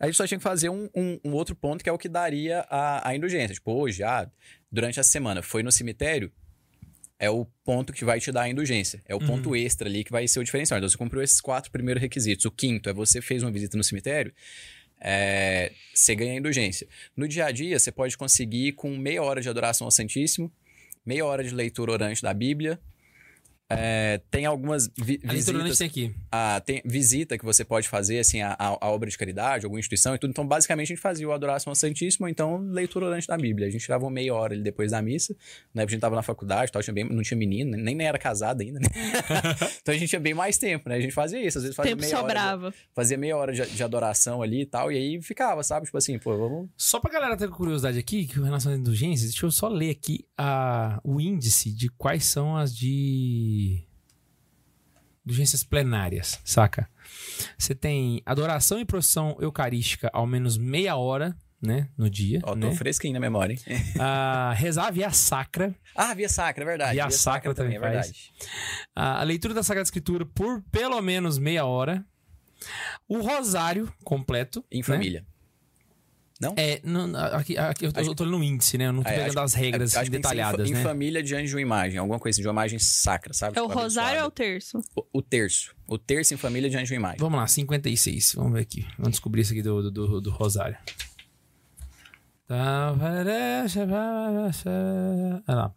C: Aí a gente só tinha que fazer um, um- um outro ponto que é o que daria a, a indulgência. Tipo, hoje, ah, durante a semana, foi no cemitério, é o ponto que vai te dar a indulgência. É o ponto extra ali que vai ser o diferencial. Então, você cumpriu esses quatro primeiros requisitos. O quinto é você fez uma visita no cemitério, é, você ganha a indulgência. No dia a dia, você pode conseguir com meia hora de adoração ao Santíssimo, meia hora de leitura orante da Bíblia. É, tem algumas vi
B: A
C: visitas
B: tem aqui.
C: a, tem visita que você pode fazer, assim, a, a, obra de caridade, alguma instituição e tudo. Então, basicamente, a gente fazia o adoração ao Santíssimo, ou então leitura orante da Bíblia. A gente tirava uma meia hora ali depois da missa. Na época a gente tava na faculdade, tal, tinha bem, não tinha menino, nem, nem era casado ainda, né? então a gente tinha bem mais tempo, né? A gente fazia isso, às vezes fazia
D: Tempo
C: meia hora. de-
D: sobrava.
C: fazia meia hora de, de adoração ali e tal, e aí ficava, sabe? Tipo assim, pô, vamos.
B: Só pra galera ter curiosidade aqui, que com relação às indulgências, deixa eu só ler aqui a, o índice de quais são as de indulgências plenárias, saca? Você tem adoração e procissão eucarística ao menos meia hora, né, no dia,
C: Ó, tô
B: né?
C: fresquinho na memória, hein?
B: Ah, rezar via sacra,
C: Ah, via sacra, é verdade.
B: Via sacra também
C: é
B: faz.
C: verdade.
B: a leitura da Sagrada Escritura por pelo menos meia hora, o rosário completo,
C: Em
B: né?
C: Família.
B: É, não, aqui, aqui eu, tô,
C: Acho
B: eu tô lendo no índice, né? Eu não tô
C: É,
B: pegando
C: acho-
B: as regras
C: em fa-
B: detalhadas,
C: em,
B: né?
C: família diante de uma imagem, alguma coisa assim, de uma imagem sacra, sabe?
D: É o
C: Tipo,
D: rosário ou é o terço?
C: o, o terço. O terço em família diante de uma imagem.
B: Vamos lá, 56. Vamos ver aqui. Vamos descobrir isso aqui do, do, do, do Rosário. Tá, Olha lá.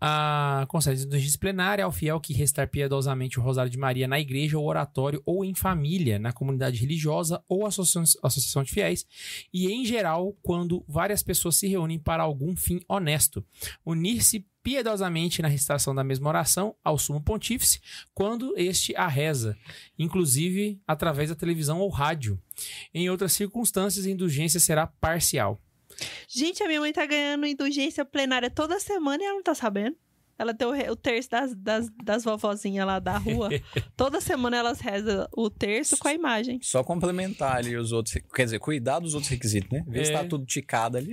B: A concede indulgência plenária ao fiel que restar piedosamente o Rosário de Maria na igreja ou oratório ou em família, na comunidade religiosa ou associação, associação de fiéis, e em geral quando várias pessoas se reúnem para algum fim honesto. Unir-se piedosamente na recitação da mesma oração ao sumo pontífice, quando este a reza, inclusive através da televisão ou rádio. Em outras circunstâncias, a indulgência será parcial.
D: Gente, a minha mãe tá ganhando indulgência plenária toda semana e ela não tá sabendo. Ela tem o, terço das, das, das vovozinhas lá da rua. toda semana elas rezam o terço com a imagem.
C: Só complementar ali os outros. Quer dizer, cuidar dos outros requisitos, né? Ver se
B: É.
C: tá tudo ticado ali.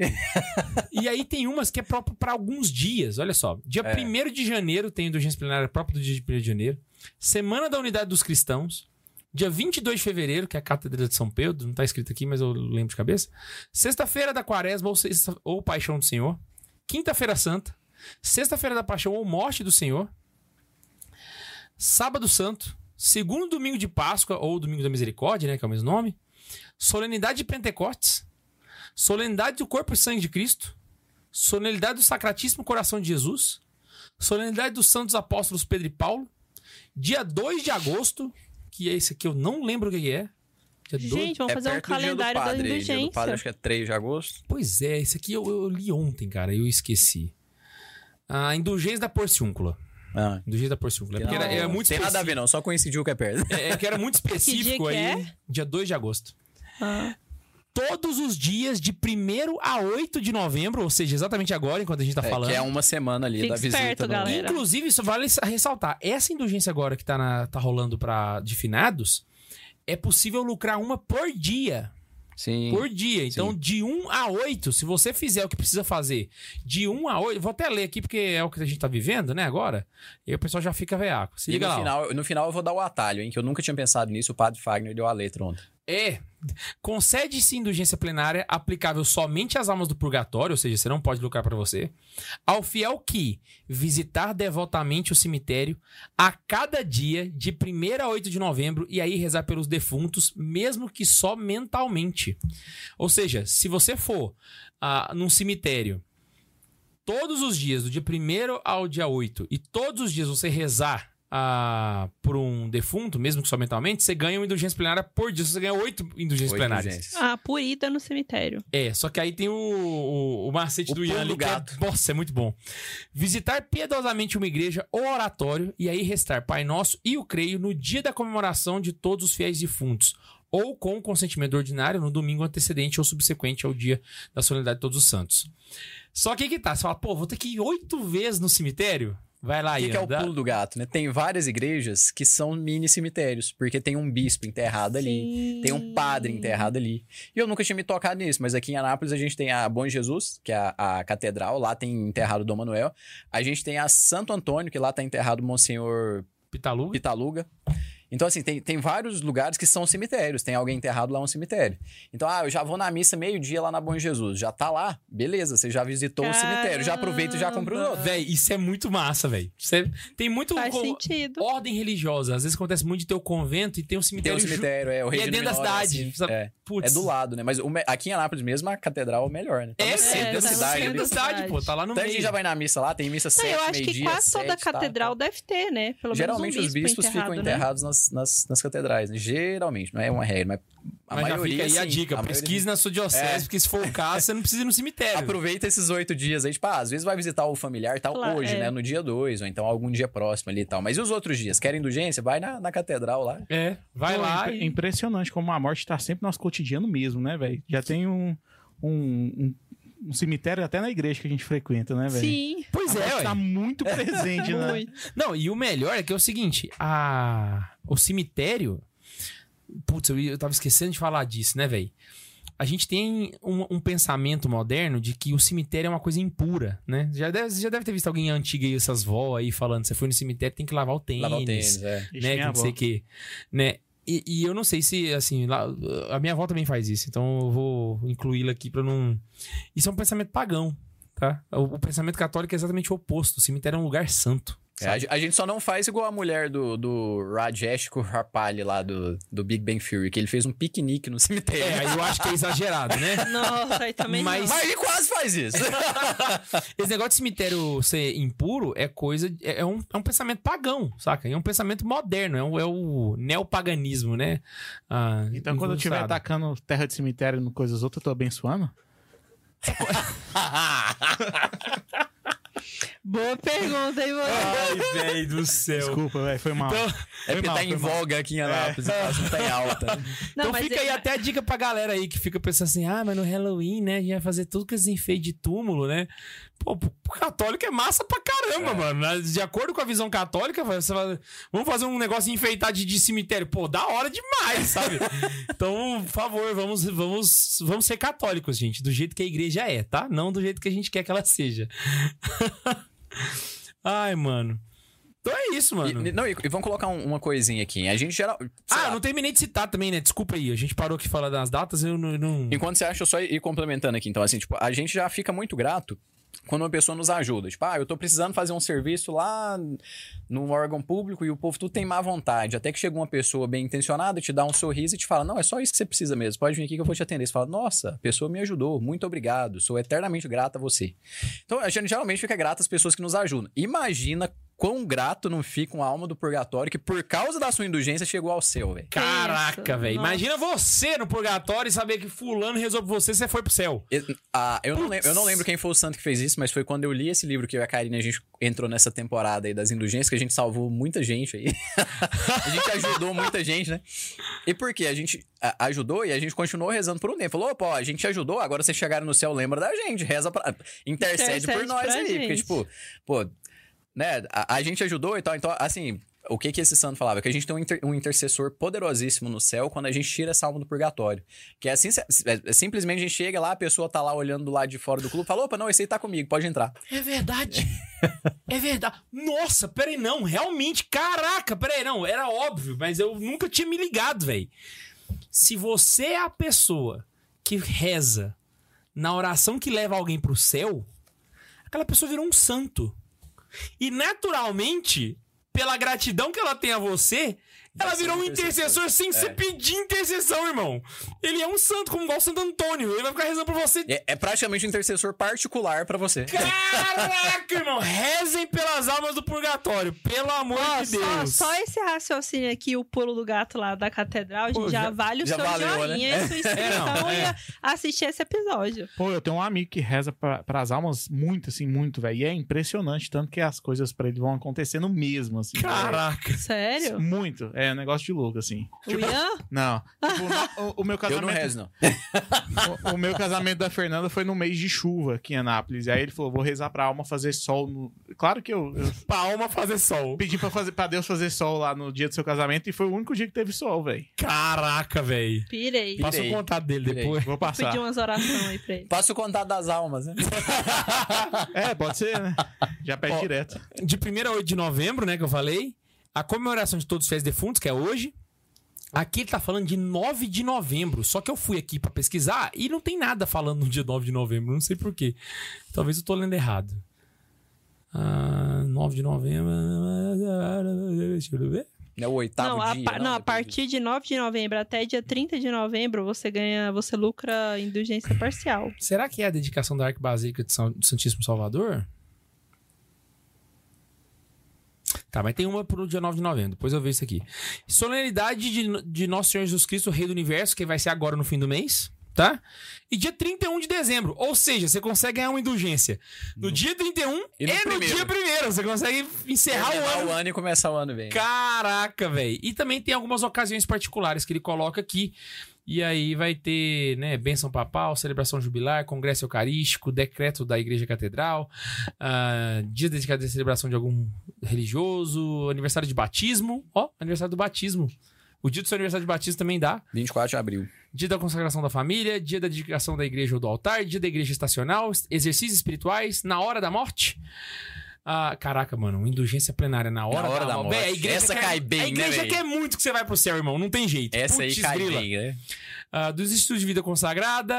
B: E aí tem umas que é próprio para alguns dias. Olha só. Dia
C: É.
B: 1 de janeiro tem indulgência plenária própria do dia de 1 de janeiro. Semana da Unidade dos Cristãos. Dia 22 de fevereiro, que é a Cátedra de São Pedro. Não tá escrito aqui, mas eu lembro de cabeça. Sexta-feira da Quaresma ou, sexta, ou Paixão do Senhor. Quinta-feira Santa. Sexta-feira da Paixão ou Morte do Senhor. Sábado Santo. Segundo domingo de Páscoa ou Domingo da Misericórdia, né? Que é o mesmo nome. Solenidade de Pentecostes. Solenidade do Corpo e Sangue de Cristo. Solenidade do Sacratíssimo Coração de Jesus. Solenidade dos Santos Apóstolos Pedro e Paulo. Dia 2 de agosto, que é esse aqui, eu não lembro o que é. Dia 2.
D: Gente, vamos fazer um
C: É perto do
D: calendário da
C: padre. Dia do
D: indulgência.
C: padre, acho que é 3 de agosto.
B: Pois é, esse aqui eu, eu li ontem, cara, eu esqueci. A indulgência da porciúncula.
C: Ah,
B: Indulgência da porciúncula. É porque era, era muito
C: tem nada a ver,
B: específico.
C: não. Só coincidiu que é perto.
B: É, é que era muito específico
D: que
B: aí.
D: é?
B: Dia 2 de agosto.
D: Ah.
B: Todos os dias de 1 a 8 de novembro, ou seja, exatamente agora, enquanto a gente tá
C: É,
B: falando.
C: que é uma semana ali
D: Fica
C: da visita.
D: esperto,
C: no-
D: galera.
B: Inclusive, isso vale ressaltar. Essa indulgência agora que tá, na- tá rolando para de finados, é possível lucrar uma por dia.
C: Sim.
B: Por dia. Então, de 1 a 8, se você fizer o que precisa fazer, de 1 a 8, vou até ler aqui porque é o que a gente tá vivendo, né, agora. E aí o pessoal já fica veaco. Se
C: E
B: liga
C: no
B: lá.
C: final, no final eu vou dar o atalho, hein? Que eu nunca tinha pensado nisso. O padre Fagner deu a letra ontem.
B: É. Concede-se indulgência plenária aplicável somente às almas do purgatório, ou seja, você não pode lucrar para você. Ao fiel que visitar devotamente o cemitério a cada dia de 1 a 8 de novembro e aí rezar pelos defuntos, mesmo que só mentalmente. Ou seja, se você for ah, num cemitério todos os dias, do dia 1 ao dia 8, e todos os dias você rezar ah, por um defunto, mesmo que só mentalmente, você ganha uma indulgência plenária por dia. Você ganha oito indulgências
C: Oito
B: plenárias.
D: Ah, por ida no cemitério.
B: É, só que aí tem o, o, o macete
C: O
B: do Ian ali, que é, nossa, é muito bom. Visitar piedosamente uma igreja ou oratório e aí restar Pai Nosso e o Creio no dia da comemoração de todos os fiéis defuntos. ou com consentimento ordinário no domingo antecedente ou subsequente ao dia da solenidade de Todos os Santos. Só que aí que tá, você fala, pô, vou ter que ir oito vezes no cemitério? Vai lá,
C: O que,
B: Ian.
C: que é o
B: dá-
C: pulo do gato, né? Tem várias igrejas que são mini cemitérios, porque tem um bispo enterrado ali, tem um padre enterrado ali. E eu nunca tinha me tocado nisso, mas aqui em Anápolis a gente tem a Bom Jesus, que é a, a catedral, lá tem enterrado Dom Manuel. A gente tem a Santo Antônio, que lá tá enterrado Monsenhor
B: Pitaluga?
C: Pitaluga. Então, assim, tem, tem vários lugares que são cemitérios. Tem alguém enterrado lá, um cemitério. Então, ah, eu já vou na missa meio-dia lá na Bom Jesus. Já tá lá? Beleza, você já visitou o cemitério. Já aproveita e já compra os outros.
B: Véi, isso é muito massa, velho. Você- Tem muito
D: Faz
B: co-
D: sentido.
B: ordem religiosa. Às vezes acontece muito de ter o convento e tem um
C: Tem
B: cemitério.
C: o
B: ju-
C: cemitério, é o
B: E
C: Rei
B: é
C: de
B: dentro da cidade.
C: assim, é.
B: Putz.
C: É do lado, né? Mas o me- aqui em Anápolis mesmo, a catedral é o melhor, né? Tá
B: É,
C: centro
B: dentro
C: da
B: da
C: cidade.
B: cidade, da cidade, pô. Tá lá no
C: Então a
B: meio.
C: gente já vai na missa lá, tem missa
D: Não,
C: 7,
D: eu acho que quase toda
C: 7, tá?
D: catedral deve ter, né? Pelo
C: Geralmente
D: menos um
C: os
D: bispo
C: bispos ficam
D: né?
C: enterrados nas, nas, nas catedrais, né? Geralmente, não é uma regra, mas a
B: Mas já
C: maioria
B: fica aí a
C: sim,
B: dica.
C: maioria
B: pesquise na sua diocese,
C: É.
B: porque se for o caso, você não precisa ir no cemitério.
C: Aproveita esses oito dias aí, tipo, ah, às vezes vai visitar o familiar e tal,
D: Claro,
C: hoje,
D: é.
C: né? No dia dois, ou então algum dia próximo ali e tal. Mas e os outros dias? Querem indulgência? Vai na, na catedral lá.
B: É, vai
E: Pô,
B: lá
E: impre-
B: e...
E: Impressionante como a morte tá sempre no nosso cotidiano mesmo, né, velho? Já tem um, um, um, um cemitério até na igreja que a gente frequenta, né, velho?
D: Sim,
B: Pois
E: A
B: é,
E: morte
B: ué.
E: tá muito presente, né?
D: muito.
B: Não, e o melhor é que é o seguinte, a... o cemitério... Putz, eu, eu tava esquecendo de falar disso, né, velho? A gente tem um, um pensamento moderno de que o cemitério é uma coisa impura, né? Já deve, você já deve ter visto alguém antigo aí, essas vó aí, falando, você foi no cemitério, tem que lavar o tênis.
C: Lavar o tênis, é.
B: Né? Que não sei o que, né? E, e eu não sei se, assim, lá, a minha avó também faz isso, então eu vou incluí-la aqui pra não. Isso é um pensamento pagão, tá? O, o pensamento católico é exatamente o oposto. O cemitério é um lugar santo.
C: É, a, ge- a gente só não faz igual a mulher do, do Rajesh Rapali lá do, do Big Bang Theory, que ele fez um piquenique no cemitério.
B: É, aí eu acho que é exagerado, né?
D: Nossa, aí também
B: Mas-
D: não.
C: Mas ele quase faz isso.
B: Esse negócio de cemitério ser impuro é coisa. É, é um, é um pensamento pagão, saca? É um pensamento moderno, é o, é o neopaganismo, né? Ah,
E: Então, quando eu estiver atacando terra de cemitério no coisas outras, eu tô abençoando?
D: Boa pergunta, hein, você?
B: Ai, velho do céu.
E: Desculpa, velho, foi mal.
B: Então,
C: É porque
E: mal,
C: tá em
E: foi mal.
C: voga aqui em Anápolis, o próximo tá em alta.
D: Não,
B: então fica aí
D: é-
B: até a dica pra galera aí que fica pensando assim: ah, mas no Halloween, né? A gente vai fazer tudo com esses enfeites de túmulo, né? Pô, pro católico é massa pra caramba, mano. De acordo com a visão católica, você vai, vamos fazer um negócio enfeitado de, de cemitério. Pô, da hora demais, sabe? então, por favor, vamos, vamos, vamos ser católicos, gente. Do jeito que a igreja é, tá? Não do jeito que a gente quer que ela seja. Ai, mano. Então é isso, mano.
C: E, não, e, e vamos colocar um- uma coisinha aqui. A gente geral.
B: Ah,
C: lá,
B: não terminei de citar também, né? Desculpa aí. A gente parou aqui falar das datas, eu não. não...
C: Enquanto você acha, eu só ir complementando aqui. Então, assim, tipo, a gente já fica muito grato quando uma pessoa nos ajuda. Tipo, ah, eu tô precisando fazer um serviço lá num órgão público e o povo tudo tem má vontade. Até que chega uma pessoa bem intencionada, te dá um sorriso e te fala: Não, é só isso que você precisa mesmo. Pode vir aqui que eu vou te atender. Você fala: Nossa, a pessoa me ajudou, muito obrigado. Sou eternamente grata a você. Então, a gente geralmente fica grato às pessoas que nos ajudam. Imagina quão grato não fica uma alma do purgatório que, por causa da sua indulgência, chegou ao céu, velho.
B: Caraca, velho. Imagina você no purgatório e saber que fulano por você, você foi pro céu.
C: Eu, ah, eu, não lembro, eu não lembro quem foi o santo que fez isso, mas foi quando eu li esse livro que eu e a Karine, a gente entrou nessa temporada aí das indulgências, que a gente salvou muita gente aí. a gente ajudou muita gente, né? E por quê? A gente ajudou e a gente continuou rezando por um tempo. Falou, pô, a gente ajudou, agora vocês chegaram no céu, lembra da gente, reza pra... Intercede, por
D: Intercede
C: nós
D: pra
C: aí. Porque,
D: gente.
C: tipo, pô, né, a, a gente ajudou e tal, então, assim... O que que esse santo falava? Que a gente tem um, inter- um intercessor poderosíssimo no céu quando a gente tira essa alma do purgatório. Que é assim, é- é- simplesmente a gente chega lá, a pessoa tá lá olhando do lado de fora do clube, fala, opa, não, esse aí tá comigo, pode entrar.
B: É verdade. é verdade. Nossa, peraí, não. Realmente, caraca, peraí, não. Era óbvio, mas eu nunca tinha me ligado, velho. Se você é a pessoa que reza na oração que leva alguém pro céu, aquela pessoa virou um santo. E naturalmente, pela gratidão que ela tem a você, ela virou um intercessor, sem você
C: É.
B: pedir intercessão, irmão. Ele é um santo, como igual o Santo Antônio. Ele vai ficar rezando por você
C: É, é praticamente um intercessor particular pra você.
B: Caraca, irmão! Rezem pelas almas do purgatório, pelo amor de
D: só,
B: Deus.
D: só esse raciocínio aqui, o pulo do gato lá da catedral, gente,
B: Pô,
D: já,
B: já-
D: vale o
C: já
D: seu
C: valeu, né?
D: joinha e sua inscrição
B: é.
D: e assistir esse episódio.
E: Pô, eu tenho um amigo que reza pra, pras almas muito, assim, muito, velho. E é impressionante, tanto que as coisas pra ele vão acontecendo mesmo, assim.
B: Caraca.
D: Sério?
E: Muito. É, é um negócio de louco, assim.
D: O Ian?
E: Não. Tipo, no- o, o meu
C: Eu
E: casamento.
C: não rezo, não.
E: o, o meu casamento da Fernanda foi no mês de chuva aqui em Anápolis. E aí ele falou: vou rezar pra alma fazer sol. No... Claro que eu, eu
B: Pra alma fazer sol.
E: pedi pra, fazer, pra Deus fazer sol lá no dia do seu casamento e foi o único dia que teve sol, velho.
B: Caraca, velho.
D: Pirei.
C: Pi-
B: Passa o contato dele
C: Pirei.
B: depois.
E: Vou passar.
D: Pedi umas orações aí pra ele.
C: Passa o contato das almas, né?
E: É, pode ser, né? Já pede
B: Ó,
E: direto.
B: De 1 a 8 de novembro, né, que eu falei. A comemoração de todos os fiéis defuntos, que é hoje. Aqui ele tá falando de 9 de novembro. Só que eu fui aqui pra pesquisar e não tem nada falando no dia 9 de novembro. Não sei porquê. Talvez eu tô lendo errado. Ah, 9 de novembro. Deixa eu ver.
C: É o oitavo
D: Não, a,
C: dia.
D: pa- não, a partir de 9 de novembro até dia 30 de novembro, você ganha, você lucra indulgência parcial.
B: Será que é a dedicação da Arquibasílica de São, do Santíssimo Salvador? Tá, mas tem uma pro dia 9 de novembro. Depois eu vejo isso aqui. Solenidade de, de Nosso Senhor Jesus Cristo, Rei do Universo, que vai ser agora no fim do mês, tá? E dia 31 de dezembro. Ou seja, você consegue ganhar uma indulgência no dia 31 e,
C: E no
B: no
C: primeiro.
B: dia primeiro. Você consegue encerrar o ano
C: o ano e começar o ano bem.
B: Caraca, velho. E também tem algumas ocasiões particulares que ele coloca aqui. E aí vai ter, né, bênção papal, celebração jubilar, congresso eucarístico, decreto da igreja catedral, ah, dia dedicado à celebração de algum religioso, aniversário de batismo. Ó, aniversário do batismo. O dia do seu aniversário de batismo também dá.
C: 24 de abril.
B: Dia da consagração da família, dia da dedicação da igreja ou do altar, dia da igreja estacional, exercícios espirituais, na hora da morte. Ah, caraca, mano, indulgência plenária na hora,
C: Na hora da
B: mo-
C: morte.
B: Véi, a igreja
C: Essa
B: quer-
C: cai bem,
B: A
C: né,
B: igreja
C: véi?
B: quer muito que você vai pro céu, irmão. Não tem jeito.
C: Essa aí
B: Putz,
C: cai
B: grila.
C: bem, né?
B: Ah, dos estudos de vida consagrada,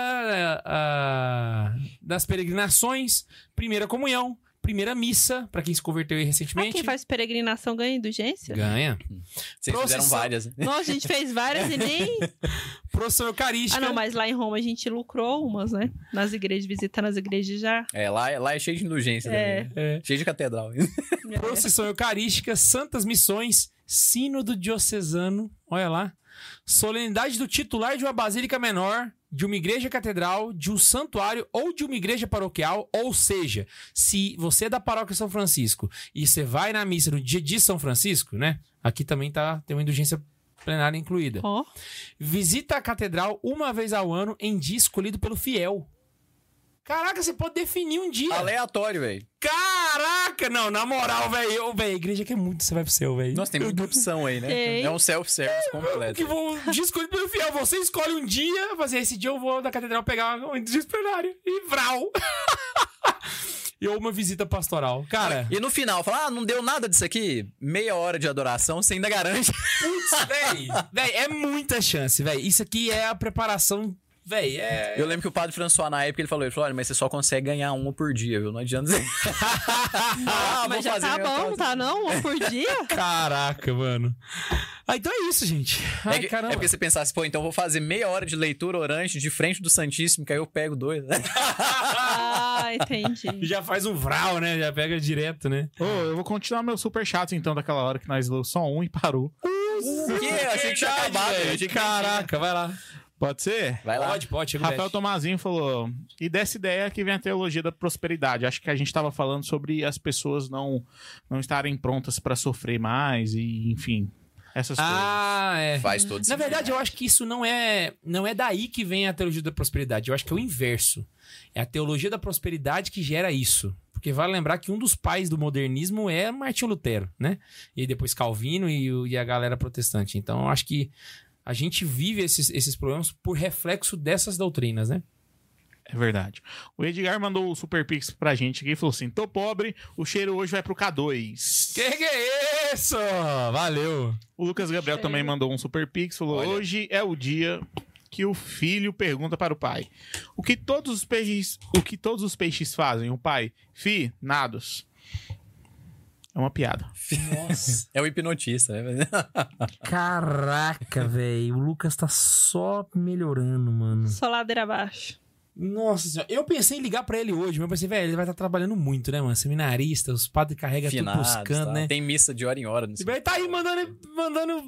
B: ah, das peregrinações, primeira comunhão, primeira missa, pra quem se converteu aí
D: Ah,
B: recentemente.
D: quem faz peregrinação ganha indulgência?
B: Ganha.
C: Vocês fizeram
B: Procissão.
C: várias. né?
D: Nossa, a gente fez várias e nem.
B: Procissão eucarística.
D: Ah, não, mas lá em Roma a gente lucrou umas, né? Nas igrejas, visitando as igrejas já.
C: É, lá, lá é cheio de indulgência
D: É.
C: também.
B: É.
C: Cheio de catedral.
B: Procissão Eucarística, Santas Missões, Sínodo Diocesano, olha lá. Solenidade do titular de uma basílica menor, de uma igreja catedral, de um santuário ou de uma igreja paroquial. Ou seja, se você é da paróquia São Francisco e você vai na missa no dia de São Francisco, né? Aqui também tá, tem uma indulgência plenária incluída.
D: Ó.
B: Visita a catedral uma vez ao ano em dia escolhido pelo fiel. Caraca, você pode definir um dia.
C: Aleatório, velho.
B: Caraca! Não, na moral, velho. Velho, a igreja quer muito você vai pro céu, velho.
C: Nossa, tem muita opção aí, né?
D: Tem.
C: É um self-service
B: Que
C: completo.
B: vou dia escolhido pelo fiel. Você escolhe um dia, fazer esse dia eu vou da catedral pegar um disciplinário. E vral. e ou uma visita pastoral. Cara,
C: E no final, fala, ah, não deu nada disso aqui, meia hora de adoração, você ainda garante.
B: putz, velho. Velho, é muita chance, velho. Isso aqui é a preparação. Velho, é.
C: Eu lembro que o padre François, na época, ele falou, ele falou, olha, mas você só consegue ganhar uma por dia, viu? Não adianta dizer. ah,
D: mas já tá bom, tá não? Um por dia?
B: Caraca, mano. Ah, então é isso, gente. Ai,
C: É, que-
B: caramba.
C: é porque você pensasse, pô, então eu vou fazer meia hora de leitura orante de frente do Santíssimo, que aí eu pego dois. né?
D: Ah, entendi.
B: Já faz um vral, né? Já pega direto, né?
E: Ô, eu vou continuar meu super chato então daquela hora que nós leu só um e parou.
C: O quê? Eu achei que tinha acabado.
B: Caraca, vai lá.
E: Pode ser?
C: Vai lá.
B: Pode, pode,
E: Rafael. Tomazinho falou: e dessa ideia que vem a teologia da prosperidade. Acho que a gente estava falando sobre as pessoas não, não estarem prontas para sofrer mais e, enfim, essas
B: Ah, é.
C: Faz todo
B: Na verdade, eu acho que isso não é, não é daí que vem a teologia da prosperidade. Eu acho que é o inverso. É a teologia da prosperidade que gera isso. Porque vale lembrar que um dos pais do modernismo é Martinho Lutero, né? E depois Calvino e, e a galera protestante. Então, eu acho que a gente vive esses, esses problemas por reflexo dessas doutrinas, né?
E: É verdade. O Edgar mandou o super pix pra gente aqui e falou assim: tô pobre, o cheiro hoje vai pro K2.
B: Que que é isso? Valeu.
E: O Lucas Gabriel
D: Cheiro.
E: também mandou um super pix, falou:
C: Olha.
E: hoje é o dia que o filho pergunta para o pai: o que todos os peixes, o que todos os peixes fazem? O pai: fi, nados. É uma piada.
B: Nossa.
C: É o hipnotista, né?
B: Caraca, velho. O Lucas tá só melhorando, mano.
D: Só ladeira abaixo.
B: Nossa senhora. Eu pensei em ligar pra ele hoje, mas eu pensei, velho, ele vai estar trabalhando muito, né, mano? Seminarista, os padres carregam tudo
C: Finados,
B: cantos,
C: tá?
B: né?
C: Tem missa de hora em hora. Não
B: E
C: sei.
B: vai tá aí mandando. mandando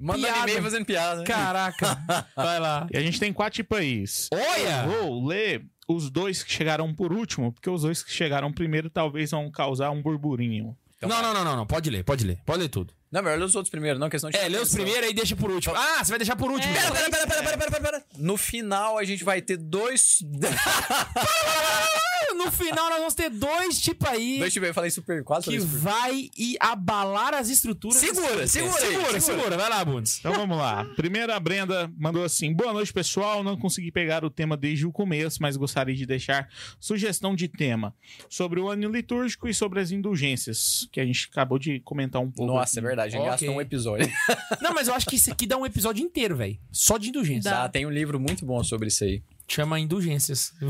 C: Mandando
B: piada.
C: e-mail fazendo piada. né?
B: Caraca. Vai lá.
E: E a gente tem quatro tipos.
B: Olha!
E: Vou ler os dois que chegaram por último, porque os dois que chegaram primeiro talvez vão causar um burburinho.
C: Então
B: não, não, não, não, não. Pode ler, pode ler. Pode ler tudo.
C: Não, melhor ler os outros primeiro, não, questão de.
B: É, lê os primeiros aí deixa por último. Ah, você vai deixar por último.
C: Pera, pera, pera, pera, pera, pera, pera, pera. No final, a gente vai ter dois.
B: No final nós vamos ter dois tipos aí
C: dois tipo, eu falei super. Quase
B: que vai e abalar as estruturas.
C: Segura, segura aí,
B: segura,
C: segura.
B: segura. Vai lá, Bundes.
E: Então vamos lá. Primeiro a Brenda mandou assim: Boa noite, pessoal. Não consegui pegar o tema desde o começo, mas gostaria de deixar sugestão de tema sobre o ano litúrgico e sobre as indulgências, que a gente acabou de comentar um pouco.
C: Nossa, é
E: aqui.
C: Verdade, a gente
B: Ok.
C: gastou um episódio.
B: Não, mas eu acho que isso aqui dá um episódio inteiro, velho. Só de indulgência.
D: Dá.
C: Tá, tem um livro muito bom sobre isso aí.
B: Chama Indulgências.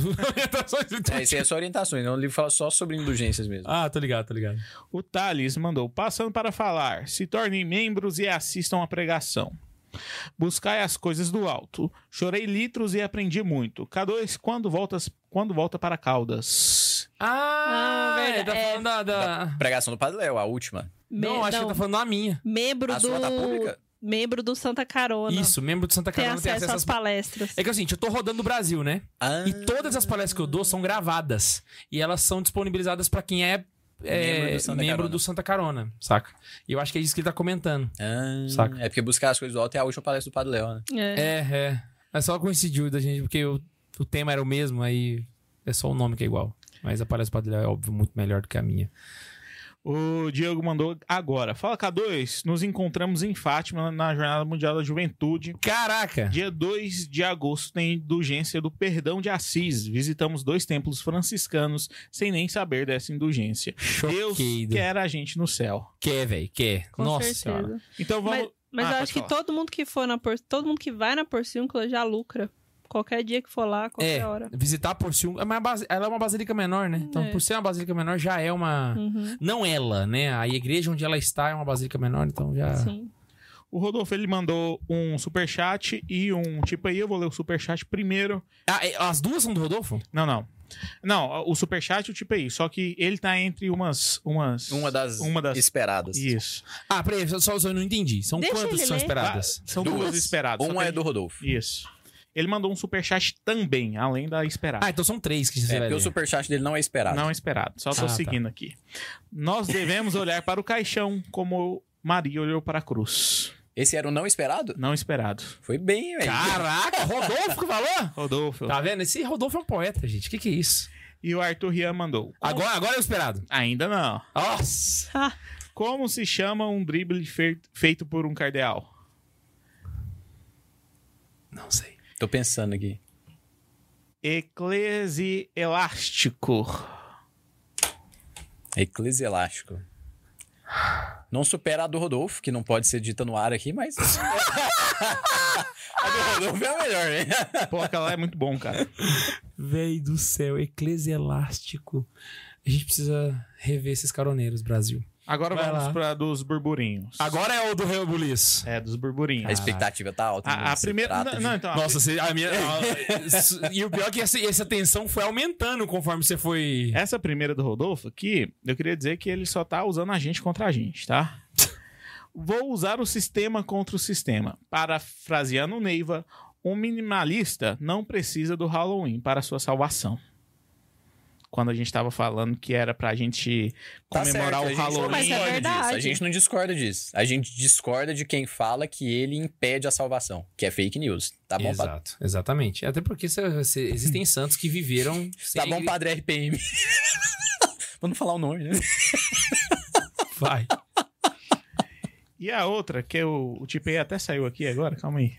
C: É, isso aí é só orientações, não. O livro fala só sobre indulgências mesmo.
B: ah, tô ligado, tô ligado.
E: O Thales mandou: Passando para falar, se tornem membros e assistam a pregação. Buscai as coisas do alto. Chorei litros e aprendi muito. K2, quando, voltas, quando volta para Caldas?
B: Ah,
D: Ah,
B: tá
D: É.
B: falando da... da-
C: Pregação do Padre Léo, a última.
D: Me-
B: Não, acho que ele tá falando da minha.
D: Membro
C: A
D: do.
C: sua tá pública?
D: Membro do Santa Carona.
B: Isso, membro do Santa
D: Tem
B: Carona tem
D: acesso
B: acesso
D: às
B: às...
D: palestras.
B: É que assim, eu tô rodando o Brasil, né?
C: Ah,
B: E todas as palestras que eu dou são gravadas. E elas são disponibilizadas pra quem é, é,
C: Membro do Santa
B: membro
C: Carona.
B: do Santa Carona, saca? E eu acho que é isso que ele tá comentando.
C: ah,
B: Saca.
C: É porque buscar as coisas do alto é a última palestra do Padre Léo, né?
D: É.
B: É, é. É só coincidiu da gente, porque o, o tema era o mesmo, aí é só o nome que é igual. Mas a palestra do Padre Léo é óbvio muito melhor do que a minha.
E: O Diego mandou agora. Fala K2, nos encontramos em Fátima na Jornada Mundial da Juventude.
B: Caraca!
E: Dia 2 de agosto tem indulgência do Perdão de Assis. Visitamos dois templos franciscanos sem nem saber dessa indulgência. Deus quer a gente no céu.
B: Quer, velho, quer.
D: Com
B: Nossa
D: certeza.
B: senhora.
E: Então vamos.
D: Mas, mas
E: Ah,
D: eu acho que
E: falar.
D: todo mundo que for na por... todo mundo que vai na Porciúncula já lucra. Qualquer dia que for lá, qualquer
B: É,
D: hora.
B: visitar a Porciúncula. é base- Ela é uma basílica menor, né? Então,
D: É.
B: por ser uma basílica menor, já é uma.
D: Uhum,
B: Não ela, né? A igreja onde ela está é uma basílica menor, então já.
D: sim.
E: O Rodolfo ele mandou um superchat e um tipo aí. Eu vou ler o superchat primeiro.
B: Ah, é- as duas são do Rodolfo?
E: Não, não. Não, o superchat e o tipo aí. Só que ele tá entre umas. umas
C: Uma das,
E: Uma das-
C: esperadas.
E: Isso.
B: Ah, peraí, só, só eu não entendi. São
D: Deixa
B: quantas são
D: ler.
B: esperadas?
E: Ah, são duas, esperadas. só
C: Uma é do Rodolfo.
E: Isso. Ele mandou um superchat também, além da esperada.
B: Ah, então são três que você
C: É,
B: vai
C: porque o superchat dele não é esperado.
E: Não esperado. Só tô
B: Ah, tá.
E: seguindo aqui. Nós devemos olhar para o caixão como Maria olhou para a cruz.
C: Esse era o não esperado?
E: Não esperado.
C: Foi bem, velho.
B: Caraca, Rodolfo que falou?
E: Rodolfo.
B: Tá vendo? Esse Rodolfo é um poeta, gente. O que, que é isso?
E: E o Arthur Rian mandou.
B: Agora, agora é o esperado.
E: Ainda não.
B: Nossa!
D: Ah,
E: Como se chama um drible feito por um cardeal?
B: Não sei.
C: Tô pensando aqui.
E: Eclesielástico.
C: Eclesiástico. Não supera a do Rodolfo, que não pode ser dita no ar aqui, mas. a do Rodolfo é a melhor, né?
E: Pô, aquela é muito bom, cara.
B: Véi do céu, eclesiástico. A gente precisa rever esses caroneiros, Brasil.
E: Agora
B: Vai
E: vamos
B: lá.
E: para dos burburinhos.
B: Agora é o do Rebuliço.
E: É, dos burburinhos.
C: A expectativa tá alta.
E: A, a primeira. Não,
C: de-
E: não, então. a
B: Nossa, você- a minha. a- e o pior é que essa, essa tensão foi aumentando conforme você foi.
E: Essa primeira do Rodolfo aqui, eu queria dizer que ele só tá usando a gente contra a gente, tá? Vou usar o sistema contra o sistema. Parafraseando o Neiva, um minimalista não precisa do Halloween para sua salvação. Quando a gente tava falando que era pra gente
C: Tá
E: comemorar
C: certo, a
E: o
C: gente não
E: Halloween.
D: Mas é verdade.
C: disso. A gente não discorda disso. A gente discorda de quem fala que ele impede a salvação, que é fake news. Tá bom, padre?
B: Exato, exatamente. Até porque cê- cê- existem santos que viveram. sem
C: Tá bom, padre RPM. Não falar o nome, né?
B: Vai.
E: E a outra, que é o, o Tipei até saiu aqui agora, calma aí.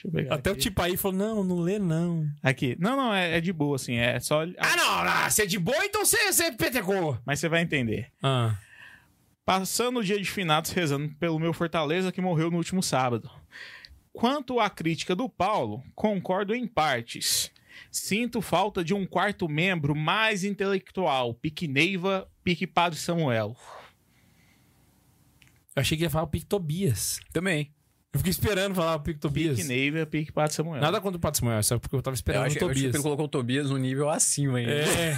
E: Deixa eu pegar.
B: Até o
E: aqui.
B: tipo aí falou: não, não lê, não.
E: Aqui. Não, não, é, é de boa, assim. É só.
B: Ah, não, não, você é de boa, então você, você petecou.
E: Mas você vai entender.
B: Ah.
E: Passando o dia de finados rezando pelo meu Fortaleza que morreu no último sábado. Quanto à crítica do Paulo, concordo em partes. Sinto falta de um quarto membro mais intelectual, pique Neiva, pique Padre Samuel.
B: Eu achei que ia falar o Pique Tobias.
C: Também.
B: Eu fiquei esperando falar o Pique Tobias.
E: Pique Neiva, pique Padre Samuel.
B: Nada contra o Pato Samuel, só porque eu tava
C: Eu
B: esperando
C: acho,
B: o
C: eu acho que
B: Tobias.
C: ele colocou o Tobias no nível acima ainda.
B: É,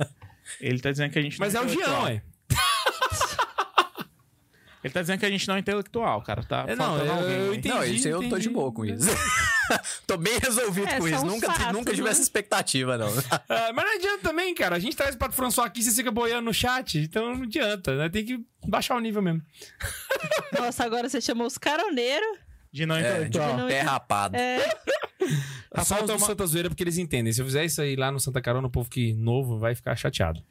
E: Ele tá dizendo que a gente
B: mas é
E: não
B: o Jean,
E: intelectual.
B: ué.
E: Ele tá dizendo que a gente não é intelectual, cara. Tá
B: É, não, eu-
E: alguém
B: eu entendi.
C: não, isso aí eu tô de boa com isso. tô bem resolvido
D: É,
C: com isso. Nunca,
D: fatos,
C: nunca tive
D: né?
C: essa expectativa, não.
B: Ah, mas não adianta também, cara. A gente traz o Pato François aqui, você fica boiando no chat. Então não adianta, né? Tem que baixar o nível mesmo.
D: Nossa, agora você chamou os caroneiros.
E: De não
C: É, de
E: intelectual.
D: não-
C: pé rapado.
D: É,
E: Rafael Toma-
B: Santa Zoeira porque eles entendem. Se eu fizer isso aí lá no Santa Carona, o povo que novo vai ficar chateado.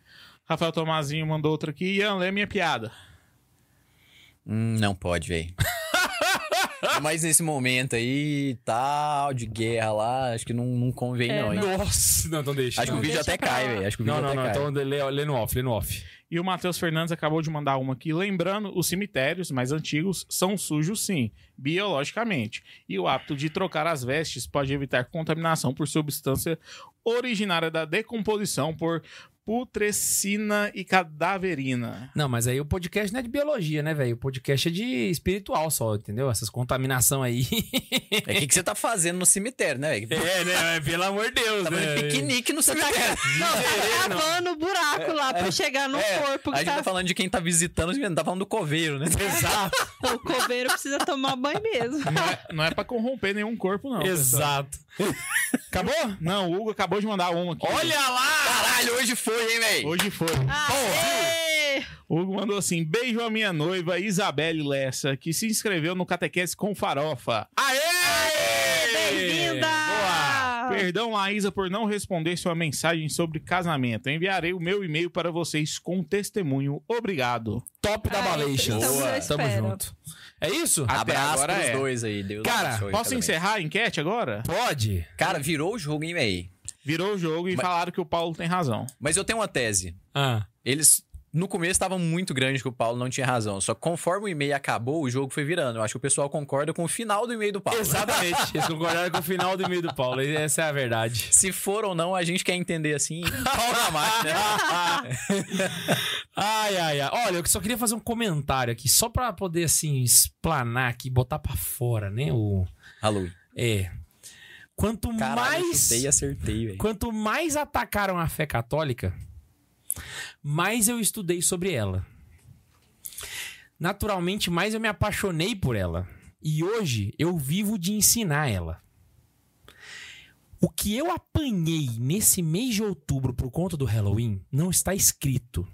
E: Rafael Tomazinho mandou outra aqui. Ian, lê minha piada.
C: Hum, não pode, velho. Mas nesse momento aí, tal, de guerra lá, acho que não, não convém,
D: É,
C: não, hein?
B: Nossa, não, então deixa.
C: Acho que o
B: não.
C: vídeo até
D: pra
C: cai, velho. Acho que o vídeo
B: Não, não,
C: até
B: não.
C: cai.
B: Então lê, lê no off, lê no off.
E: E o Matheus Fernandes acabou de mandar uma aqui. Lembrando, os cemitérios mais antigos são sujos, sim, biologicamente. E o hábito de trocar as vestes pode evitar contaminação por substância originária da decomposição por putrescina e cadaverina.
B: Não, mas aí o podcast não é de biologia, né, velho? O podcast é de espiritual só, entendeu? Essas contaminação aí.
C: É o que, que você tá fazendo no cemitério, né? velho?
B: é, né? Pelo amor de Deus,
C: Tá fazendo piquenique no cemitério.
D: tá cavando o buraco lá pra chegar no
C: É,
D: corpo
C: a gente
D: tá...
C: tá falando de quem tá visitando, a gente não tá falando do coveiro, né?
B: Exato.
D: O coveiro precisa tomar banho mesmo.
E: Não é, não é pra corromper nenhum corpo, não. pessoal.
B: Exato. Acabou?
E: Não, o Hugo acabou de mandar uma aqui.
B: Olha lá!
C: Caralho, hoje foi, hein, velho?
E: Hoje foi.
D: Aê!
E: O Hugo mandou assim: beijo à minha noiva Isabelle Lessa, que se inscreveu no Catequese com Farofa.
B: Aê!
D: Bem-vinda!
B: Boa!
E: Perdão, Laísa, por não responder sua mensagem sobre casamento. Enviarei o meu e-mail para vocês com testemunho. Obrigado.
B: Top da
D: estamos à
B: Tamo junto. É isso?
E: Até
C: Abraço
E: agora
C: pros
E: é.
C: dois aí. Deus
B: Cara,
C: abençoe
E: Posso encerrar a enquete agora?
B: Pode.
C: Cara, virou o jogo, hein, velho?
E: Virou o jogo e
C: Mas-
E: falaram que o Paulo tem razão.
C: Mas eu tenho uma tese.
B: Ah.
C: Eles, no começo, estavam muito grandes que o Paulo não tinha razão. Só que conforme o e-mail acabou, o jogo foi virando. Eu acho que o pessoal concorda com o final do e-mail do Paulo.
B: Exatamente. Eles concordaram com o final do e-mail do Paulo. E Essa é a verdade.
C: Se for ou não, a gente quer entender assim. Pau na máquina.
B: Ai, ai, ai. Olha, eu só queria fazer um comentário aqui, só pra poder, assim, explanar aqui, botar pra fora, né? O...
C: Alô.
B: É. Quanto
C: Caralho,
B: mais.
C: chutei acertei.
B: Quanto mais atacaram a fé católica, mais eu estudei sobre ela. Naturalmente, mais eu me apaixonei por ela. E hoje eu vivo de ensinar ela. O que eu apanhei nesse mês de outubro por conta do Halloween não está escrito.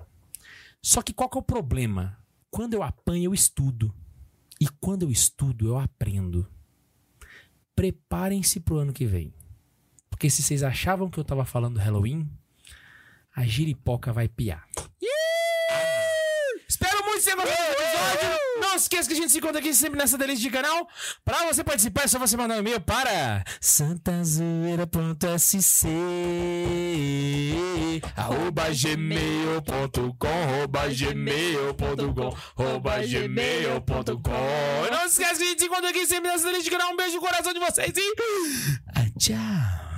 B: Só que qual que é o problema? Quando eu apanho, eu estudo. E quando eu estudo, eu aprendo. Preparem-se pro ano que vem. Porque se vocês achavam que eu tava falando do Halloween, a giripoca vai piar. Espero episódio. Não esqueça que a gente se encontra aqui sempre nessa delícia de canal. Pra você participar, é só você mandar um e-mail para santazoeira.sc arroba gmail.com arroba gmail.com arroba gmail.com não esqueça que a gente se encontra aqui sempre nessa delícia de canal. Um beijo no coração de vocês e... Ah, tchau.